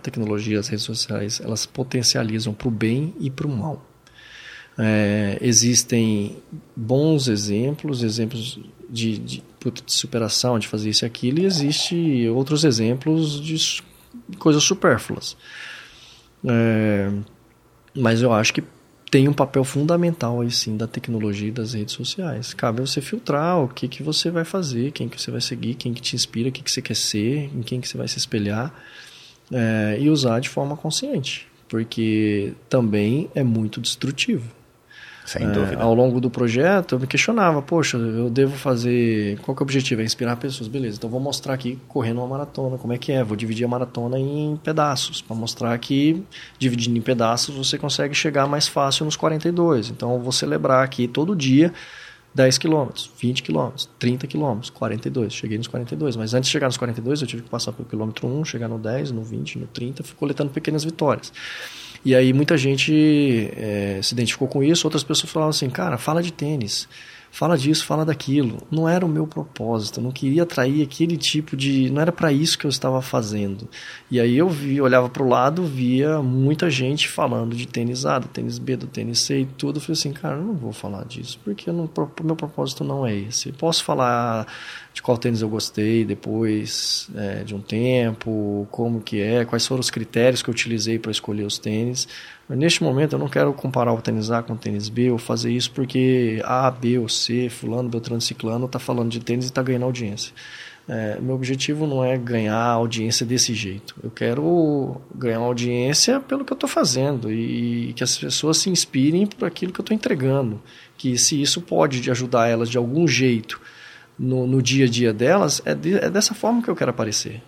as redes sociais, elas potencializam para o bem e para o mal. É, existem bons exemplos, exemplos de, de, de, superação, de fazer isso e aquilo, e existe outros exemplos de coisas supérfluas. É, mas eu acho que tem um papel fundamental aí sim da tecnologia e das redes sociais. Cabe você filtrar o que, que você vai fazer, quem que você vai seguir, quem que te inspira, o que, que você quer ser, em quem que você vai se espelhar é, e usar de forma consciente, porque também é muito destrutivo. Sem é, dúvida. Ao longo do projeto, eu me questionava, poxa, eu devo fazer. Qual que é o objetivo? É inspirar pessoas. Beleza, então vou mostrar aqui correndo uma maratona, como é que é. Vou dividir a maratona em pedaços, para mostrar que dividindo em pedaços você consegue chegar mais fácil nos 42. Então vou celebrar aqui todo dia 10 quilômetros, 20 quilômetros, 30 quilômetros, 42. Cheguei nos 42. Mas antes de chegar nos 42, eu tive que passar pelo quilômetro 1, chegar no 10, no 20, no 30, fui coletando pequenas vitórias. E aí muita gente é, se identificou com isso, outras pessoas falavam assim, cara, fala de tênis fala disso, fala daquilo. Não era o meu propósito, eu não queria atrair aquele tipo de. Não era para isso que eu estava fazendo. E aí eu vi, olhava para o lado, via muita gente falando de tênis A, do tênis B, do tênis C e tudo. Eu falei assim, cara, eu não vou falar disso, porque o meu propósito não é esse. Posso falar de qual tênis eu gostei depois é, de um tempo, como que é, quais foram os critérios que eu utilizei para escolher os tênis. Mas neste momento eu não quero comparar o tênis A com o tênis B ou fazer isso porque A, B ou C, fulano, beltrano, ciclano está falando de tênis e está ganhando audiência. É, meu objetivo não é ganhar audiência desse jeito. Eu quero ganhar audiência pelo que eu estou fazendo e que as pessoas se inspirem por aquilo que eu estou entregando. Que se isso pode ajudar elas de algum jeito no, no dia a dia delas, é, de, é dessa forma que eu quero aparecer.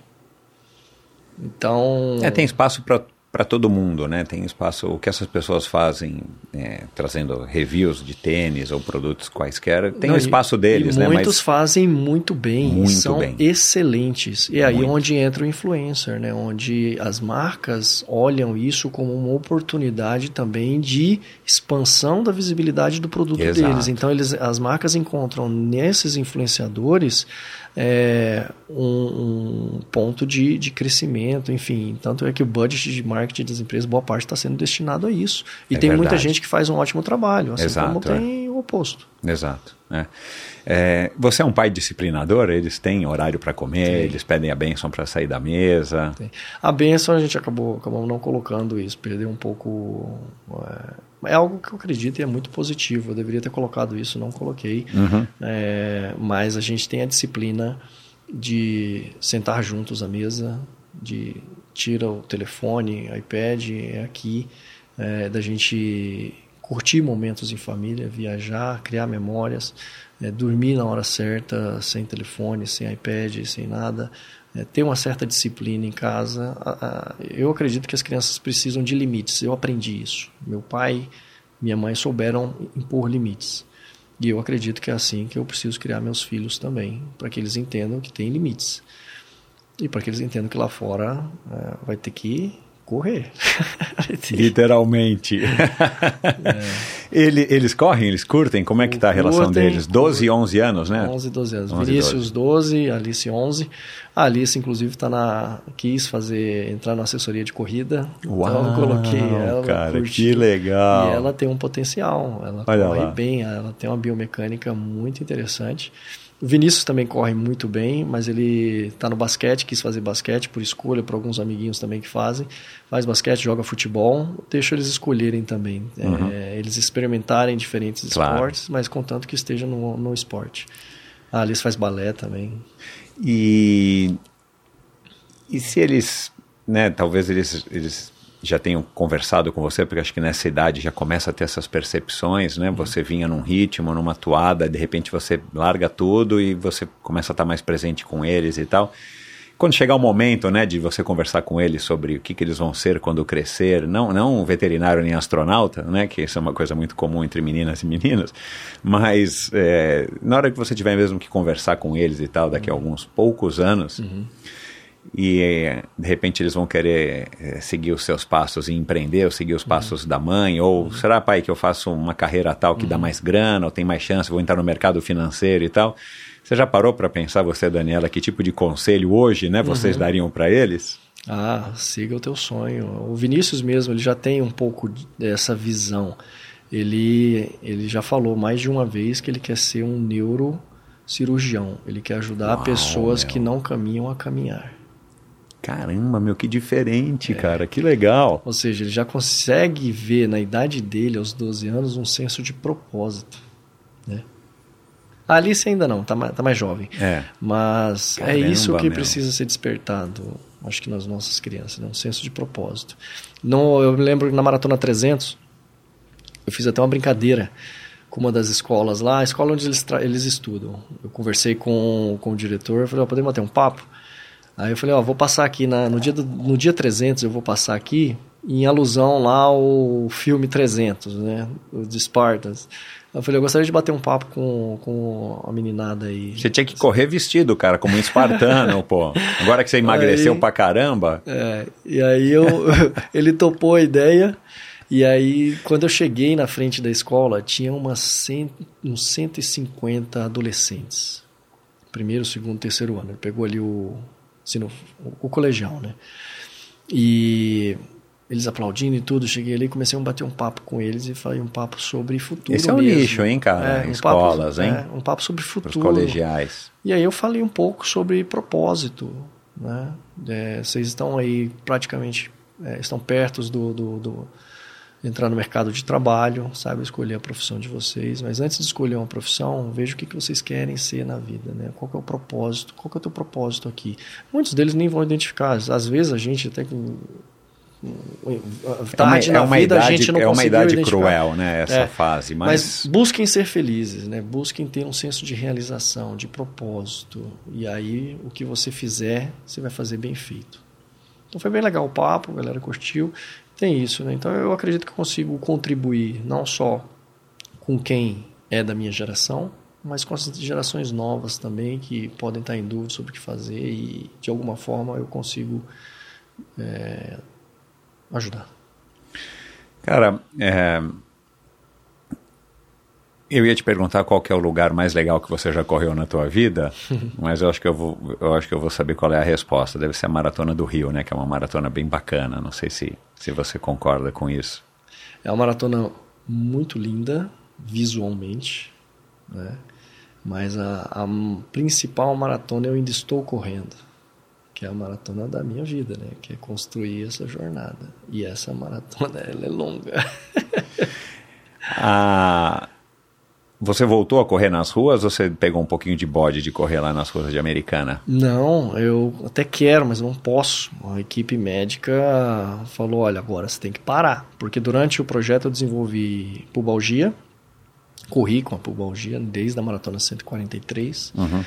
Então. É, tem espaço para para todo mundo, né? Tem espaço. O que essas pessoas fazem, é, trazendo reviews de tênis ou produtos quaisquer, tem o espaço deles, e né? Muitos Mas fazem muito bem, muito são bem. excelentes. E aí muito. onde entra o influencer, né? Onde as marcas olham isso como uma oportunidade também de expansão da visibilidade do produto Exato. deles. Então eles, as marcas encontram nesses influenciadores é, um, um, ponto de, de crescimento, enfim. Tanto é que o budget de marketing das empresas, boa parte está sendo destinado a isso. E é tem verdade. muita gente que faz um ótimo trabalho, assim Exato, como tem é. o oposto. Exato. É. É, você é um pai disciplinador? Eles têm horário para comer? Tem. Eles pedem a bênção para sair da mesa? Tem. A bênção a gente acabou, acabou não colocando isso, perdeu um pouco. É, algo que eu acredito e é muito positivo. Eu deveria ter colocado isso, não coloquei. Uhum. É, mas a gente tem a disciplina de sentar juntos à mesa, de tira o telefone, iPad, é aqui, é, da gente curtir momentos em família, viajar, criar memórias, é, dormir na hora certa, sem telefone, sem iPad, sem nada, é, ter uma certa disciplina em casa. eu acredito que as crianças precisam de limites. Eu aprendi isso. Meu pai, minha mãe souberam impor limites. E eu acredito que é assim que eu preciso criar meus filhos também, para que eles entendam que tem limites. E para que eles entendam que lá fora é, vai ter que correr. [laughs] Literalmente. É. Ele, eles correm, eles curtem? Como é que está a relação curtem, deles? 12 e 11 anos, né? 11 e 12 anos. 11, Vinícius 12. 12, Alice 11. A Alice, inclusive, tá na, quis fazer, entrar na assessoria de corrida. Uau, então eu coloquei ela. Cara, que legal. E ela tem um potencial. Ela Olha corre lá. bem, ela tem uma biomecânica muito interessante. O Vinícius também corre muito bem, mas ele tá no basquete, quis fazer basquete por escolha, por alguns amiguinhos também que fazem. Faz basquete, joga futebol, deixa eles escolherem também. Uhum. É, eles experimentarem diferentes Claro. esportes, mas contanto que esteja no, no esporte. A Alice faz balé também. E, e se eles, né, talvez eles, eles já tenham conversado com você, porque acho que nessa idade já começa a ter essas percepções, né? Você vinha num ritmo, numa toada, de repente você larga tudo e você começa a estar mais presente com eles e tal. Quando chegar o momento, né, de você conversar com eles sobre o que, que eles vão ser quando crescer, não, não veterinário nem astronauta, né, que isso é uma coisa muito comum entre meninas e meninos, mas é, na hora que você tiver mesmo que conversar com eles e tal, daqui a alguns poucos anos, e eh, de repente eles vão querer eh, seguir os seus passos e empreender, ou seguir os passos da mãe, ou será, pai, que eu faço uma carreira tal que dá mais grana, ou tem mais chance, vou entrar no mercado financeiro e tal. Você já parou para pensar, você, Daniela, que tipo de conselho hoje, né, vocês dariam para eles? Ah, siga o teu sonho. O Vinícius mesmo, ele já tem um pouco dessa visão. Ele, ele já falou mais de uma vez que ele quer ser um neurocirurgião. Ele quer ajudar Uau, pessoas meu. que não caminham a caminhar. Caramba, meu, que diferente, cara, que legal. Ou seja, ele já consegue ver na idade dele, aos 12 anos, um senso de propósito. Né? A Alice ainda não, tá mais, tá mais jovem. É. Mas Caramba, é isso que meu. precisa ser despertado, acho que nas nossas crianças, né? um senso de propósito. No, eu me lembro na Maratona 300, eu fiz até uma brincadeira com uma das escolas lá, a escola onde eles, eles estudam. Eu conversei com, com o diretor, falei, ó, podemos bater um papo? Aí eu falei, ó, vou passar aqui, na, no, dia do, no dia 300 eu vou passar aqui em alusão lá ao filme 300, né, de Spartans. Eu falei, eu gostaria de bater um papo com, com a meninada aí. Você tinha que correr vestido, cara, como um espartano, [laughs] pô. Agora que você emagreceu Aí- pra caramba, É, e aí eu, [laughs] ele topou a ideia. E aí, quando eu cheguei na frente da escola, tinha umas cem, uns 150 adolescentes. Primeiro, segundo, terceiro ano. Ele pegou ali o, ensino, o, o colegial, né? E eles aplaudindo e tudo. Cheguei ali, comecei a bater um papo com eles e falei um papo sobre futuro Esse é o mesmo. nicho, hein, cara? um Escolas, papo, hein? é, um papo sobre futuro. colegiais. E aí eu falei um pouco sobre propósito, né? É, vocês estão aí praticamente, é, estão perto do, do, do- entrar no mercado de trabalho, sabe escolher a profissão de vocês, mas antes de escolher uma profissão, veja o que, que vocês querem ser na vida, né? Qual que é o propósito? Qual que é o teu propósito aqui? Muitos deles nem vão identificar. Às vezes a gente até com tarde na vida idade, a gente não é uma idade identificar. cruel, né? Essa É, fase, Mas mas, busquem ser felizes, né? Busquem ter um senso de realização, de propósito. E aí, o que você fizer, você vai fazer bem feito. Então foi bem legal o papo, a galera curtiu. Tem isso, né? Então eu acredito que eu consigo contribuir não só com quem é da minha geração, mas com as gerações novas também que podem estar em dúvida sobre o que fazer e de alguma forma eu consigo é, ajudar. cara, é, eu ia te perguntar qual é o lugar mais legal que você já correu na tua vida, [laughs] mas eu acho que eu vou, eu acho que eu vou saber qual é a resposta. Deve ser a maratona do Rio, né? Que é uma maratona bem bacana. Não sei se se você concorda com isso. É uma maratona muito linda visualmente, né? Mas a, a principal maratona eu ainda estou correndo, que é a maratona da minha vida, né? Que é construir essa jornada. E essa maratona [laughs] ela é longa. Ah, você voltou a correr nas ruas ou você pegou um pouquinho de bode de correr lá nas ruas de Americana? Não, eu até quero, mas não posso. A equipe médica falou: olha, agora você tem que parar. Porque durante o projeto eu desenvolvi pubalgia, corri com a pubalgia desde a maratona 143 Uhum.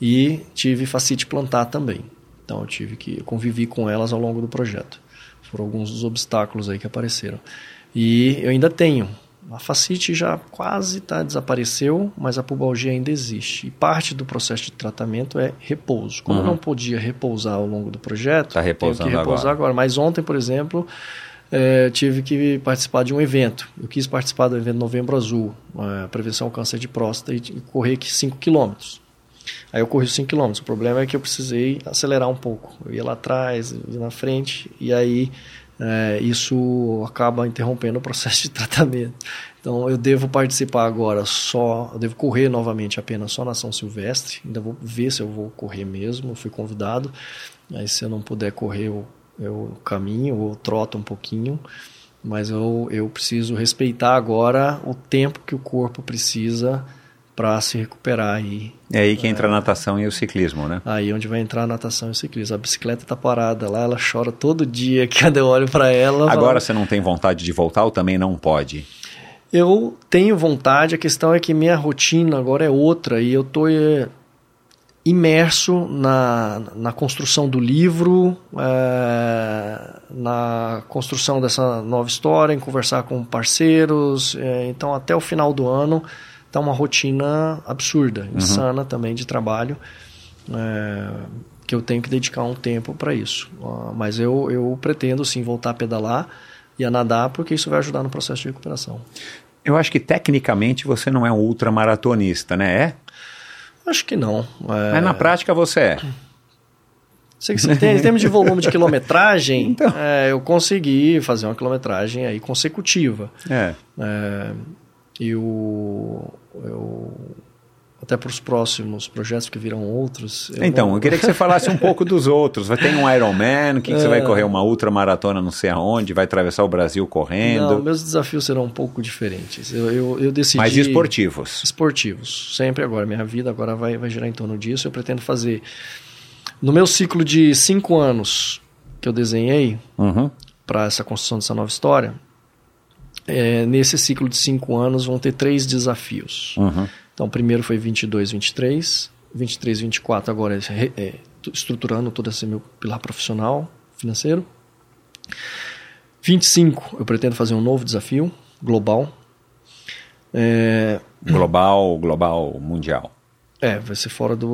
e tive facite plantar também. Então eu tive que eu convivi com elas ao longo do projeto. Foram alguns dos obstáculos aí que apareceram. E eu ainda tenho. A facite já quase tá, desapareceu, mas a pubalgia ainda existe. E parte do processo de tratamento é repouso. Como eu não podia repousar ao longo do projeto, Tá tenho que repousar agora. agora. Mas ontem, por exemplo, eh, tive que participar de um evento. Eu quis participar do evento Novembro Azul, eh, prevenção ao câncer de próstata, e correr aqui 5 quilômetros. Aí eu corri os 5 km. O problema é que eu precisei acelerar um pouco. Eu ia lá atrás, ia na frente, e aí é, isso acaba interrompendo o processo de [laughs] tratamento. Então eu devo participar agora só, eu devo correr novamente apenas só na São Silvestre. Ainda vou ver se eu vou correr mesmo. Eu fui convidado. Aí se eu não puder correr, eu, eu caminho ou troto um pouquinho. Mas eu, eu preciso respeitar agora o tempo que o corpo precisa para se recuperar aí. É aí que entra a natação e o ciclismo, né? Aí onde vai entrar a natação e o ciclismo. A bicicleta tá parada lá, ela chora todo dia [laughs] que eu olho para ela. Agora falo, você não tem vontade de voltar ou também não pode? Eu tenho vontade, a questão é que minha rotina agora é outra e eu tô é, imerso na, na construção do livro, é, na construção dessa nova história, em conversar com parceiros. É, então, até o final do ano, tá uma rotina absurda, insana também de trabalho, é, que eu tenho que dedicar um tempo para isso. Ah, mas eu, eu pretendo sim voltar a pedalar e a nadar, porque isso vai ajudar no processo de recuperação. Eu acho que tecnicamente você não é um ultramaratonista, né? É? Acho que não. É, Mas na prática você é. sei que sim, tem- em termos de volume de quilometragem, [laughs] Então. é, eu consegui fazer uma quilometragem aí consecutiva. É. É, eu, eu até para os próximos projetos que virão outros. eu Então, vou- eu queria que você falasse um pouco dos outros. Vai ter um Ironman, que, que você vai É. correr? Uma ultramaratona não sei aonde, vai atravessar o Brasil Não, correndo. meus desafios serão um pouco diferentes. Eu, eu, eu decidi. Mas esportivos. esportivos. Sempre agora. Minha vida agora vai, vai girar em torno disso. Eu pretendo fazer. No meu ciclo de cinco anos que eu desenhei Uhum. para essa construção dessa nova história, é, nesse ciclo de cinco anos vão ter três desafios. Uhum. Então, o primeiro foi 22, 23. 23, 24 agora é, é tu- estruturando todo esse meu pilar profissional, financeiro. 25, eu pretendo fazer um novo desafio global. É, Global, global, mundial. É, vai ser fora do.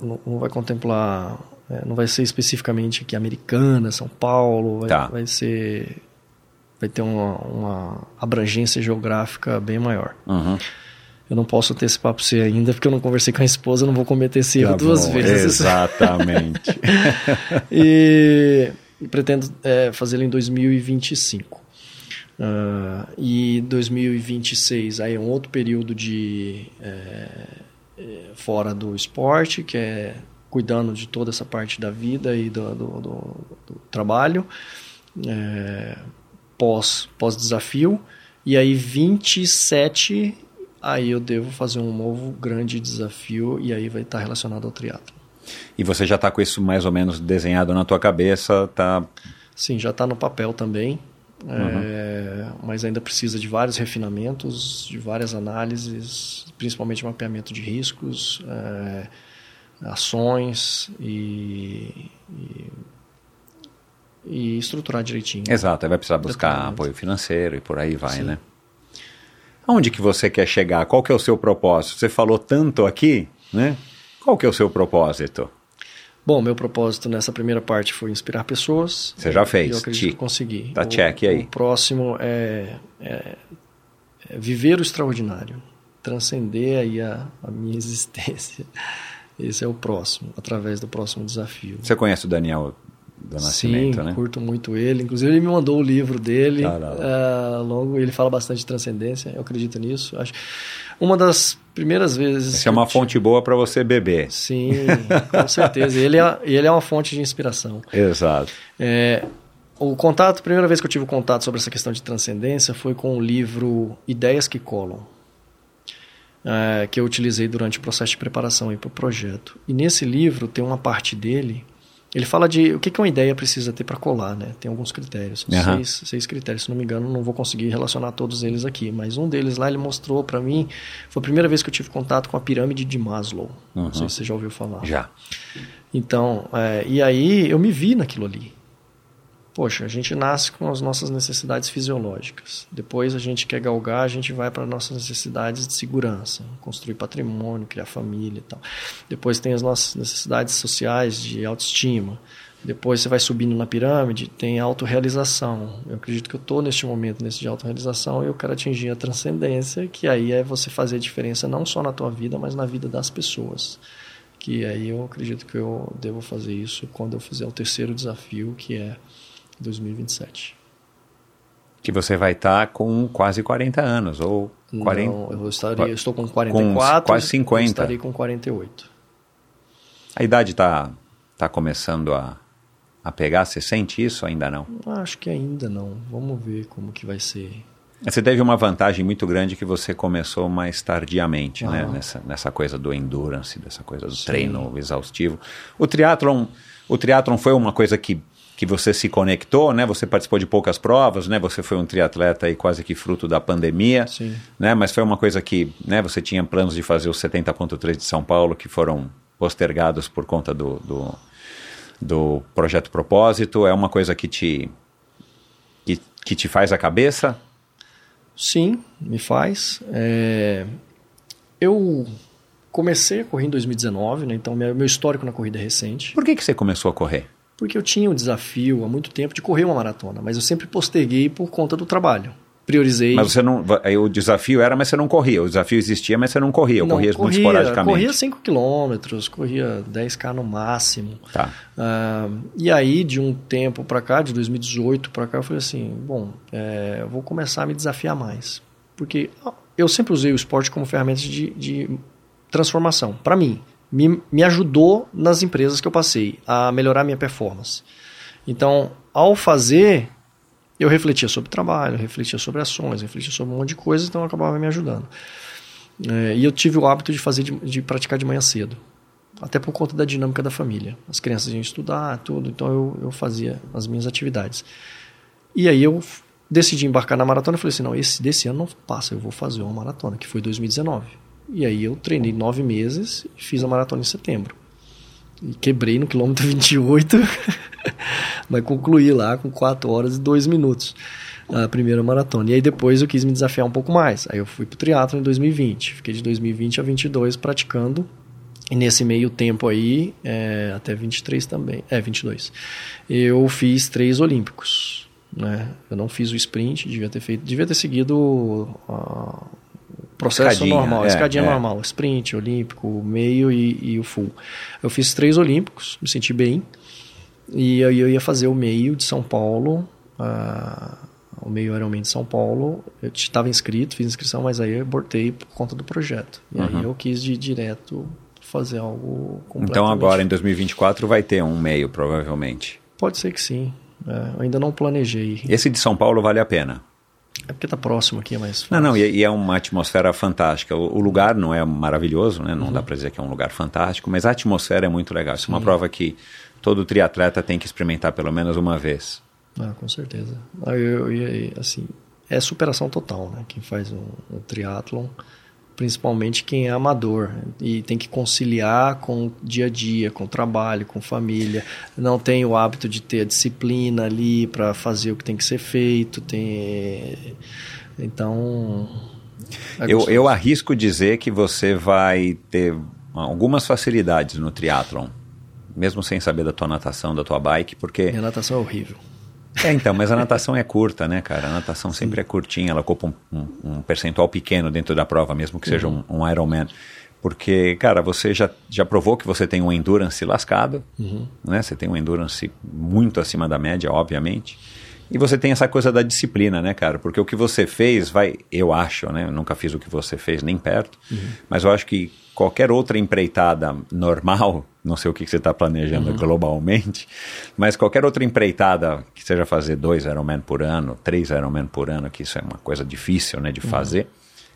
Não, não- não vai contemplar. é, não vai ser especificamente aqui Americana, São Paulo. Vai, Tá. vai ser. Vai ter uma, uma abrangência geográfica bem maior. Uhum. Eu não posso antecipar para você ainda, porque eu não conversei com a esposa, eu não vou cometer esse erro Tá duas bom, vezes. Exatamente. e, [laughs] e pretendo é, fazê-lo em 2025. Ah, e 2026 aí é um outro período de é, é, fora do esporte, que é cuidando de toda essa parte da vida e do, do, do- do trabalho, é, pós, pós desafio. E aí 27 aí eu devo fazer um novo grande desafio e aí vai estar relacionado ao triatlo. e você já está com isso mais ou menos desenhado na tua cabeça, tá? Sim, já está no papel também, é, mas ainda precisa de vários refinamentos, de várias análises, principalmente mapeamento de riscos, é, ações e, e, e estruturar direitinho. Exato, aí vai precisar buscar apoio financeiro e por aí vai, Sim. né? Aonde que você quer chegar? Qual que é o seu propósito? Você falou tanto aqui, né? Qual que é o seu propósito? Bom, meu propósito nessa primeira parte foi inspirar pessoas. Você já fez, eu acredito check. que consegui. Tá o, check aí. O próximo é, é- é viver o extraordinário. Transcender aí a, a minha [laughs] existência. Esse é o próximo, através do próximo desafio. Você conhece o Daniel do Nascimento, Sim, né? curto muito ele. Inclusive, ele me mandou o livro dele. Ah, longo, ele fala bastante de transcendência, eu acredito nisso. Acho uma das primeiras vezes. Essa é uma fonte boa para você beber. Sim, com [laughs] certeza. Ele é, ele é uma fonte de inspiração. Exato. É, o contato, a primeira vez que eu tive contato sobre essa questão de transcendência foi com o livro Ideias que Colam, é, que eu utilizei durante o processo de preparação para o projeto. E nesse livro tem uma parte dele, ele fala de o que, que uma ideia precisa ter para colar, né? Tem alguns critérios, Aham. seis, seis critérios, se não me engano, não vou conseguir relacionar todos eles aqui, mas um deles lá ele mostrou para mim, foi a primeira vez que eu tive contato com a pirâmide de Maslow. Não sei se você já ouviu falar. Já. Então, é, e aí eu me vi naquilo ali. Poxa, a gente nasce com as nossas necessidades fisiológicas. Depois a gente quer galgar, a gente vai para nossas necessidades de segurança, construir patrimônio, criar família e tal. Depois tem as nossas necessidades sociais de autoestima. Depois você vai subindo na pirâmide, tem autorrealização. Eu acredito que eu estou neste momento nesse de autorrealização e eu quero atingir a transcendência, que aí é você fazer diferença não só na tua vida, mas na vida das pessoas que aí eu acredito que eu devo fazer isso quando eu fizer o terceiro desafio, que é 2027. Que você vai estar com quase 40 anos, ou 40... Não, eu, estaria, eu estou com 44, quase 50. Eu estarei com 48. A idade está tá começando a, a pegar, você sente isso ainda não? Acho que ainda não. Vamos ver como que vai ser. Você teve uma vantagem muito grande que você começou mais tardiamente, né? Ah. Nessa, nessa coisa do endurance, dessa coisa do Sim. treino exaustivo. O triatlon, o triatlon foi uma coisa que, que você se conectou, né? Você participou de poucas provas, né? Você foi um triatleta aí quase que fruto da pandemia, Sim. né? Mas foi uma coisa que, né? Você tinha planos de fazer os 70.3 de São Paulo que foram postergados por conta do, do, do projeto Propósito. É uma coisa que te que, que te faz a cabeça? Sim, me faz. É, Eu comecei a correr em 2019, né? então meu meu histórico na corrida é recente. Por que, que você começou a correr? Porque eu tinha o desafio há muito tempo de correr uma maratona, mas eu sempre posterguei por conta do trabalho. Priorizei. Mas você não. aí O desafio era, mas você não corria. O desafio existia, mas você não corria. Eu Não, corria, muito esporadicamente. Corria 5 quilômetros, corria 10k no máximo. Tá. Ah, e aí, de um tempo para cá, de 2018 para cá, eu falei assim: bom, é, eu vou começar a me desafiar mais. Porque eu sempre usei o esporte como ferramenta de, de transformação. Para mim, me, me ajudou nas empresas que eu passei a melhorar minha performance. Então, ao fazer, eu refletia sobre trabalho, refletia sobre ações, refletia sobre um monte de coisa, então acabava me ajudando. É, e eu tive o hábito de fazer de, de praticar de manhã cedo, até por conta da dinâmica da família. As crianças iam estudar, tudo, então eu, eu fazia as minhas atividades. E aí eu decidi embarcar na maratona e falei assim, não, esse desse ano não passa, eu vou fazer uma maratona, que foi 2019. E aí eu treinei nove meses e fiz a maratona em setembro. E quebrei no quilômetro [laughs] 28, [laughs] mas concluí lá com 4 horas e 2 minutos a primeira maratona. E aí depois eu quis me desafiar um pouco mais. Aí eu fui pro triatlo em 2020. Fiquei de 2020 a 22 praticando. E nesse meio tempo aí, é, até 23 também, é 22, eu fiz três olímpicos. Né? Eu não fiz o sprint, devia ter feito, devia ter seguido o processo Escadinha, normal, é, escadinha é. normal, sprint, olímpico, meio e, e o full. Eu fiz três olímpicos, me senti bem. E aí eu ia fazer o meio de São Paulo, ah, o meio Ironman de São Paulo. Eu estava inscrito, fiz inscrição, mas aí eu abortei por conta do projeto. E aí eu quis de ir direto fazer algo completamente... Então agora em 2024 vai ter um meio, provavelmente. Pode ser que sim. É, eu ainda não planejei. Esse de São Paulo vale a pena. É porque tá próximo aqui, é mais Não, não, e, e é uma atmosfera fantástica. O, o lugar não é maravilhoso, né? Não Uhum. dá para dizer que é um lugar fantástico, mas a atmosfera é muito legal. Isso é uma prova que todo triatleta tem que experimentar pelo menos uma vez. Ah, com certeza. Ah, eu, assim, é superação total, né? Quem faz um, um triatlon, principalmente quem é amador e tem que conciliar com o dia a dia, com o trabalho, com família, não tem o hábito de ter a disciplina ali para fazer o que tem que ser feito, tem então é Eu, eu arrisco dizer que você vai ter algumas facilidades no triatlon, mesmo sem saber da tua natação, da tua bike, porque Minha natação é horrível. É, então, mas a natação é curta, né, cara? A natação sempre é curtinha, ela ocupa um, um- um percentual pequeno dentro da prova, mesmo que seja um, um Ironman. Porque, cara, você já, já provou que você tem um endurance lascado, né? Você tem um endurance muito acima da média, obviamente. E você tem essa coisa da disciplina, né, cara? Porque o que você fez vai, eu acho, né? Eu nunca fiz o que você fez nem perto, mas eu acho que qualquer outra empreitada normal, [laughs] não sei o que que você está planejando globalmente, mas qualquer outra empreitada que seja fazer dois Ironman por ano, três Ironman por ano, que isso é uma coisa difícil, né, de fazer.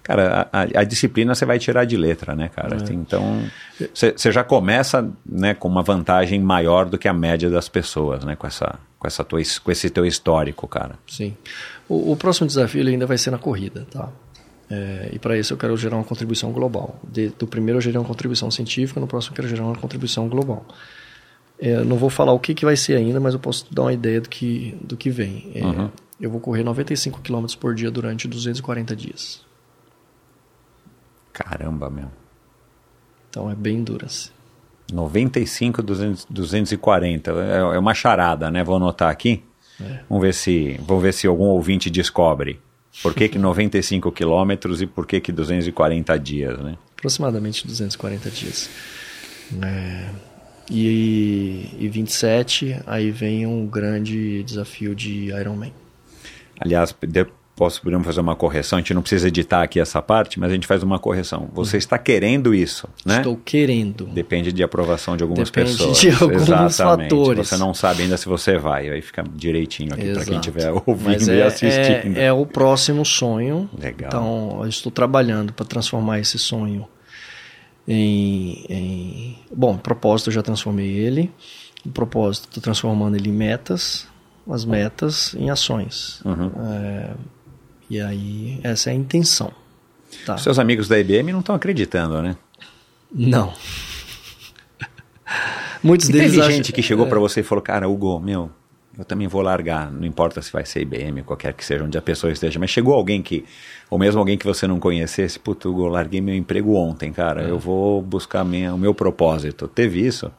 Cara, a, a- disciplina você vai tirar de letra, né, cara? Então, você já começa, né, com uma vantagem maior do que a média das pessoas, né, com essa, com essa tua, com esse teu histórico, cara. Sim. O, o próximo desafio ainda vai ser na corrida, tá? É, e para isso eu quero gerar uma contribuição global. De- do primeiro eu gerei uma contribuição científica, no próximo eu quero gerar uma contribuição global. É, não vou falar o que, que vai ser ainda, mas eu posso dar uma ideia do que, do que vem. É, Eu vou correr 95 km por dia durante 240 dias. Caramba, meu. Então é bem endurance. 95, 200, 240. É, é uma charada, né? Vou anotar aqui. Vamos ver se, vamos ver se algum ouvinte descobre. Por que, que 95 quilômetros e por que, que 240 dias, né? Aproximadamente 240 dias. É, E, e 27, aí vem um grande desafio de Ironman. Aliás, de, posso podemos fazer uma correção. A gente não precisa editar aqui essa parte, mas a gente faz uma correção. Você está querendo isso, né? Estou querendo. Depende de aprovação de algumas Depende pessoas. de alguns Exatamente. fatores. Você não sabe ainda se você vai. Aí fica direitinho aqui para quem estiver ouvindo Mas e é, assistindo. É, é o próximo sonho. Legal. Então, eu estou trabalhando para transformar esse sonho em, em- Bom, propósito eu já transformei ele. O propósito, estou transformando ele em metas. As metas em ações. Uhum. É, e aí, essa é a intenção. Tá. Seus amigos da IBM não estão acreditando, né? Não. [laughs] Muitos E deles teve acham- gente que chegou para você e falou, cara, Hugo, meu, eu também vou largar, não importa se vai ser IBM, qualquer que seja, onde a pessoa esteja, mas chegou alguém que, ou mesmo alguém que você não conhecesse, puto, Hugo, eu larguei meu emprego ontem, É. cara, eu vou buscar minha, o meu propósito. Teve isso?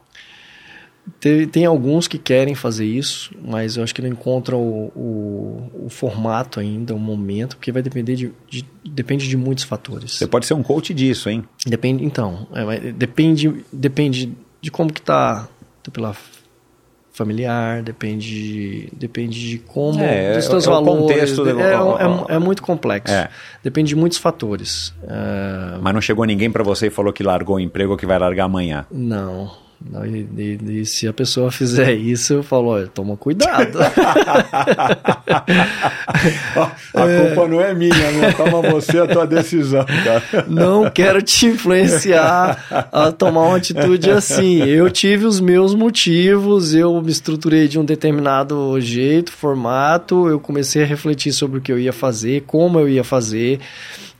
Tem, tem alguns que querem fazer isso, mas eu acho que não encontram o, o, o formato ainda, o momento, porque vai depender de, de- depende de muitos fatores. Você pode ser um coach disso, hein? Depende, então, é, depende, depende de como que tá, tá pela familiar, depende, depende de como, É, dos é- teus é o valores, é, do- é- é muito complexo. É. Depende de muitos fatores. É, Mas não chegou ninguém para você e falou que largou o emprego ou que vai largar amanhã. Não. Não, e, e- e se a pessoa [laughs] fizer isso, eu falo, olha, toma cuidado. [laughs] A culpa não é minha, né? Toma você a tua decisão, cara. [laughs] Não quero te influenciar a tomar uma atitude assim. Eu tive os meus motivos, eu me estruturei de um determinado jeito, formato, eu comecei a refletir sobre o que eu ia fazer, como eu ia fazer.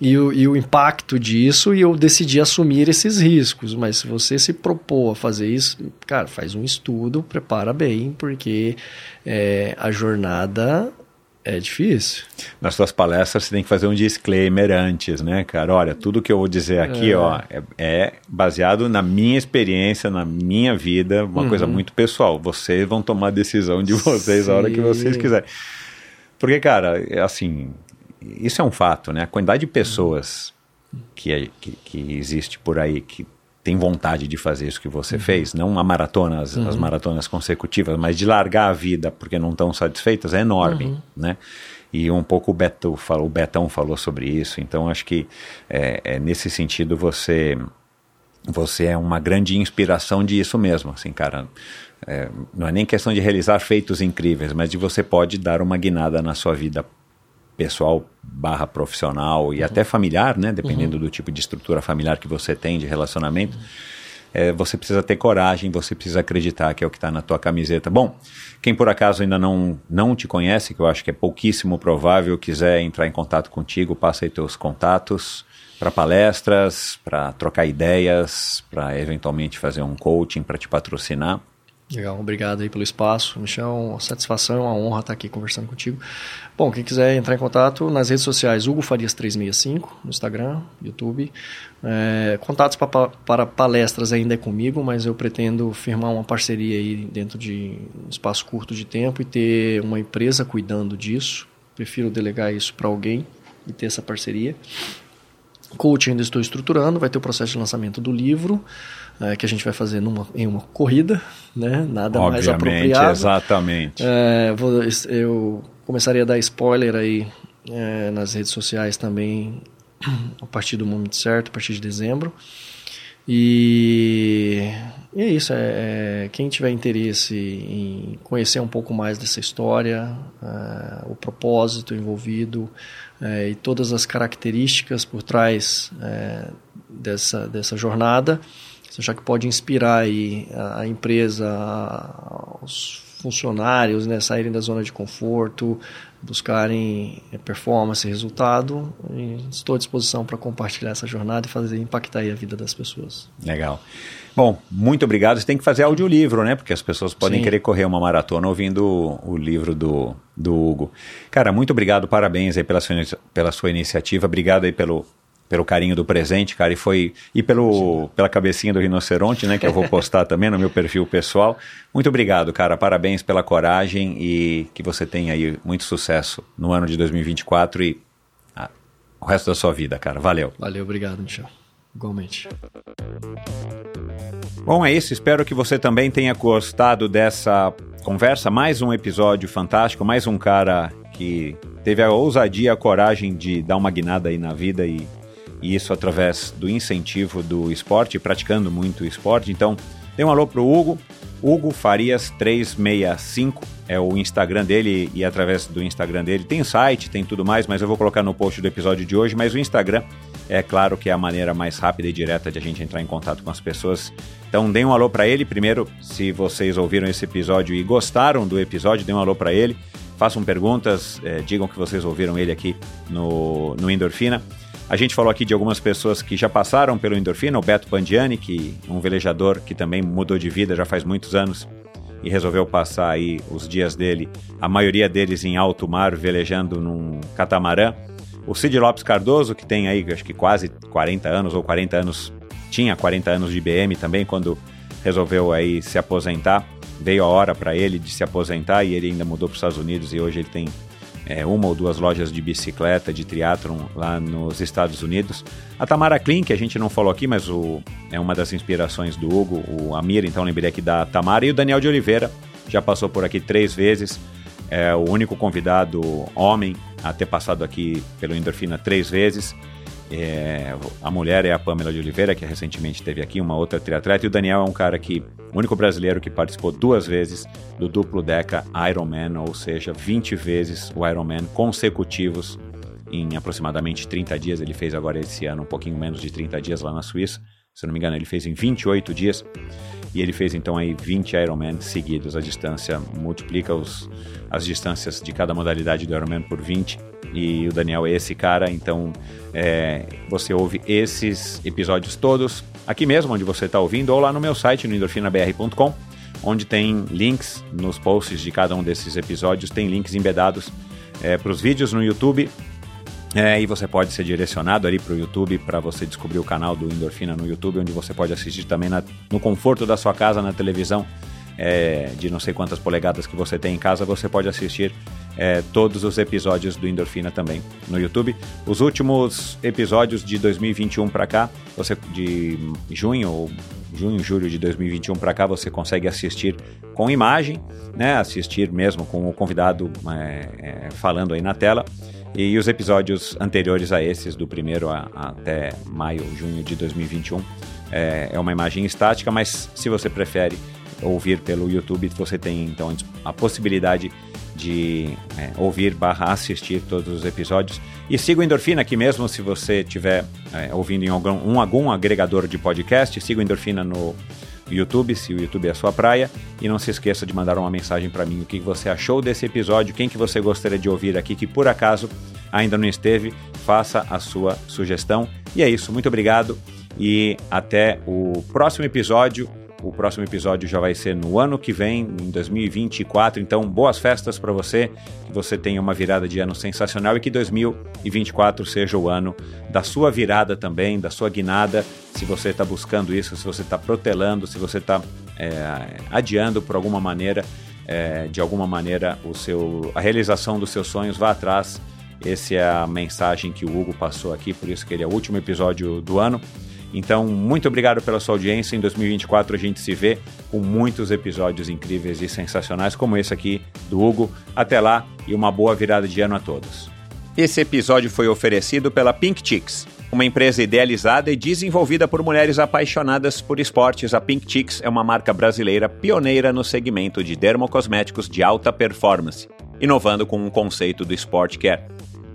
E o, e o impacto disso, e eu decidi assumir esses riscos. Mas se você se propor a fazer isso, cara, faz um estudo, prepara bem, porque é, a jornada é difícil. Nas suas palestras você tem que fazer um disclaimer antes, né, cara? Olha, tudo que eu vou dizer aqui, ó, é, é baseado na minha experiência, na minha vida, uma coisa muito pessoal. Vocês vão tomar a decisão de vocês a hora que Sim. vocês quiserem. Porque, cara, é assim, isso é um fato, né? A quantidade de pessoas que, é- que, que existe por aí que tem vontade de fazer isso que você fez, não a maratona, as, as maratonas consecutivas, mas de largar a vida porque não estão satisfeitas, é enorme, né? E um pouco o, Beto falou, o Betão falou sobre isso, então acho que é, é, nesse sentido você você é uma grande inspiração disso mesmo, assim, cara. É, não é nem questão de realizar feitos incríveis, mas de você pode dar uma guinada na sua vida pessoal barra profissional e até familiar, né? Dependendo do tipo de estrutura familiar que você tem de relacionamento. É, você precisa ter coragem, você precisa acreditar que é o que está na tua camiseta. Bom, quem por acaso ainda não, não te conhece, que eu acho que é pouquíssimo provável, quiser entrar em contato contigo, passa aí teus contatos para palestras, para trocar ideias, para eventualmente fazer um coaching, para te patrocinar. Legal, obrigado aí pelo espaço. Michel, uma satisfação, uma honra estar aqui conversando contigo. Bom, quem quiser entrar em contato nas redes sociais, Hugo Farias 365, no Instagram, YouTube. É, contatos pa- para palestras ainda é comigo, mas eu pretendo firmar uma parceria aí dentro de um espaço curto de tempo e ter uma empresa cuidando disso. Prefiro delegar isso para alguém e ter essa parceria. Coaching ainda estou estruturando, vai ter o processo de lançamento do livro, eh, que a gente vai fazer numa, em uma corrida, né? Nada mais Obviamente, apropriado. exatamente. É, vou- eu começaria a dar spoiler aí é, nas redes sociais também [clears throat] a partir do momento certo, a partir de dezembro. E, e é isso. É, é, quem tiver interesse em conhecer um pouco mais dessa história, é, o propósito envolvido é, e todas as características por trás é, dessa, dessa jornada, você achar que pode inspirar aí a, empresa, os funcionários, né, saírem da zona de conforto, buscarem eh, performance, resultado, estou à disposição para compartilhar essa jornada e fazer impactar a vida das pessoas. Legal. Bom, muito obrigado. Você tem que fazer audiolivro, né? Porque as pessoas podem Sim. querer correr uma maratona ouvindo o, livro do, do Hugo. Cara, muito obrigado, parabéns aí pela sua, pela sua iniciativa. Obrigado aí pelo, pelo carinho do presente, cara. E foi. E pelo, pela cabecinha do rinoceronte, né? Que eu vou postar [laughs] também no meu perfil pessoal. Muito obrigado, cara. Parabéns pela coragem e que você tenha aí muito sucesso no ano de 2024 e ah, o resto da sua vida, cara. Valeu. Valeu, obrigado, Michel. Igualmente. Bom, é isso. Espero que você também tenha gostado dessa conversa. Mais um episódio fantástico, mais um cara que teve a ousadia, a coragem de dar uma guinada aí na vida e, e isso através do incentivo do esporte, praticando muito esporte. Então, dê um alô pro Hugo. Hugo Farias 365 é o Instagram dele e através do Instagram dele tem site, tem tudo mais, mas eu vou colocar no post do episódio de hoje, mas o Instagram é claro que é a maneira mais rápida e direta de a gente entrar em contato com as pessoas. Então, dê um alô para ele primeiro, se vocês ouviram esse episódio e gostaram do episódio, dê um alô para ele. Façam perguntas, é, digam que vocês ouviram ele aqui no, no Endorfina. A gente falou aqui de algumas pessoas que já passaram pelo Endorfina, o Beto Pandiani, que um velejador que também mudou de vida já faz muitos anos e resolveu passar aí os dias dele, a maioria deles em alto mar, velejando num catamarã. O Cid Lopes Cardoso, que tem aí acho que quase 40 anos ou 40 anos, tinha 40 anos de BM também quando resolveu aí se aposentar. Veio a hora para ele de se aposentar e ele ainda mudou para os Estados Unidos e hoje ele tem é, uma ou duas lojas de bicicleta, de triatlon lá nos Estados Unidos. A Tamara Klein, que a gente não falou aqui, mas o, é uma das inspirações do Hugo, o Amir, então lembrei aqui da Tamara, e o Daniel de Oliveira, já passou por aqui três vezes, é o único convidado homem a ter passado aqui pelo Endorfina três vezes. É, a mulher é a Pamela de Oliveira, que recentemente esteve aqui, uma outra triatleta, e o Daniel é um cara que, o único brasileiro que participou duas vezes do duplo Deca Ironman, ou seja, 20 vezes o Ironman consecutivos em aproximadamente 30 dias. Ele fez agora esse ano um pouquinho menos de 30 dias lá na Suíça. Se não me engano, ele fez em 28 dias. E ele fez então aí 20 Ironman seguidos. A distância multiplica os, as distâncias de cada modalidade do Ironman por 20. E o Daniel é esse cara, então é, você ouve esses episódios todos aqui mesmo, onde você está ouvindo, ou lá no meu site, no endorfinabr.com, onde tem links nos posts de cada um desses episódios, tem links embedados é, para os vídeos no YouTube é, e você pode ser direcionado ali para o YouTube para você descobrir o canal do Endorfina no YouTube, onde você pode assistir também na, no conforto da sua casa, na televisão é, de não sei quantas polegadas que você tem em casa, você pode assistir é, todos os episódios do Endorfina também no YouTube. Os últimos episódios de 2021 para cá, você de junho ou junho, julho de 2021 para cá, você consegue assistir com imagem, né? Assistir mesmo com o convidado é, é, falando aí na tela. E os episódios anteriores a esses, do primeiro a, até maio, junho de 2021, é, é uma imagem estática, mas se você prefere ouvir pelo YouTube, você tem então a possibilidade de é, ouvir barra assistir todos os episódios. E siga o Endorfina aqui mesmo, se você estiver é, ouvindo em algum, um, algum agregador de podcast, siga o Endorfina no YouTube, se o YouTube é a sua praia. E não se esqueça de mandar uma mensagem para mim, o que você achou desse episódio, quem que você gostaria de ouvir aqui, que por acaso ainda não esteve, faça a sua sugestão. E é isso, muito obrigado e até o próximo episódio. O próximo episódio já vai ser no ano que vem, em 2024. Então, boas festas para você, que você tenha uma virada de ano sensacional e que 2024 seja o ano da sua virada também, da sua guinada. Se você está buscando isso, se você está protelando, se você está é, adiando por alguma maneira, é, de alguma maneira, o seu, a realização dos seus sonhos, vá atrás. Essa é a mensagem que o Hugo passou aqui, por isso que ele é o último episódio do ano. Então, muito obrigado pela sua audiência. Em 2024 a gente se vê com muitos episódios incríveis e sensacionais como esse aqui do Hugo. Até lá e uma boa virada de ano a todos. Esse episódio foi oferecido pela Pink Chicks, uma empresa idealizada e desenvolvida por mulheres apaixonadas por esportes. A Pink Chicks é uma marca brasileira pioneira no segmento de dermocosméticos de alta performance, inovando com um conceito do Sport Care.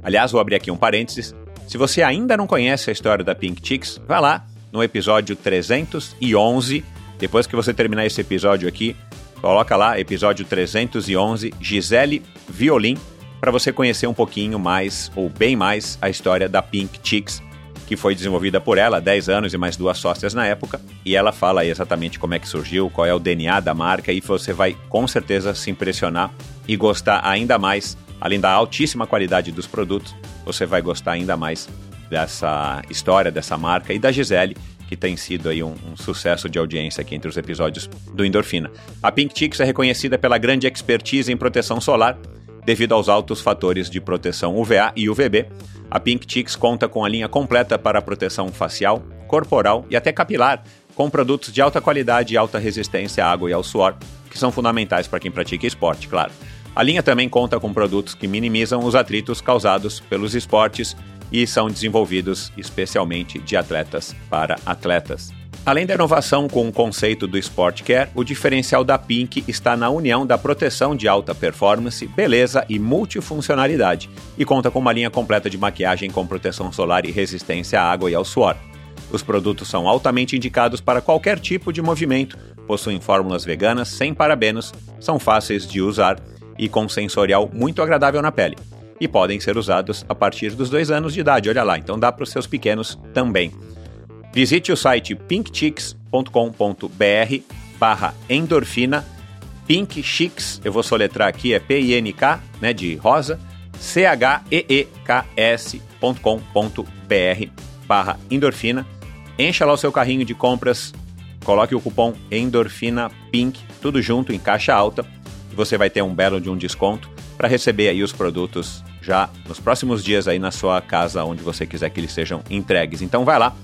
Aliás, vou abrir aqui um parênteses. Se você ainda não conhece a história da Pink Chicks, vá lá no episódio 311. Depois que você terminar esse episódio aqui, coloca lá episódio 311 Gisele Violin para você conhecer um pouquinho mais ou bem mais a história da Pink Chicks, que foi desenvolvida por ela há 10 anos e mais duas sócias na época, e ela fala aí exatamente como é que surgiu, qual é o DNA da marca e você vai com certeza se impressionar e gostar ainda mais, além da altíssima qualidade dos produtos, você vai gostar ainda mais dessa história, dessa marca e da Gisele, que tem sido aí um, um, sucesso de audiência aqui entre os episódios do Endorfina. A Pink Chicks é reconhecida pela grande expertise em proteção solar, devido aos altos fatores de proteção UVA e UVB. A Pink Chicks conta com a linha completa para proteção facial, corporal e até capilar, com produtos de alta qualidade e alta resistência à água e ao suor, que são fundamentais para quem pratica esporte, claro. A linha também conta com produtos que minimizam os atritos causados pelos esportes e são desenvolvidos especialmente de atletas para atletas. Além da inovação com o conceito do Sport Care, o diferencial da Pink está na união da proteção de alta performance, beleza e multifuncionalidade, e conta com uma linha completa de maquiagem com proteção solar e resistência à água e ao suor. Os produtos são altamente indicados para qualquer tipo de movimento, possuem fórmulas veganas sem parabenos, são fáceis de usar e com sensorial muito agradável na pele. E podem ser usados a partir dos dois anos de idade, olha lá, então dá para os seus pequenos também. Visite o site pinkchicks.com.br barra endorfina, Pink Chicks, eu vou soletrar aqui, é P-I-N-K, né, de rosa, C-H-E-E-K-S.com.br barra endorfina. Encha lá o seu carrinho de compras, coloque o cupom endorfina pink, tudo junto em caixa alta, e você vai ter um belo de um desconto para receber aí os produtos já nos próximos dias aí na sua casa, onde você quiser que eles sejam entregues. Então vai lá,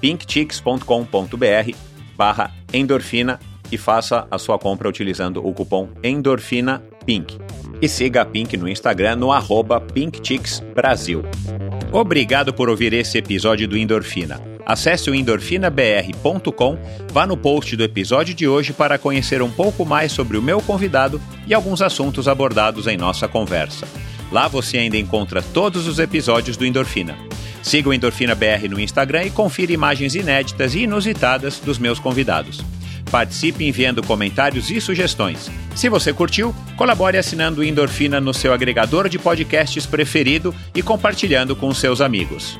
pinkchicks.com.br barra endorfina e faça a sua compra utilizando o cupom ENDORFINAPINK. E siga a Pink no Instagram no arroba PinkChicksBrasil. Obrigado por ouvir esse episódio do Endorfina. Acesse o endorfinabr.com, vá no post do episódio de hoje para conhecer um pouco mais sobre o meu convidado e alguns assuntos abordados em nossa conversa. Lá você ainda encontra todos os episódios do Endorfina. Siga o Endorfina BR no Instagram e confira imagens inéditas e inusitadas dos meus convidados. Participe enviando comentários e sugestões. Se você curtiu, colabore assinando o Endorfina no seu agregador de podcasts preferido e compartilhando com seus amigos.